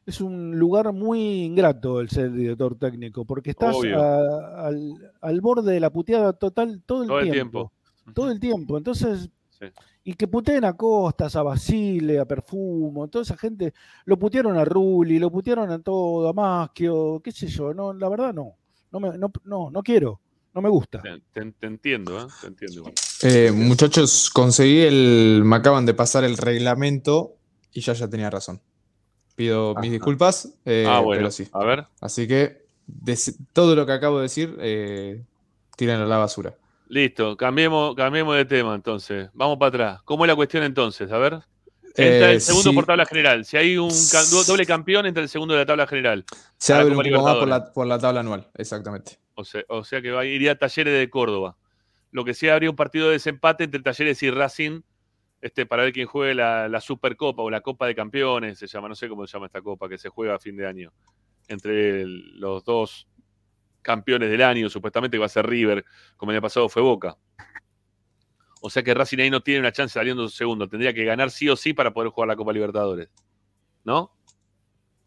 es un lugar muy ingrato el ser director técnico, porque estás a- al, al borde de la puteada total todo el Todo el tiempo. tiempo. Todo el tiempo. Entonces, Sí. y que puteen a Costas, a Basile, a Perfumo, toda esa gente, lo putearon a Rulli, lo putearon a todo, a Maschio, qué sé yo, no, la verdad no. No, me, no, no, no quiero, no me gusta. Te, entiendo, ¿eh? Te entiendo. Eh, muchachos, conseguí el. Me acaban de pasar el reglamento y ya ya tenía razón. Pido mis disculpas, eh, Ah, bueno, pero sí. a ver. Así que des- todo lo que acabo de decir, eh, tírenlo a la basura. Listo, cambiemos, cambiemos de tema entonces. Vamos para atrás. ¿Cómo es la cuestión entonces? A ver. Entra Eh, el segundo por tabla general. Si hay un doble campeón, entra el segundo de la tabla general. Se abre un poco más por la, por la tabla anual, exactamente. O sea, o sea que va, iría a Talleres de Córdoba. Lo que sí habría un partido de desempate entre Talleres y Racing este, para ver quién juegue la, la Supercopa o la Copa de Campeones, se llama, no sé cómo se llama esta copa que se juega a fin de año. Entre el- los dos campeones del año, supuestamente que va a ser River, como el año pasado fue Boca. O sea que Racing ahí no tiene una chance saliendo segundo. Tendría que ganar sí o sí para poder jugar la Copa Libertadores. ¿No?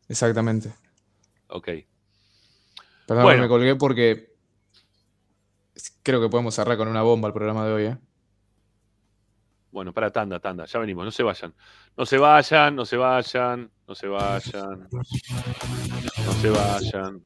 Exactamente. Ok. Perdón, Bueno. me colgué porque creo que podemos cerrar con una bomba el programa de hoy. ¿eh? Bueno, para tanda, tanda, ya venimos, no se vayan. No se vayan, no se vayan, no se vayan. No se vayan.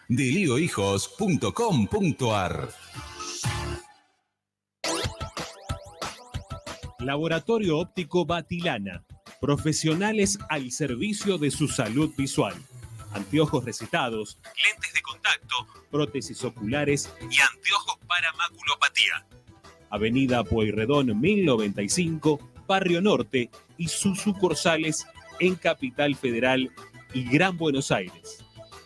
deliohijos.com.ar. Laboratorio Óptico Batilana. Profesionales al servicio de su salud visual. Anteojos recetados, lentes de contacto, prótesis oculares y anteojos para maculopatía. Avenida Pueyrredón 1095, Barrio Norte y sus sucursales en Capital Federal y Gran Buenos Aires.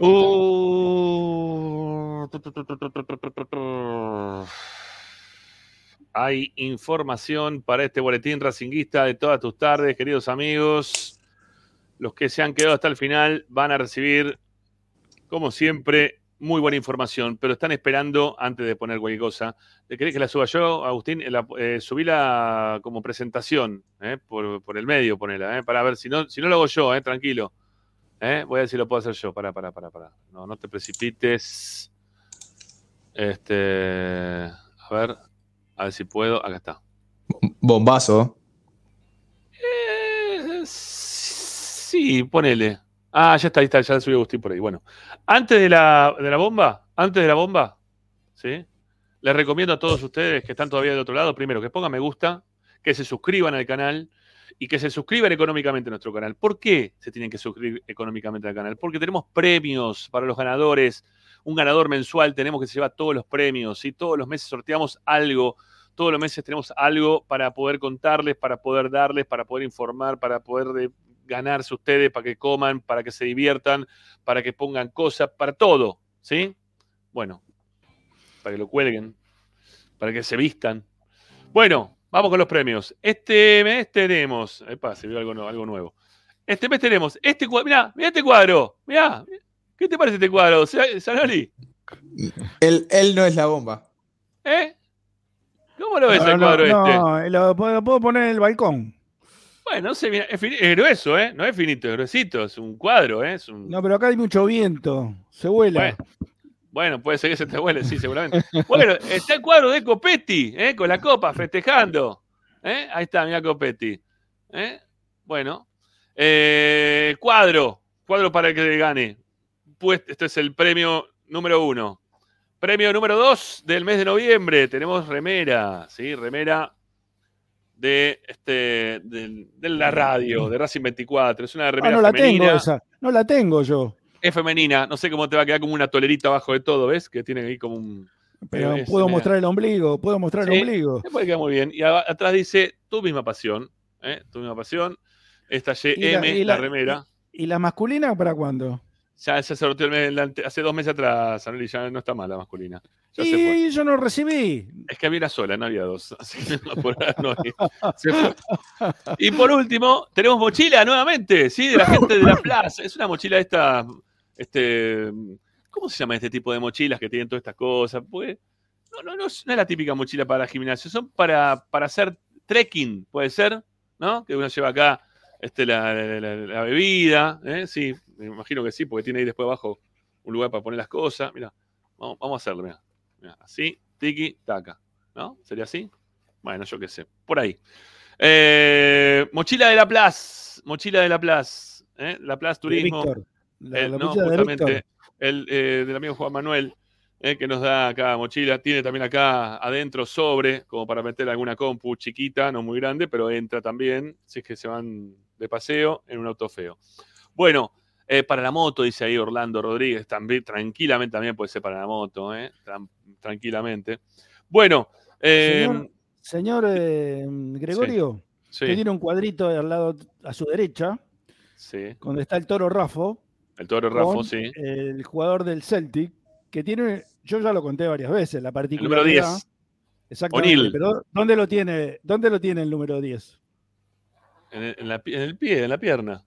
Uh, Hay información para este boletín racinguista de todas tus tardes, queridos amigos. Los que se han quedado hasta el final van a recibir, como siempre, muy buena información, pero están esperando, antes de poner cualquier cosa, ¿te querés que la suba yo, Agustín? La, eh, subíla como presentación, eh, por, por el medio, ponela, eh, para ver si no, si no lo hago yo, eh, tranquilo. ¿Eh? Voy a ver si lo puedo hacer yo. Para, para, para, para. No, no te precipites. Este. A ver. A ver si puedo. Acá está. Bombazo. Eh, sí, ponele. Ah, ya está, ahí está, ya subió Agustín por ahí. Bueno, antes de la, de la bomba, antes de la bomba, ¿sí? Les recomiendo a todos ustedes que están todavía del otro lado, primero, que pongan me gusta, que se suscriban al canal y que se suscriban económicamente a nuestro canal. ¿Por qué se tienen que suscribir económicamente al canal? Porque tenemos premios para los ganadores. Un ganador mensual tenemos que se lleva todos los premios. y Todos los meses sorteamos algo. Todos los meses tenemos algo para poder contarles, para poder darles, para poder informar, para poder de- ganarse ustedes, para que coman, para que se diviertan, para que pongan cosas, para todo. ¿Sí? Bueno, para que lo cuelguen, para que se vistan. Bueno, vamos con los premios. Este mes tenemos. Epa, se vio algo, nu- algo nuevo. Este mes tenemos este cuadro. Mirá, mirá este cuadro. Mirá. ¿Qué te parece este cuadro? Sa- Sanoli? Él, él no es la bomba. ¿Eh? ¿Cómo lo ves No, el no, cuadro este? no, lo, puedo, lo puedo poner en el balcón. Bueno, no sé, mira, es grueso, ¿eh? No es finito, es gruesito. Es un cuadro, ¿eh? Es un... No, pero acá hay mucho viento. Se vuela. Bueno, bueno, puede ser que se te huele, sí, seguramente. Bueno, está el cuadro de Copetti, ¿eh? Con la copa, festejando. ¿eh? Ahí está, mira Copetti. ¿eh? Bueno. Eh, cuadro. Cuadro para el que gane. Pues este es el premio número uno. Premio número dos del mes de noviembre. Tenemos remera, ¿sí? Remera de, este, de, de la radio, de Racing 24. Es una Ah, remera no la femenina. tengo esa. No la tengo yo. Es femenina, no sé cómo te va a quedar como una tolerita abajo de todo, ¿ves? Que tiene ahí como un. Pero puedo mostrar el ombligo. Puedo mostrar el ombligo. te puede quedar muy bien. Y atrás dice tu misma pasión, ¿eh? Tu misma pasión. Esta ¿Y la- YM, la, la- remera. ¿Y la masculina para cuándo? Ya, se sorteó el hace dos meses atrás, Sanoli, ya no está mal la masculina. Ya se fue. Y yo no recibí. Es que había una sola, no había dos. Así que por ahora no hay. Se fue. Y por último, tenemos mochila nuevamente, ¿sí? De la gente de la plaza. Es una mochila esta, este, ¿cómo se llama este tipo de mochilas que tienen todas estas cosas? Pues, no, no, no, es, no es la típica mochila para gimnasio, son para, para hacer trekking, puede ser, ¿no? Que uno lleva acá este, la, la- la- la bebida, ¿eh? Sí, me imagino que sí, porque tiene ahí después abajo un lugar para poner las cosas. Mira, vamos, vamos a hacerlo, mira. Mira, así, tiki, taca. ¿No? ¿Sería así? Bueno, yo qué sé. Por ahí. Eh, mochila de la Plaza. Mochila de la Plaza. ¿eh? La Plaza Turismo. Víctor. La- El- la no, de justamente el eh, del amigo Juan Manuel, eh, que nos da acá mochila. Tiene también acá adentro sobre, como para meter alguna compu chiquita, no muy grande, pero entra también, si es que se van de paseo en un auto feo. Bueno, eh, para la moto, dice ahí Orlando Rodríguez, también, tranquilamente también puede ser para la moto, eh, tran- tranquilamente. Bueno, eh, Señor, señor, eh, Gregorio, sí. usted tiene un cuadrito al lado a su derecha, sí, donde está el toro Rafo. El toro sí. El jugador del Celtic, que tiene, yo ya lo conté varias veces, la El número particularidad. 10. Exactamente. Pero ¿dónde lo tiene? ¿Dónde lo tiene el número 10? En el, en la pi- en el pie, en la pierna.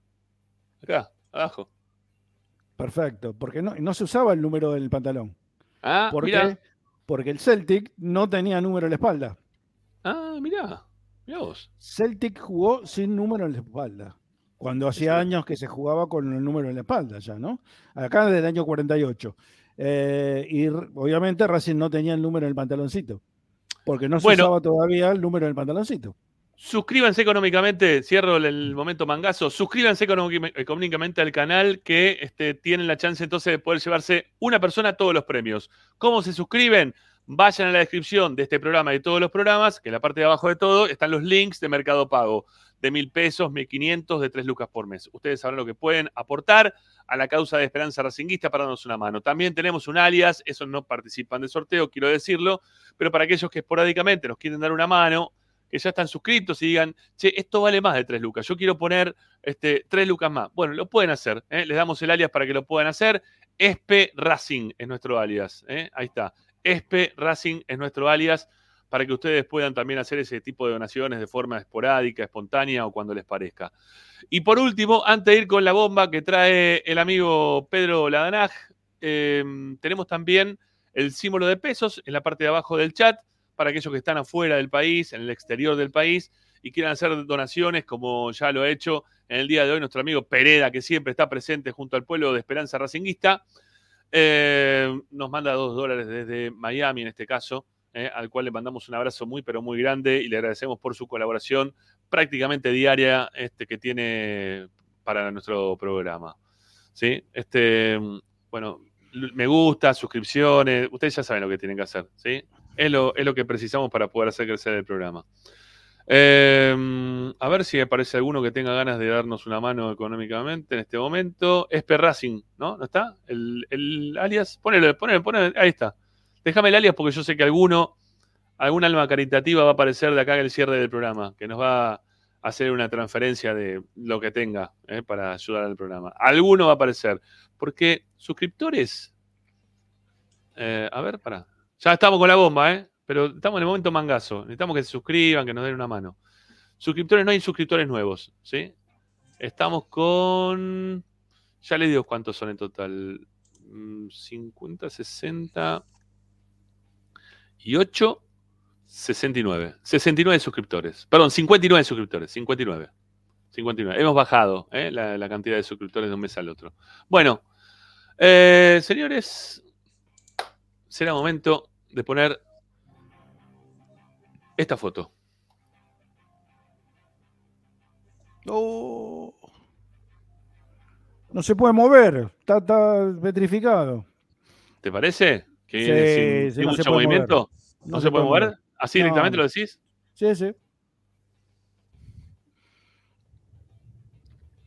Acá, abajo. Perfecto, porque no, no se usaba el número del pantalón. Ah, ¿Por mirá. qué? Porque el Celtic no tenía número en la espalda. Ah, mirá. Mirá vos. Celtic jugó sin número en la espalda. Cuando hacía años que se jugaba con el número en la espalda ya, ¿no? Acá desde el año 48. Eh, y r- obviamente Racing no tenía el número en el pantaloncito. Porque no se Bueno. usaba todavía el número en el pantaloncito. Suscríbanse económicamente, cierro el, momento mangazo, suscríbanse económic- económicamente al canal que este, tienen la chance entonces de poder llevarse una persona todos los premios. ¿Cómo se suscriben? Vayan a la descripción de este programa y de todos los programas, que en la parte de abajo de todo están los links de Mercado Pago, de mil pesos, mil quinientos, de tres lucas por mes. Ustedes sabrán lo que pueden aportar a la causa de Esperanza Racinguista para darnos una mano. También tenemos un alias, esos no participan del sorteo, quiero decirlo, pero para aquellos que esporádicamente nos quieren dar una mano, que ya están suscritos y digan, che, esto vale más de 3 lucas, yo quiero poner este, 3 lucas más. Bueno, lo pueden hacer, ¿eh? les damos el alias para que lo puedan hacer. Espe Racing es nuestro alias, ¿eh? ahí está. Espe Racing es nuestro alias para que ustedes puedan también hacer ese tipo de donaciones de forma esporádica, espontánea o cuando les parezca. Y por último, antes de ir con la bomba que trae el amigo Pedro Ladanaj, eh, tenemos también el símbolo de pesos en la parte de abajo del chat para aquellos que están afuera del país, en el exterior del país y quieran hacer donaciones, como ya lo ha hecho en el día de hoy nuestro amigo Pereda, que siempre está presente junto al pueblo de Esperanza Racinguista. Eh, nos manda dos dólares desde Miami en este caso, eh, al cual le mandamos un abrazo muy, pero muy grande y le agradecemos por su colaboración prácticamente diaria este, que tiene para nuestro programa. ¿Sí? Este, bueno, me gusta, suscripciones, ustedes ya saben lo que tienen que hacer, ¿sí? Es lo, es lo que precisamos para poder hacer crecer el programa. Eh, a ver si aparece alguno que tenga ganas de darnos una mano económicamente en este momento. Espe Racing, ¿no? ¿No está? El, el alias. Ponelo, ponelo, ponelo. Ahí está. Déjame el alias porque yo sé que alguno, algún alma caritativa va a aparecer de acá en el cierre del programa, que nos va a hacer una transferencia de lo que tenga ¿eh? para ayudar al programa. Alguno va a aparecer. Porque suscriptores. eh, a ver, para. Ya estamos con la bomba, ¿eh? Pero estamos en el momento mangazo. Necesitamos que se suscriban, que nos den una mano. Suscriptores, no hay suscriptores nuevos, ¿sí? Estamos con. Ya les digo cuántos son en total. Mm, 50, 60 y 8, 69. 69 suscriptores. Perdón, 59 suscriptores. 59. 59. Hemos bajado ¿eh? la, la cantidad de suscriptores de un mes al otro. Bueno, eh, señores, será momento de poner esta foto. Oh. No se puede mover, está, está petrificado. ¿Te parece? Que Sí, sin, sí, sin no se mucho puede movimiento. mover. ¿No, se, puede mover? ¿Así No. directamente lo decís? Sí, sí.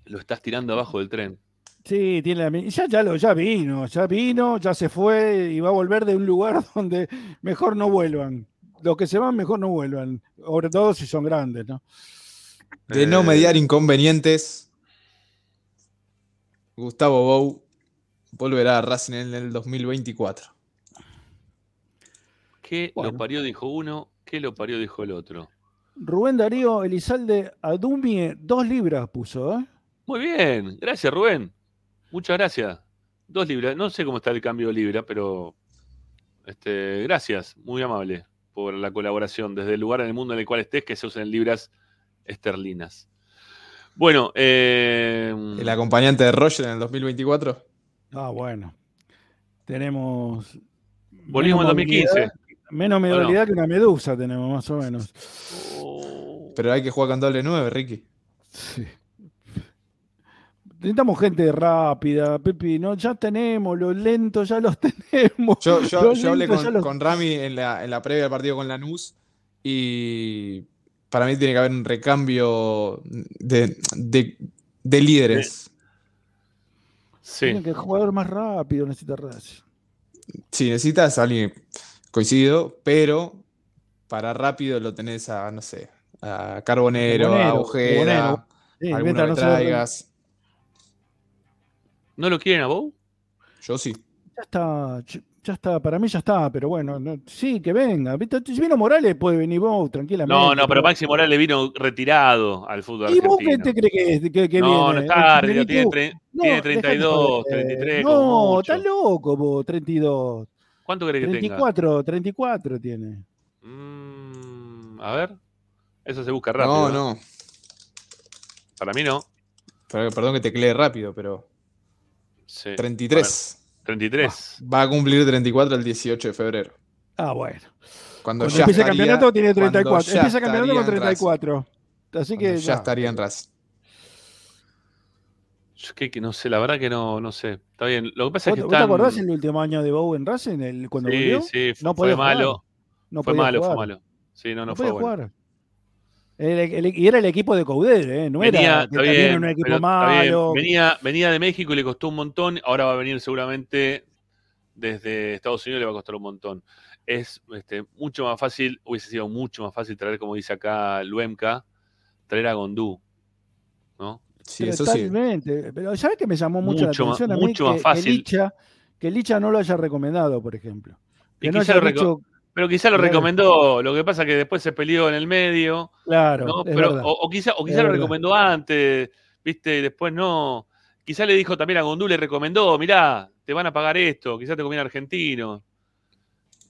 Lo estás tirando abajo del tren. Sí, tiene la ya, ya, lo, ya vino, ya vino, ya se fue y va a volver de un lugar donde mejor no vuelvan. Los que se van mejor no vuelvan, sobre todo si son grandes, ¿no? De Eh, no mediar inconvenientes. Gustavo Bou volverá a Racing en el 2024. ¿Qué Bueno. lo parió dijo uno? ¿Qué lo parió dijo el otro? Rubén Darío Elizalde Adumie, dos libras puso, ¿eh? Muy bien, gracias Rubén. Muchas gracias. Dos libras. No sé cómo está el cambio de libra, pero este, gracias, muy amable por la colaboración desde el lugar en el mundo en el cual estés que se usen libras esterlinas. Bueno, eh, El acompañante de Roger en el 2024. Ah, bueno. Tenemos. Volvimos en menos 2015. movilidad- Menos ¿O no? que una medusa tenemos, más o menos. Pero hay que jugar con doble 9, Ricky. Sí. Necesitamos gente rápida, Pepi, ¿no? Ya tenemos, los lentos ya los tenemos. Yo, yo, Los yo hablé con, ya los- con Rami en la, en la previa del partido con Lanús y para mí tiene que haber un recambio de, de- de líderes. Sí. Tiene que el jugador más rápido necesita Racing. Si necesitas a alguien, coincido, pero para rápido lo tenés a, no sé, a Carbonero, a Carbonero, Ojeda, Carbonero. Sí, alguno que no traigas. ¿No lo quieren a Bow? Yo sí. Ya está, ya- está, para mí ya está, pero bueno, no- sí, que venga. ¿viste? Si vino Morales, puede venir vos tranquilamente. No, no, pero Maxi Morales vino retirado al fútbol ¿Y vos qué argentino. te crees que, es- que, que no, viene? no está, ¿El retirado, tiene, tre- No, tiene dejate 32, joder. 33, como No, mucho. estás loco vos, 32. ¿Cuánto crees que tenga? 34, 34 tiene. Mm, a ver. Eso se busca rápido. No, no. Para mí no. Perdón que teclee rápido, pero Sí. 33. A ver, 33. Va a cumplir 34 el 18 de febrero. Ah, bueno. Cuando, Cuando ya empiece el estaría- campeonato tiene cuando 34. ya Empieza el campeonato con estaría en Racing. 34. Así que Cuando ya estaría en Racing. Yo que, que no sé, la verdad que no, no sé. Está bien. Lo que pasa es ¿Vos, que vos te están... acordás el último año de Bow en Racing? El, cuando Sí, volvió? sí, fue, no fue malo. No fue malo, jugar. fue malo. Sí, no, no, No fue bueno. jugar. El- el- y era el equipo de Coudet, ¿eh? No Venía, era bien, un equipo pero malo. Venía, venía de México y le costó un montón. Ahora va a venir seguramente desde Estados Unidos le va a costar un montón. Es este, mucho más fácil, hubiese sido mucho más fácil traer, como dice acá Luemka, traer a Gondú. ¿No? Sí, Pero eso sí. Totalmente. Pero ¿sabes que me llamó mucho, Mucho la más- atención a mí? mucho que, más fácil. Que Licha, que Licha no lo haya recomendado, por ejemplo. Y no haya dicho, Pero quizá lo recomendó, lo que pasa es que después se peleó en el medio. claro, ¿no? Pero, o, o quizá, o quizá lo verdad. recomendó antes, ¿viste? Y después no. Quizá le dijo también a Gondú, le recomendó, mirá, te van a pagar esto, quizá te conviene argentino.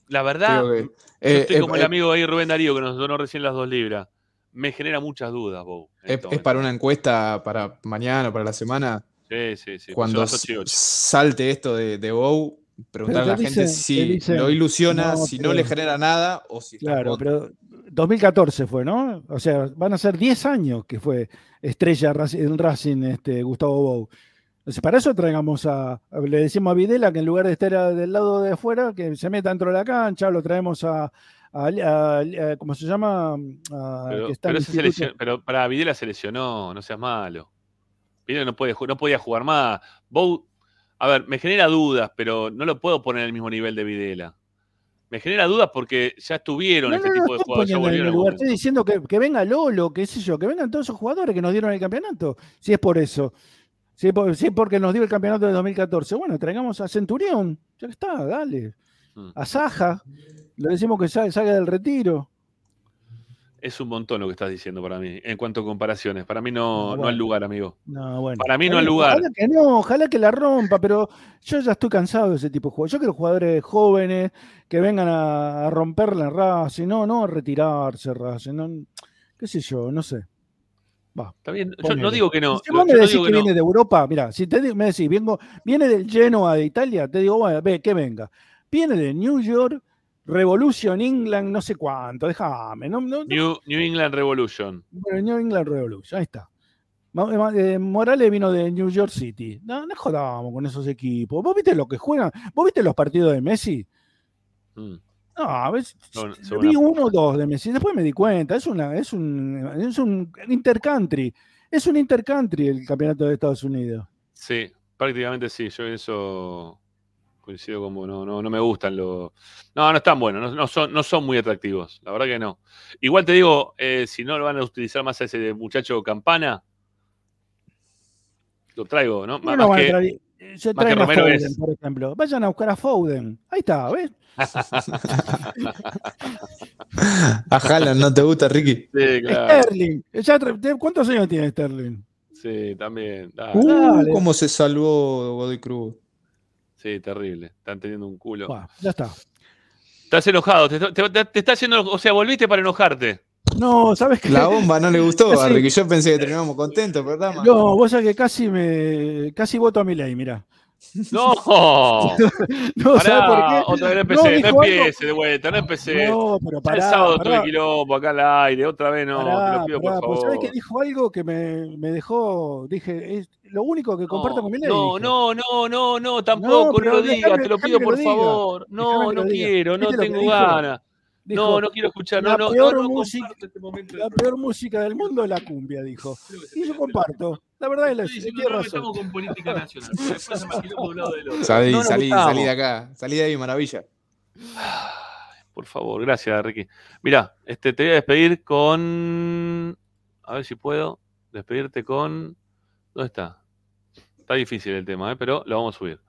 La verdad, que- yo eh, estoy eh, como el eh, amigo ahí Rubén Darío que nos donó recién las dos libras. Me genera muchas dudas, Es, este es para una encuesta para mañana, para la semana. Sí, sí, sí. Cuando salte esto de, de Bow, preguntarle a la te gente si dicen, lo ilusiona, no, si no le genera nada o si Claro, pero 2014 fue, ¿no? O sea, van a ser 10 años que fue estrella en Racing este, Gustavo Bou. Entonces, para eso traigamos a, le decimos a Videla que en lugar de estar del lado de afuera, que se meta dentro de la cancha, lo traemos a, a- a- a- ¿cómo se llama? A- Pero, que está en pero, el ese se instituto. lesionó- pero para Videla se lesionó, no seas malo. Videla no, puede, no podía jugar más. Bow, a ver, me genera dudas, pero no lo puedo poner en el mismo nivel de Videla. Me genera dudas porque ya estuvieron No, este no, no tipo de jugadores. ya volvieron lugar, estoy diciendo que, que venga Lolo, qué sé yo, que vengan todos esos jugadores que nos dieron el campeonato, si es por eso. Si es, por- si es porque nos dio el campeonato de 2014. Bueno, traigamos a Centurión, ya está, dale. Mm. A Saja, le decimos que sal- salga del retiro. Es un montón lo que estás diciendo para mí, en cuanto a comparaciones. Para mí no, No, no al bueno. lugar, amigo. No, bueno. Para mí no al bien, lugar. Ojalá que no, ojalá que la rompa, pero yo ya estoy cansado de ese tipo de jugadores. Yo quiero jugadores jóvenes que vengan a, romperla en Racing, no, no a retirarse Racing, no, qué sé yo, no sé. Va, Está bien, yo no digo que no. Si vos yo me decís que, que viene de Europa, mira, si te me decís, vengo, viene del Genoa de Italia, te digo, bueno, ve, que venga. Viene de New York, Revolution England, no sé cuánto, déjame, no, no, no- New, New England Revolution. bueno, New England Revolution, ahí está. Ma- eh, Morales vino de New York City. No, no jodamos con esos equipos. ¿Vos viste lo que juegan? ¿Vos viste los partidos de Messi? Mm. No, a veces vi uno o dos de Messi. Después me di cuenta. Es, una, es, un, es un intercountry. Es un intercountry el campeonato de Estados Unidos. Sí, prácticamente sí. Yo eso coincido con vos. No, no, no me gustan los. No, no están buenos. No, no son, no son muy atractivos. La verdad que no. Igual te digo, eh, si no lo van a utilizar más a ese muchacho Campana, lo traigo, ¿no? No Más lo van a que- traer- se Más que traen a Romero Foden, es. por ejemplo. Vayan a buscar a Foden. Ahí está, ¿ves? A Haaland no te gusta, Ricky. Sí, claro. Sterling. ¿Cuántos años tiene Sterling? Sí, también. dale. Uh, Dale. ¿Cómo se salvó Godoy Cruz? Sí, terrible. Están teniendo un culo. Buah, ya está. Estás enojado. Te, te- te- te está haciendo. O sea, volviste para enojarte. No, ¿sabes qué? La bomba no le gustó a Casi- Ricky. Yo pensé que terminábamos contentos, el programa. No, vos sabés que casi me casi voto a mi ley, mirá. ¡No! No, Pará, ¿sabés por qué? Otra vez no No, empecé, no, algo- empiece de vuelta, no empecé. No, pero pará, el sábado pará. tuve quilombo acá al aire, otra vez no, te Pará, lo pido por ¿sabés favor. que dijo algo que me, me dejó? Dije, es lo único que comparto con mi ley. No, no, no, no, no, tampoco, no, lo digas, te lo pido por favor. No, no quiero, no ¿Viste lo que tengo ganas. Dijo, No, no quiero escuchar, no, la no, peor no, no música, este momento. la peor música del mundo es la cumbia, dijo. Y yo comparto. La verdad es la tiene no razón. metamos con política nacional. Salí, No salí, salí de acá. Salí de ahí, maravilla. Por favor, gracias, Ricky. Mirá, este, te voy a despedir con. A ver si puedo. Despedirte con. ¿Dónde está? Está difícil el tema, ¿eh? pero lo vamos a subir.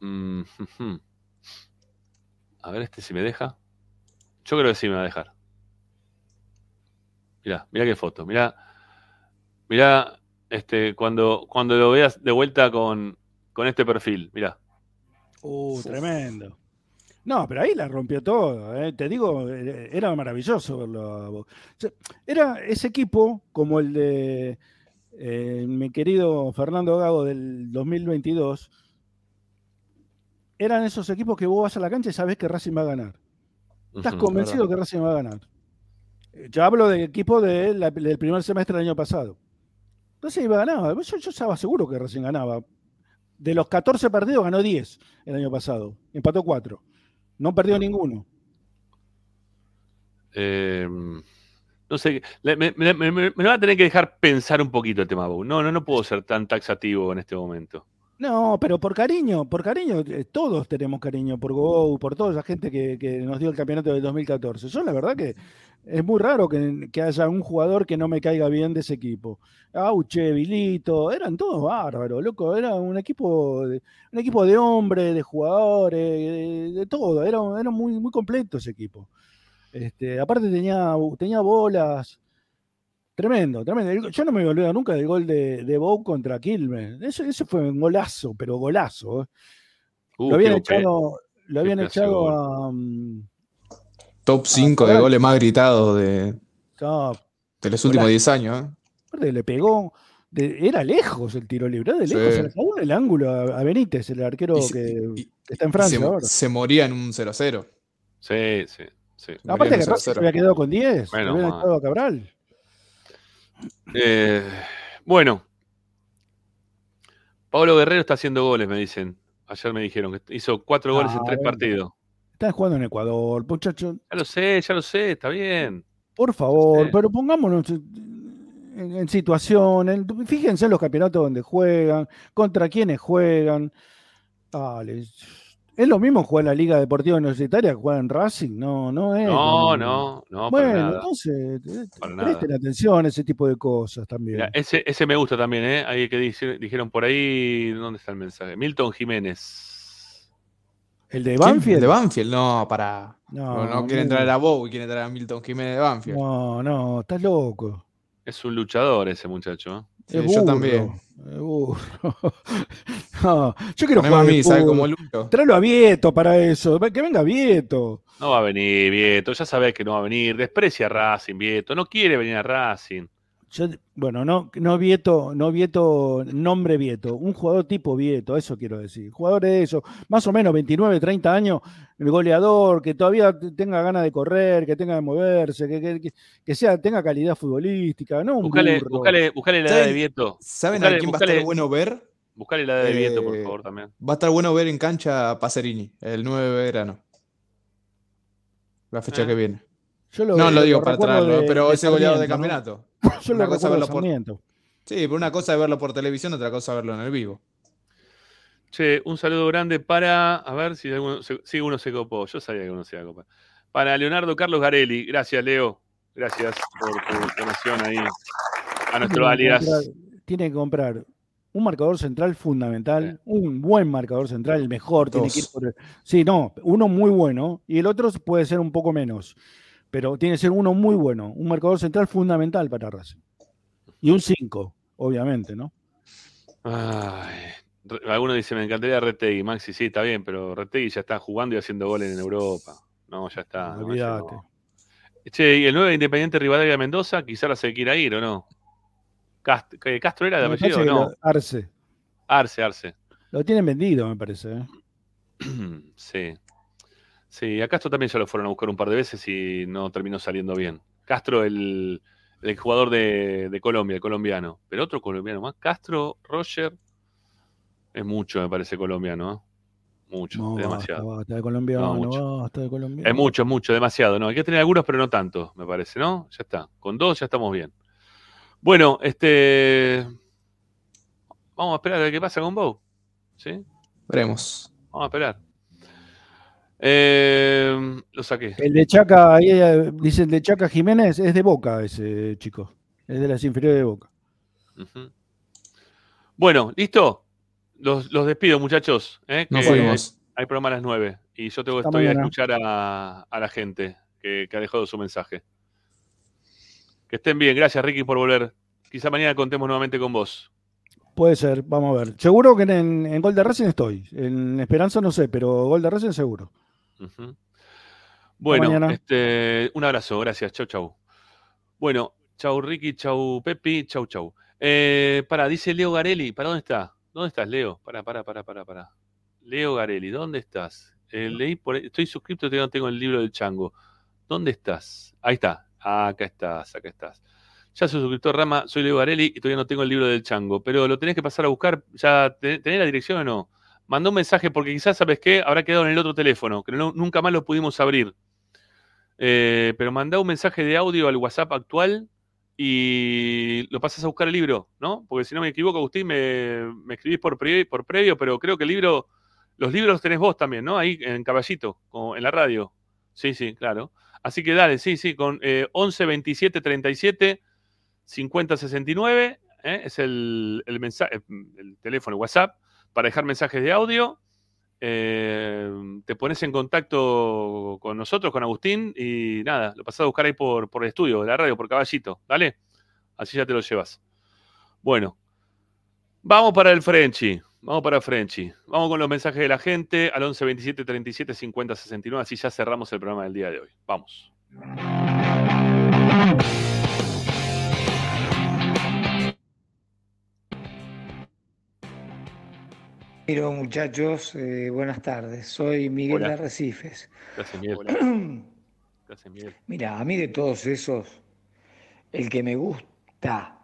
Mm. A ver, este si me deja. Yo creo que sí me va a dejar. Mirá, mirá qué foto. Mirá, mirá este, cuando, cuando lo veas de vuelta con, con este perfil. Mirá. Uh, tremendo. No, pero ahí la rompió todo. ¿eh? Te digo, eh, era maravilloso verlo. Era ese equipo como el de eh, mi querido Fernando Gago del 2022. Eran esos equipos que vos vas a la cancha y sabés que Racing va a ganar. Estás convencido que Racing va a ganar. Eh, Yo hablo del equipo de la- del primer semestre del año pasado. Racing iba a ganar. Yo, yo estaba seguro que Racing ganaba. De los 14 partidos ganó 10 el año pasado. Empató 4. No perdió ninguno. Eh, no sé, me, me- me- me- me va a tener que dejar pensar un poquito el tema, Bou. No, no, no puedo ser tan taxativo en este momento. No, pero por cariño, por cariño, eh, todos tenemos cariño por Go, por toda esa gente que, que nos dio el campeonato del 2014. Yo la verdad que es muy raro que, que haya un jugador que no me caiga bien de ese equipo. Auche, Vilito, eran todos bárbaros, loco, era un equipo de, un equipo de hombres, de jugadores, de, todo, era, era muy, muy completo ese equipo. Este, aparte tenía, tenía bolas, Tremendo, tremendo. Yo no me olvido nunca del gol de, de Bow contra Quilmes. Ese, ese fue un golazo, pero golazo. ¿eh? Uh, lo habían echado, lo habían echado a. mm, Top 5 de goles más gritados de, no, de los últimos Golazo. 10 años. ¿eh? aparte le pegó. de- era lejos el tiro libre, era de Sí. lejos. Se le el ángulo a, Benítez, el arquero se- que, y- que está en Francia se, ahora. se moría en un 0-0. Sí, sí, sí. Aparte que Racing se 0-0. había quedado con 10, Menos le habían mal. echado a Cabral. Eh, bueno. Pablo Guerrero está haciendo goles, me dicen. Ayer me dijeron que hizo cuatro goles en Ah, tres bueno. partidos. Están jugando en Ecuador, muchachos. Ya lo sé, ya lo sé, está bien. Por favor, pero pongámonos en, en situación. en- fíjense en los campeonatos donde juegan, contra quiénes juegan. Dale. Es lo mismo jugar en la Liga Deportiva Universitaria que jugar en Racing. No, no es. No, no, no, para Bueno, nada. entonces, eh, Para nada. presten atención a ese tipo de cosas también. Mira, ese, ese me gusta también, ¿eh? Ahí que dice- dijeron por ahí, ¿dónde está el mensaje? Milton Jiménez. ¿El de. Banfield? ¿De Banfield? No, para. No, No, no, quieren traer a Bow y quieren traer a Milton Jiménez de Banfield. No, no, estás loco. Es un luchador ese muchacho. ¿Eh? Sí, Es yo burro, también. es burro. No, yo quiero Poneme jugar a de mí, ¿sabe fútbol. cómo lucho? Tráelo a Vieto para eso. Que venga Vieto. No va a venir Vieto, ya sabés que no va a venir. Desprecia a Racing, Vieto. No quiere venir a Racing. Yo- bueno, no, no Vieto, no Vieto, nombre Vieto, un jugador tipo Vieto, eso quiero decir. Jugador de eso, más o menos 29, 30 años, el goleador, que todavía tenga ganas de correr, que tenga de moverse, que, que- que- que sea, tenga calidad futbolística, no un Buscale, burro. buscale, buscale la edad de ¿Saben- Vieto. ¿Saben Buscale- a quién va a estar bueno ver? Buscale la edad de Vieto, por Eh, favor, también. Va a estar bueno ver en cancha a Pacerini, el 9 de verano. La fecha Eh. que viene. Yo lo, No lo digo lo para traerlo, de- pero de ese goleador de campeonato. Yo Una lo cosa verlo por-. Sí, pero una cosa es verlo por televisión, otra cosa es verlo en el vivo. Che, un saludo grande para. A ver si alguno se, si uno se copó. Yo sabía que uno se iba a copar. Para Leonardo Carlos Garelli. Gracias, Leo. Gracias por tu donación ahí a nuestro Tiene que alias. comprar- tiene que comprar Un marcador central fundamental, un buen marcador central, el mejor. Tiene que ir Dos. por el- Sí, no, uno muy bueno y el otro puede ser un poco menos, pero tiene que ser uno muy bueno. Un marcador central fundamental para Racing. Y un 5, obviamente, ¿no? Ay, Re- alguno dice, me encantaría Retegui. Maxi, sí, está bien, pero Retegui ya está jugando y haciendo goles en Europa. No, ya está. Olvídate. no. Che, ¿y el 9 Independiente Rivadavia Mendoza? Quizá la se quiera ir, ¿o no? Cast- ¿qué, ¿Castro era de Me apellido? parece que No. Arce. Arce, Arce. Lo tienen vendido, me parece. ¿eh? Sí. Sí, a Castro también ya lo fueron a buscar un par de veces y no terminó saliendo bien. Castro, el, el jugador de, de Colombia, el colombiano. Pero otro colombiano más. Castro, Roger. Es mucho, me parece, colombiano. ¿eh? Mucho, No, es basta, demasiado. basta de colombiano, No, mucho. basta de colombiano. Es mucho, es mucho, demasiado. No, hay que tener algunos, pero no tantos, me parece, ¿no? Ya está. Con dos ya estamos bien. Bueno, este. Vamos a esperar a ver qué pasa con Bow. ¿Sí? Veremos. Vamos a esperar. Eh, lo saqué. El de Chaca, ahí eh, dice el de Chaca Jiménez, es de Boca ese chico. Es de las inferiores de Boca. Bueno, ¿listo? Los, los despido, muchachos. ¿eh? Nos fuimos. Hay programa a las 9 y yo tengo, estoy a escuchar a, a la gente que, que ha dejado su mensaje. Que estén bien. Gracias, Ricky, por volver. Quizá mañana contemos nuevamente con vos. Puede ser, vamos a ver. Seguro que en, en Gol de Racing estoy. En Esperanza no sé, pero Gol de Racing seguro. Bueno, este, un abrazo, gracias. Chau, chau. Bueno, chau Ricky, chau Pepi, chau, chau. Eh, para, dice Leo Garelli. ¿Para dónde está? ¿Dónde estás, Leo? Para, para, para, para, para. Leo Garelli, ¿dónde estás? Eh, leí por ahí- estoy suscrito, todavía no tengo el libro del chango. ¿Dónde estás? Ahí está. Acá estás, acá estás. Ya soy suscriptor Rama, soy Leo Garelli y todavía no tengo el libro del chango, pero lo tenés que pasar a buscar. ¿Ya te- tenés la dirección o no? Mandó un mensaje porque quizás, ¿sabes qué? Habrá quedado en el otro teléfono, que nunca más lo pudimos abrir. Eh, pero mandá un mensaje de audio al WhatsApp actual y lo pasas a buscar el libro, ¿no? Porque si no me equivoco, Agustín, me, me escribís por, pre- por previo, pero creo que el libro, los libros tenés vos también, ¿no? Ahí en Caballito, en la radio. Sí, sí, claro. Así que dale, sí, sí, con eh, 11 27 37 50 69, ¿eh? es el, el, mensaje, el teléfono, el WhatsApp, para dejar mensajes de audio. Eh, te pones en contacto con nosotros, con Agustín, y nada, lo pasás a buscar ahí por, el estudio, la radio, por caballito, ¿dale? Así ya te lo llevas. Bueno, vamos para el Frenchy. Vamos para Frenchy. Vamos con los mensajes de la gente al 11 27 37 50 69. Así ya cerramos el programa del día de hoy. Vamos. Miro muchachos, eh, buenas tardes. Soy Miguel Hola. de Arrecifes. Gracias, Miguel. Gracias, Miguel. Mira, a mí de todos esos, el que me gusta,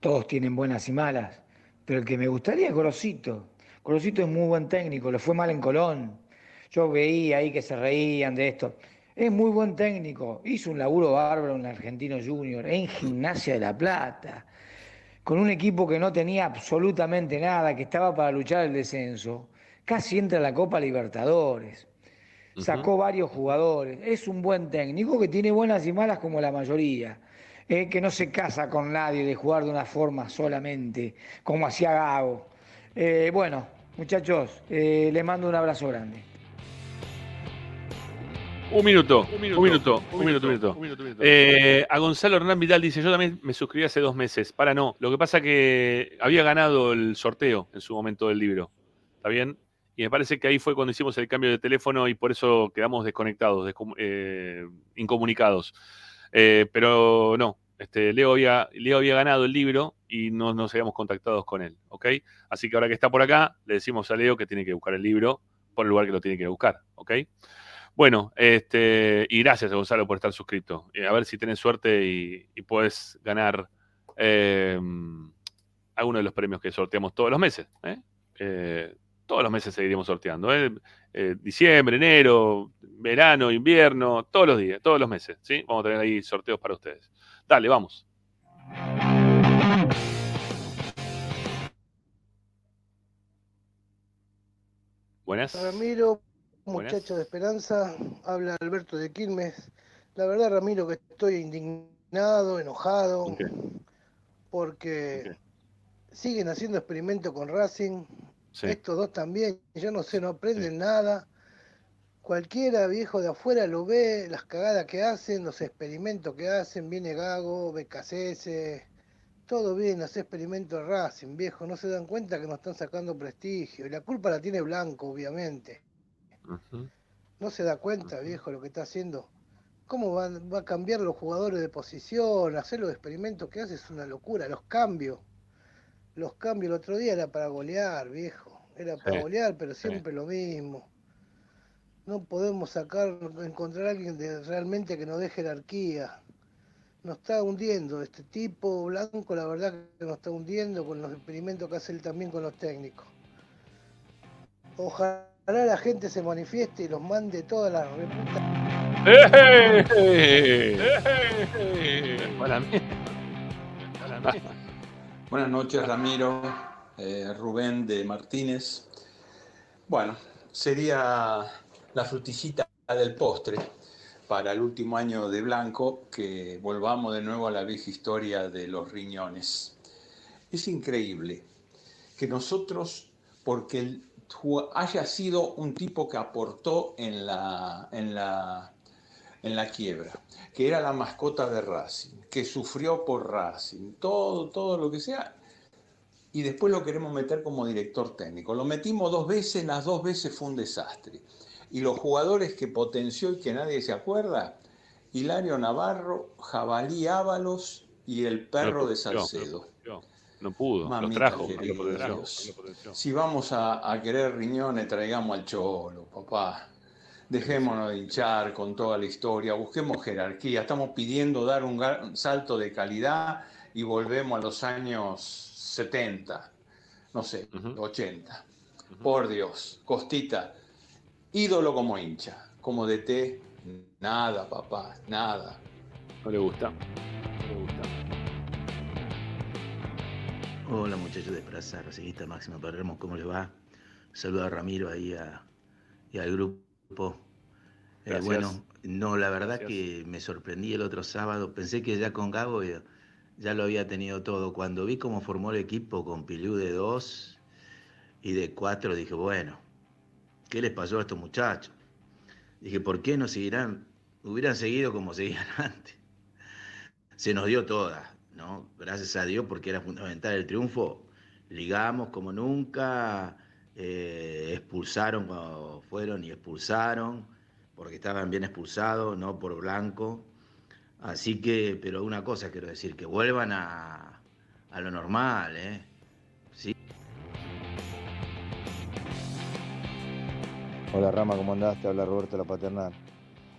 todos tienen buenas y malas, pero el que me gustaría es Gorosito. Gorosito es muy buen técnico, le fue mal en Colón. Yo veía ahí que se reían de esto. Es muy buen técnico, hizo un laburo bárbaro en Argentino Junior, en Gimnasia de la Plata, con un equipo que no tenía absolutamente nada, que estaba para luchar el descenso. Casi entra a la Copa Libertadores sacó varios jugadores. Es un buen técnico que tiene buenas y malas como la mayoría. eh, que no se casa con nadie de jugar de una forma solamente, como hacía Gago. Eh, bueno, muchachos, eh, les mando un abrazo grande. Un minuto, un minuto, un minuto, un minuto, un minuto. Eh, a Gonzalo Hernán Vidal dice, yo también me suscribí hace dos meses. Para no, lo que pasa que había ganado el sorteo en su momento del libro. ¿Está bien? Y me parece que ahí fue cuando hicimos el cambio de teléfono y por eso quedamos desconectados, eh, incomunicados. Eh, pero no, este, Leo, había, Leo había ganado el libro y no nos habíamos contactado con él, ¿ok? Así que ahora que está por acá, le decimos a Leo que tiene que buscar el libro por el lugar que lo tiene que buscar, ¿ok? Bueno, este, y gracias Gonzalo por estar suscrito. Eh, a ver si tenés suerte y, y puedes ganar eh, alguno de los premios que sorteamos todos los meses. ¿eh? Todos los meses seguiremos sorteando. diciembre, enero, verano, invierno, todos los días, todos los meses. ¿sí? Vamos a tener ahí sorteos para ustedes. Dale, vamos. Buenas. Ramiro, Buenas. muchacho de Esperanza, habla Alberto de Quilmes. La verdad, Ramiro, que estoy indignado, enojado, porque siguen haciendo experimentos con Racing. Sí. Estos dos también, yo no sé, no aprenden nada. Cualquiera viejo de afuera lo ve, las cagadas que hacen, los experimentos que hacen, viene Gago, BKCS, todo bien, hace experimentos Racing, viejo, no se dan cuenta que nos están sacando prestigio. Y la culpa la tiene Blanco, obviamente. No se da cuenta, viejo, lo que está haciendo. ¿Cómo va, va a cambiar los jugadores de posición? Hacer los experimentos que hace es una locura. Los cambios. Los cambios el otro día era para golear, viejo. Era para Sí, golear, pero siempre lo mismo. No podemos sacar, encontrar a alguien de, realmente que nos dé jerarquía. Nos está hundiendo este tipo blanco, la verdad que nos está hundiendo con los experimentos que hace él también con los técnicos. Ojalá la gente se manifieste y los mande todas las reputas. Para mí. Buenas noches, Ramiro, eh, Rubén de Martínez. Bueno, sería la frutillita del postre para el último año de Blanco que volvamos de nuevo a la vieja historia de los riñones. Es increíble que nosotros, porque el haya sido un tipo que aportó en la, en la, en la quiebra, que era la mascota de Racing, que sufrió por Racing, todo, todo lo que sea, y después lo queremos meter como director técnico. Lo metimos dos veces, las dos veces fue un desastre. Y los jugadores que potenció y que nadie se acuerda, Hilario Navarro, Jabalí Ábalos y el perro de Salcedo. No, pudo, Mamita trajo. querida, lo potenció. Si vamos a, a querer riñones, traigamos al cholo, papá. Dejémonos de hinchar con toda la historia, busquemos jerarquía. Estamos pidiendo dar un salto de calidad y volvemos a los años 70, no sé, 80. Por Dios, Costita, ídolo como hincha, como DT, nada, papá, nada. No le gusta. No le gusta. Hola muchachos de Plaza Racingista Máximo Palermo, ¿cómo les va? Saludo a Ramiro ahí a- y al grupo. Eh, bueno, no, la verdad Gracias. que me sorprendí el otro sábado. Pensé que ya con Gago ya, ya lo había tenido todo. Cuando vi cómo formó el equipo con Pilú de dos y de cuatro, dije, bueno, ¿qué les pasó a estos muchachos? Dije, ¿por qué no seguirán? Hubieran seguido como seguían antes. Se nos dio toda, ¿no? Gracias a Dios, porque era fundamental el triunfo. Ligamos como nunca, eh, expulsaron cuando fueron y expulsaron, porque estaban bien expulsados, no por blanco. Así que, pero una cosa quiero decir, que vuelvan a, a lo normal, ¿eh? Sí. Hola Rama, ¿cómo andás? Te habla Roberto La Paternal.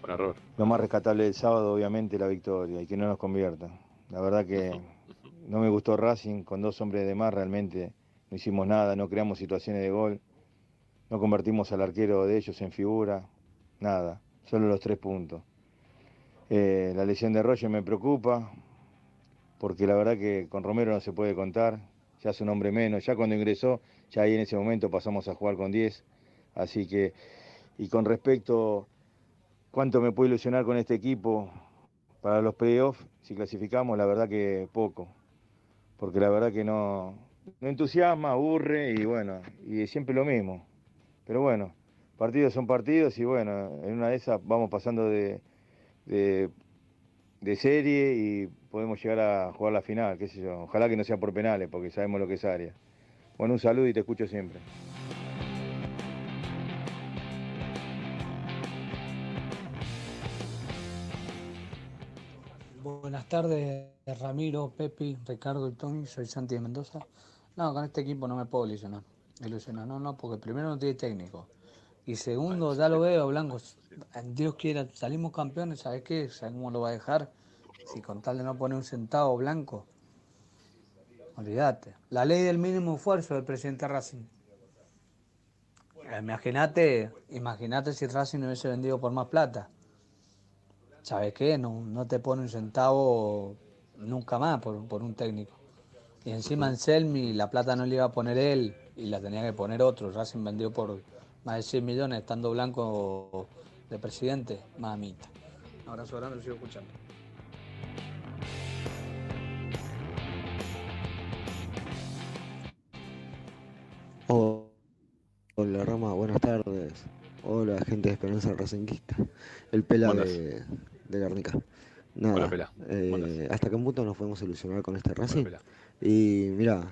Hola, Robert. Lo más rescatable del sábado, obviamente, la victoria y que no nos conviertan. La verdad que no me gustó Racing, con dos hombres de más realmente. No hicimos nada, no creamos situaciones de gol, no convertimos al arquero de ellos en figura, nada, solo los tres puntos. Eh, la lesión de Roger me preocupa, porque la verdad que con Romero no se puede contar, ya es un hombre menos, ya cuando ingresó, ya ahí en ese momento pasamos a jugar con 10, así que, y con respecto cuánto me puede ilusionar con este equipo para los playoffs, si clasificamos, la verdad que poco, porque la verdad que no, no entusiasma, aburre y bueno, y es siempre lo mismo, pero bueno, partidos son partidos y bueno, en una de esas vamos pasando de, de, de serie y podemos llegar a jugar la final, qué sé yo, ojalá que no sea por penales, porque sabemos lo que es área. Bueno, un saludo y te escucho siempre. Buenas tardes, Ramiro, Pepi, Ricardo y Tony. Soy Santi de Mendoza. No, con este equipo no me puedo ilusionar. Ilusionar, no, no, porque primero no tiene técnico. Y segundo, ya lo veo, Blanco. Dios quiera, salimos campeones, ¿sabes qué? ¿Sabes cómo lo va a dejar? Si con tal de no poner un centavo blanco. Olvídate. La ley del mínimo esfuerzo del presidente Racing. Imagínate, imagínate si Racing no hubiese vendido por más plata. ¿Sabes qué? No, no te pone un centavo nunca más por, por un técnico. Y encima Anselmi la plata no le iba a poner él y la tenía que poner otro. Racing vendió por más de 100 millones estando blanco de presidente. Mamita. Un abrazo grande, lo sigo escuchando. Oh, hola Rama, buenas tardes. Hola gente de Esperanza Racinguista. El pela de, de Guernica. Nada, Pela. eh, hasta qué punto nos podemos ilusionar con este Racing. Y mira,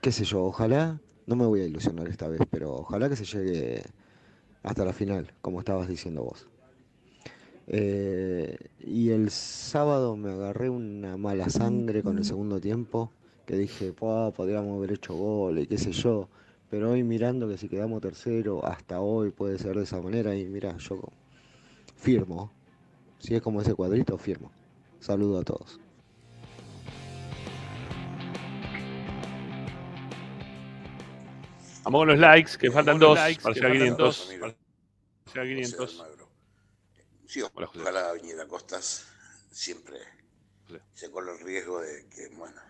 qué sé yo, ojalá, no me voy a ilusionar esta vez, pero ojalá que se llegue hasta la final, como estabas diciendo vos. Eh, y el sábado me agarré una mala sangre con el segundo tiempo, que dije, "Pua, podríamos haber hecho gol y qué sé yo. Pero hoy mirando que si quedamos tercero, hasta hoy puede ser de esa manera, y mira, yo firmo. Si es como ese cuadrito, firmo. Saludo a todos. Vamos con los likes, que faltan dos. likes, para que llegar a faltan 500. dos, Para llegar a 500. Sí, ojalá Avenida Costas siempre se corre el riesgo de que, bueno,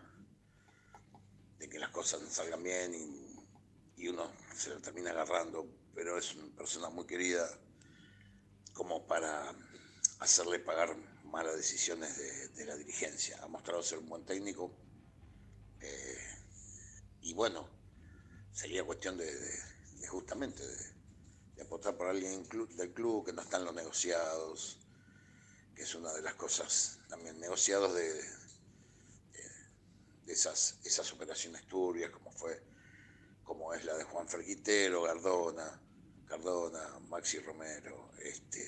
de que las cosas no salgan bien y, y uno se lo termina agarrando, pero es una persona muy querida como para hacerle pagar malas decisiones de, la dirigencia. Ha mostrado ser un buen técnico eh, y bueno, sería cuestión de, justamente de, apostar por alguien del club que no están los negociados, que es una de las cosas también negociados de, esas, esas operaciones turbias como fue como es la de Juan Ferguitero, Gardona, Cardona, Maxi Romero. Este,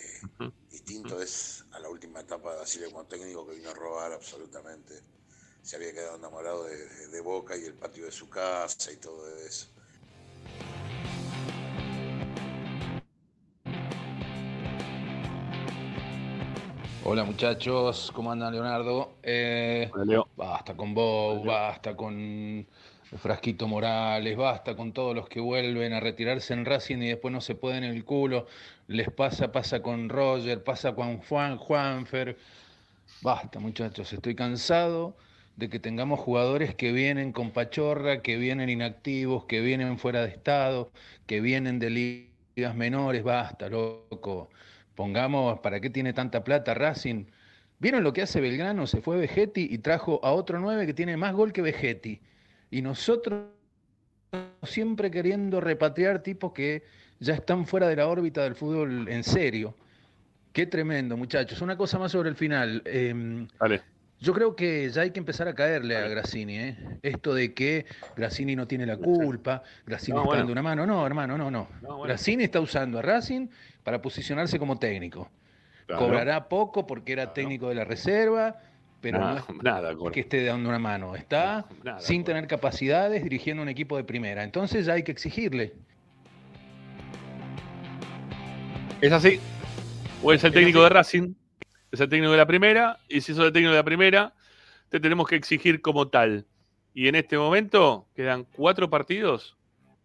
distinto es a la última etapa de Basile como técnico que vino a robar absolutamente. Se había quedado enamorado de, de- de Boca y el patio de su casa y todo eso. Hola muchachos, ¿cómo andan Leonardo? Eh, Basta con Bow, basta con Frasquito Morales, basta con todos los que vuelven a retirarse en Racing y después no se pueden el culo. Les pasa, pasa con Roger, pasa con Juan, Juanfer. Basta muchachos, estoy cansado de que tengamos jugadores que vienen con pachorra, que vienen inactivos, que vienen fuera de estado, que vienen de ligas menores. Basta, loco. Pongamos, ¿para qué tiene tanta plata Racing? ¿Vieron lo que hace Belgrano? Se fue Vegetti y trajo a otro 9 que tiene más gol que Vegetti. Y nosotros siempre queriendo repatriar tipos que ya están fuera de la órbita del fútbol en serio. Qué tremendo, muchachos. Una cosa más sobre el final. Eh, Yo creo que ya hay que empezar a caerle a Grassini, ¿eh? Esto de que Grassini no tiene la culpa, Grassini No, está bueno. dando una mano. No, hermano, no, no. No, bueno. Grassini está usando a Racing para posicionarse como técnico. Claro. Cobrará poco porque era técnico de la reserva, pero Nada, no es nada, que esté dando una mano. Está nada, sin tener capacidades dirigiendo un equipo de primera. Entonces ya hay que exigirle. Es así. O es el técnico de Racing, es el técnico de la primera, y si sos el técnico de la primera, te tenemos que exigir como tal. Y en este momento quedan cuatro partidos,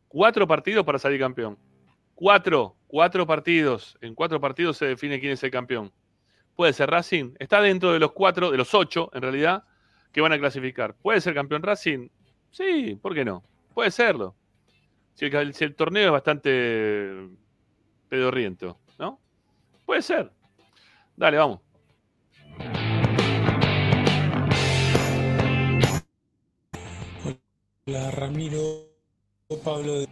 cuatro partidos para salir campeón. Cuatro, cuatro partidos. En cuatro partidos se define quién es el campeón. Puede ser Racing, está dentro de los cuatro, de los ocho en realidad, que van a clasificar. ¿Puede ser campeón Racing? Sí, ¿por qué no? Puede serlo. Si el, torneo es bastante pedorriento, ¿no? Puede ser. Dale, vamos. Hola Ramiro, Pablo de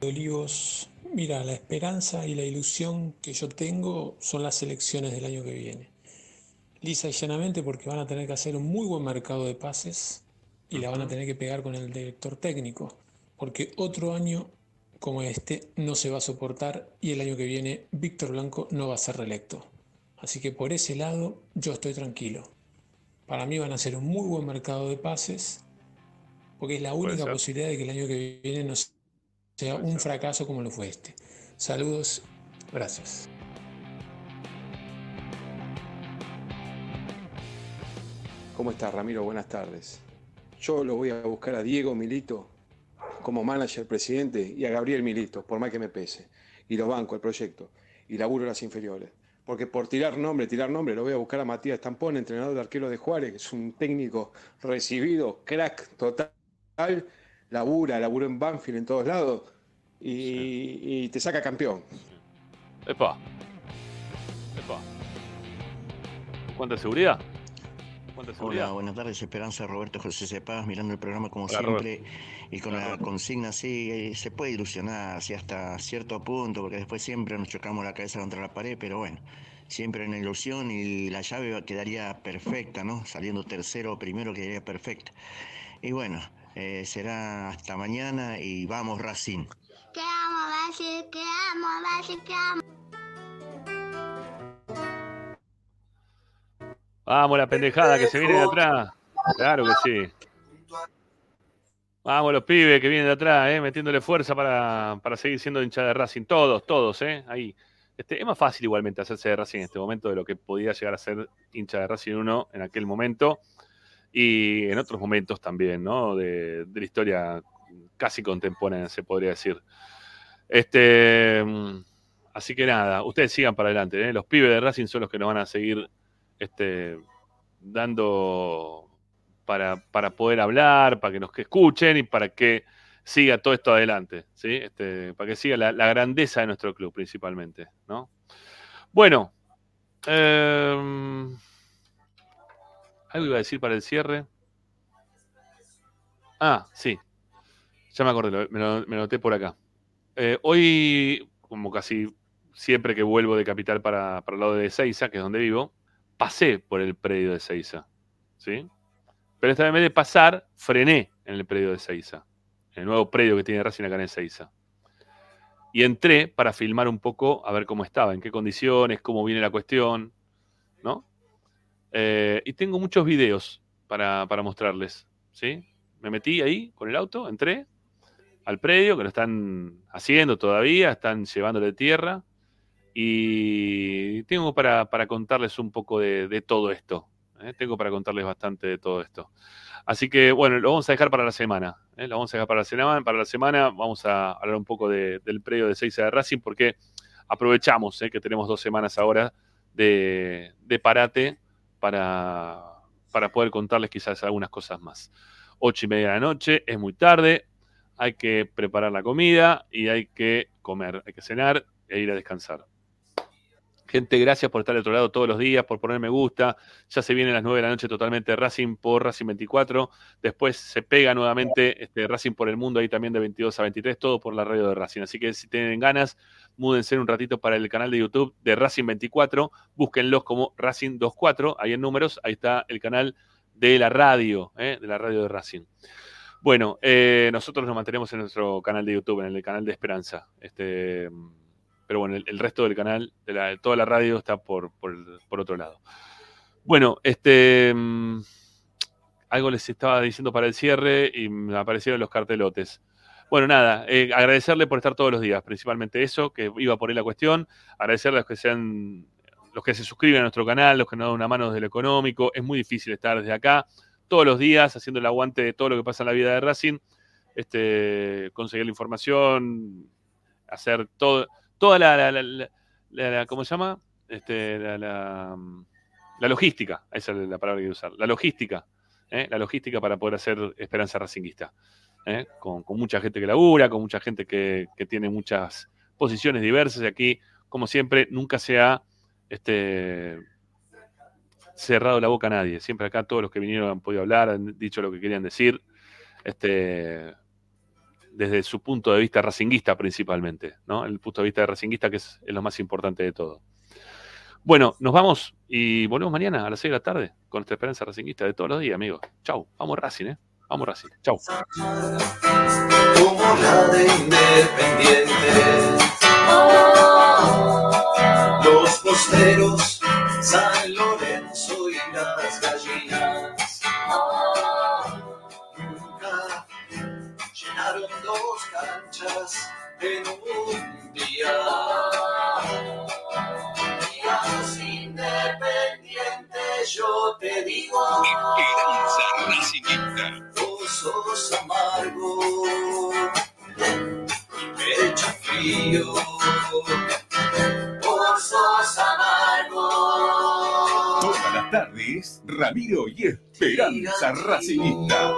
Olivos. Mira, la esperanza y la ilusión que yo tengo son las elecciones del año que viene. Lisa y llanamente porque van a tener que hacer un muy buen mercado de pases y la van a tener que pegar con el director técnico. Porque otro año como este no se va a soportar y el año que viene Víctor Blanco no va a ser reelecto. Así que por ese lado yo estoy tranquilo. Para mí van a hacer un muy buen mercado de pases porque es la única ser. posibilidad de que el año que viene no sea un fracaso como lo fue este. Saludos, gracias. ¿Cómo estás, Ramiro? Buenas tardes. Yo lo voy a buscar a Diego Milito como manager, presidente, y a Gabriel Milito, por más que me pese. Y los banco, el proyecto. Y laburo las inferiores. Porque por tirar nombre, tirar nombre, lo voy a buscar a Matías Tampón, entrenador de arquero de Juárez, que es un técnico recibido, crack total, labura, laburo en Banfield en todos lados, y, y te saca campeón. Epa. Epa. ¿Cuánta seguridad? ¿Cuánta seguridad? Hola, buenas tardes, Esperanza, Roberto José Cepaz, mirando el programa como Hola, siempre y con la consigna, sí, eh, se puede ilusionar, sí, hasta cierto punto, porque después siempre nos chocamos la cabeza contra la pared, pero bueno, siempre en la ilusión y la llave quedaría perfecta, ¿no? Saliendo tercero o primero quedaría perfecta. Y bueno, eh, será hasta mañana y vamos Racing. Que amo Brasil, que amo Brasil, que amo. Vamos, la pendejada que se viene de atrás. Claro que sí. Vamos, los pibes que vienen de atrás, eh, metiéndole fuerza para, para seguir siendo hincha de Racing. Todos, todos, ¿eh? Ahí. Este, es más fácil igualmente hacerse de Racing en este momento de lo que podía llegar a ser hincha de Racing uno en aquel momento y en otros momentos también, ¿no? De, de la historia casi contemporánea, se podría decir. Este, mm, así que nada, ustedes sigan para adelante. ¿eh? Los pibes de Racing son los que nos van a seguir este, dando para, para poder hablar, para que nos escuchen y para que siga todo esto adelante, ¿sí? Este, para que siga la, grandeza de nuestro club principalmente, ¿no? Bueno, em, algo iba a decir para el cierre. Ah, sí, ya me acordé, me lo, me noté por acá. Eh, hoy, como casi siempre que vuelvo de Capital para, para el lado de Seiza, que es donde vivo, pasé por el predio de Seiza. ¿sí? Pero esta vez en vez de pasar, frené en el predio de Seiza, en el nuevo predio que tiene Racing acá en Seiza. Y entré para filmar un poco a ver cómo estaba, en qué condiciones, cómo viene la cuestión, ¿no? Eh, y tengo muchos videos para, para mostrarles, ¿sí? Me metí ahí con el auto, entré al predio, que lo están haciendo todavía, están llevándole tierra. Y tengo para, para contarles un poco de, todo esto. ¿eh? Tengo para contarles bastante de todo esto. Así que, bueno, lo vamos a dejar para la semana. ¿eh? Lo vamos a dejar para la semana. Para la semana vamos a hablar un poco de- del predio de Seiza de Racing, porque aprovechamos que tenemos dos semanas ahora de, de parate para, para poder contarles quizás algunas cosas más. Ocho y media de la noche, es muy tarde, hay que preparar la comida y hay que comer, hay que cenar e ir a descansar. Gente, gracias por estar al otro lado todos los días, por poner me gusta. Ya se viene a las 9 de la noche totalmente Racing por Racing 24. Después se pega nuevamente este, Racing por el mundo ahí también de 22 a 23, todo por la radio de Racing. Así que si tienen ganas, múdense un ratito para el canal de YouTube de Racing 24. Búsquenlos como Racing 24, ahí en números, ahí está el canal de la radio, ¿eh? de la radio de Racing. Bueno, eh, nosotros nos mantenemos en nuestro canal de YouTube, en el canal de Esperanza. Este, pero bueno, el, resto del canal, toda la radio está por, por, por otro lado. Bueno, este mm, algo les estaba diciendo para el cierre y me aparecieron los cartelotes. Bueno, nada, eh, agradecerle por estar todos los días, principalmente eso, que iba por ahí la cuestión. Agradecerle a los que sean, los que se suscriben a nuestro canal, los que nos dan una mano desde lo económico. Es muy difícil estar desde acá todos los días haciendo el aguante de todo lo que pasa en la vida de Racing, este, conseguir la información, hacer todo, toda la, ¿cómo se llama? Este, la, la- logística, esa es la palabra que usar, la logística, ¿eh? la logística para poder hacer Esperanza Racinguista, ¿eh? con, con mucha gente que labura, con mucha gente que, que tiene muchas posiciones diversas y aquí, como siempre, nunca se ha este, cerrado la boca a nadie. Siempre acá todos los que vinieron han podido hablar, han dicho lo que querían decir, este, desde su punto de vista racinguista principalmente, ¿no? El punto de vista de racinguista que es, es lo más importante de todo. Bueno, nos vamos y volvemos mañana a las 6 de la tarde con nuestra esperanza racinguista de todos los días, amigos. Chau, vamos Racing, ¿eh? Vamos Racing. Chau. como la de Independiente. Los posteros, San en un día. Días independiente, yo te digo. Vos sos amargo y pecho frío. Vos sos amargo. Todas las tardes, Ramiro y Esperanza Racingista.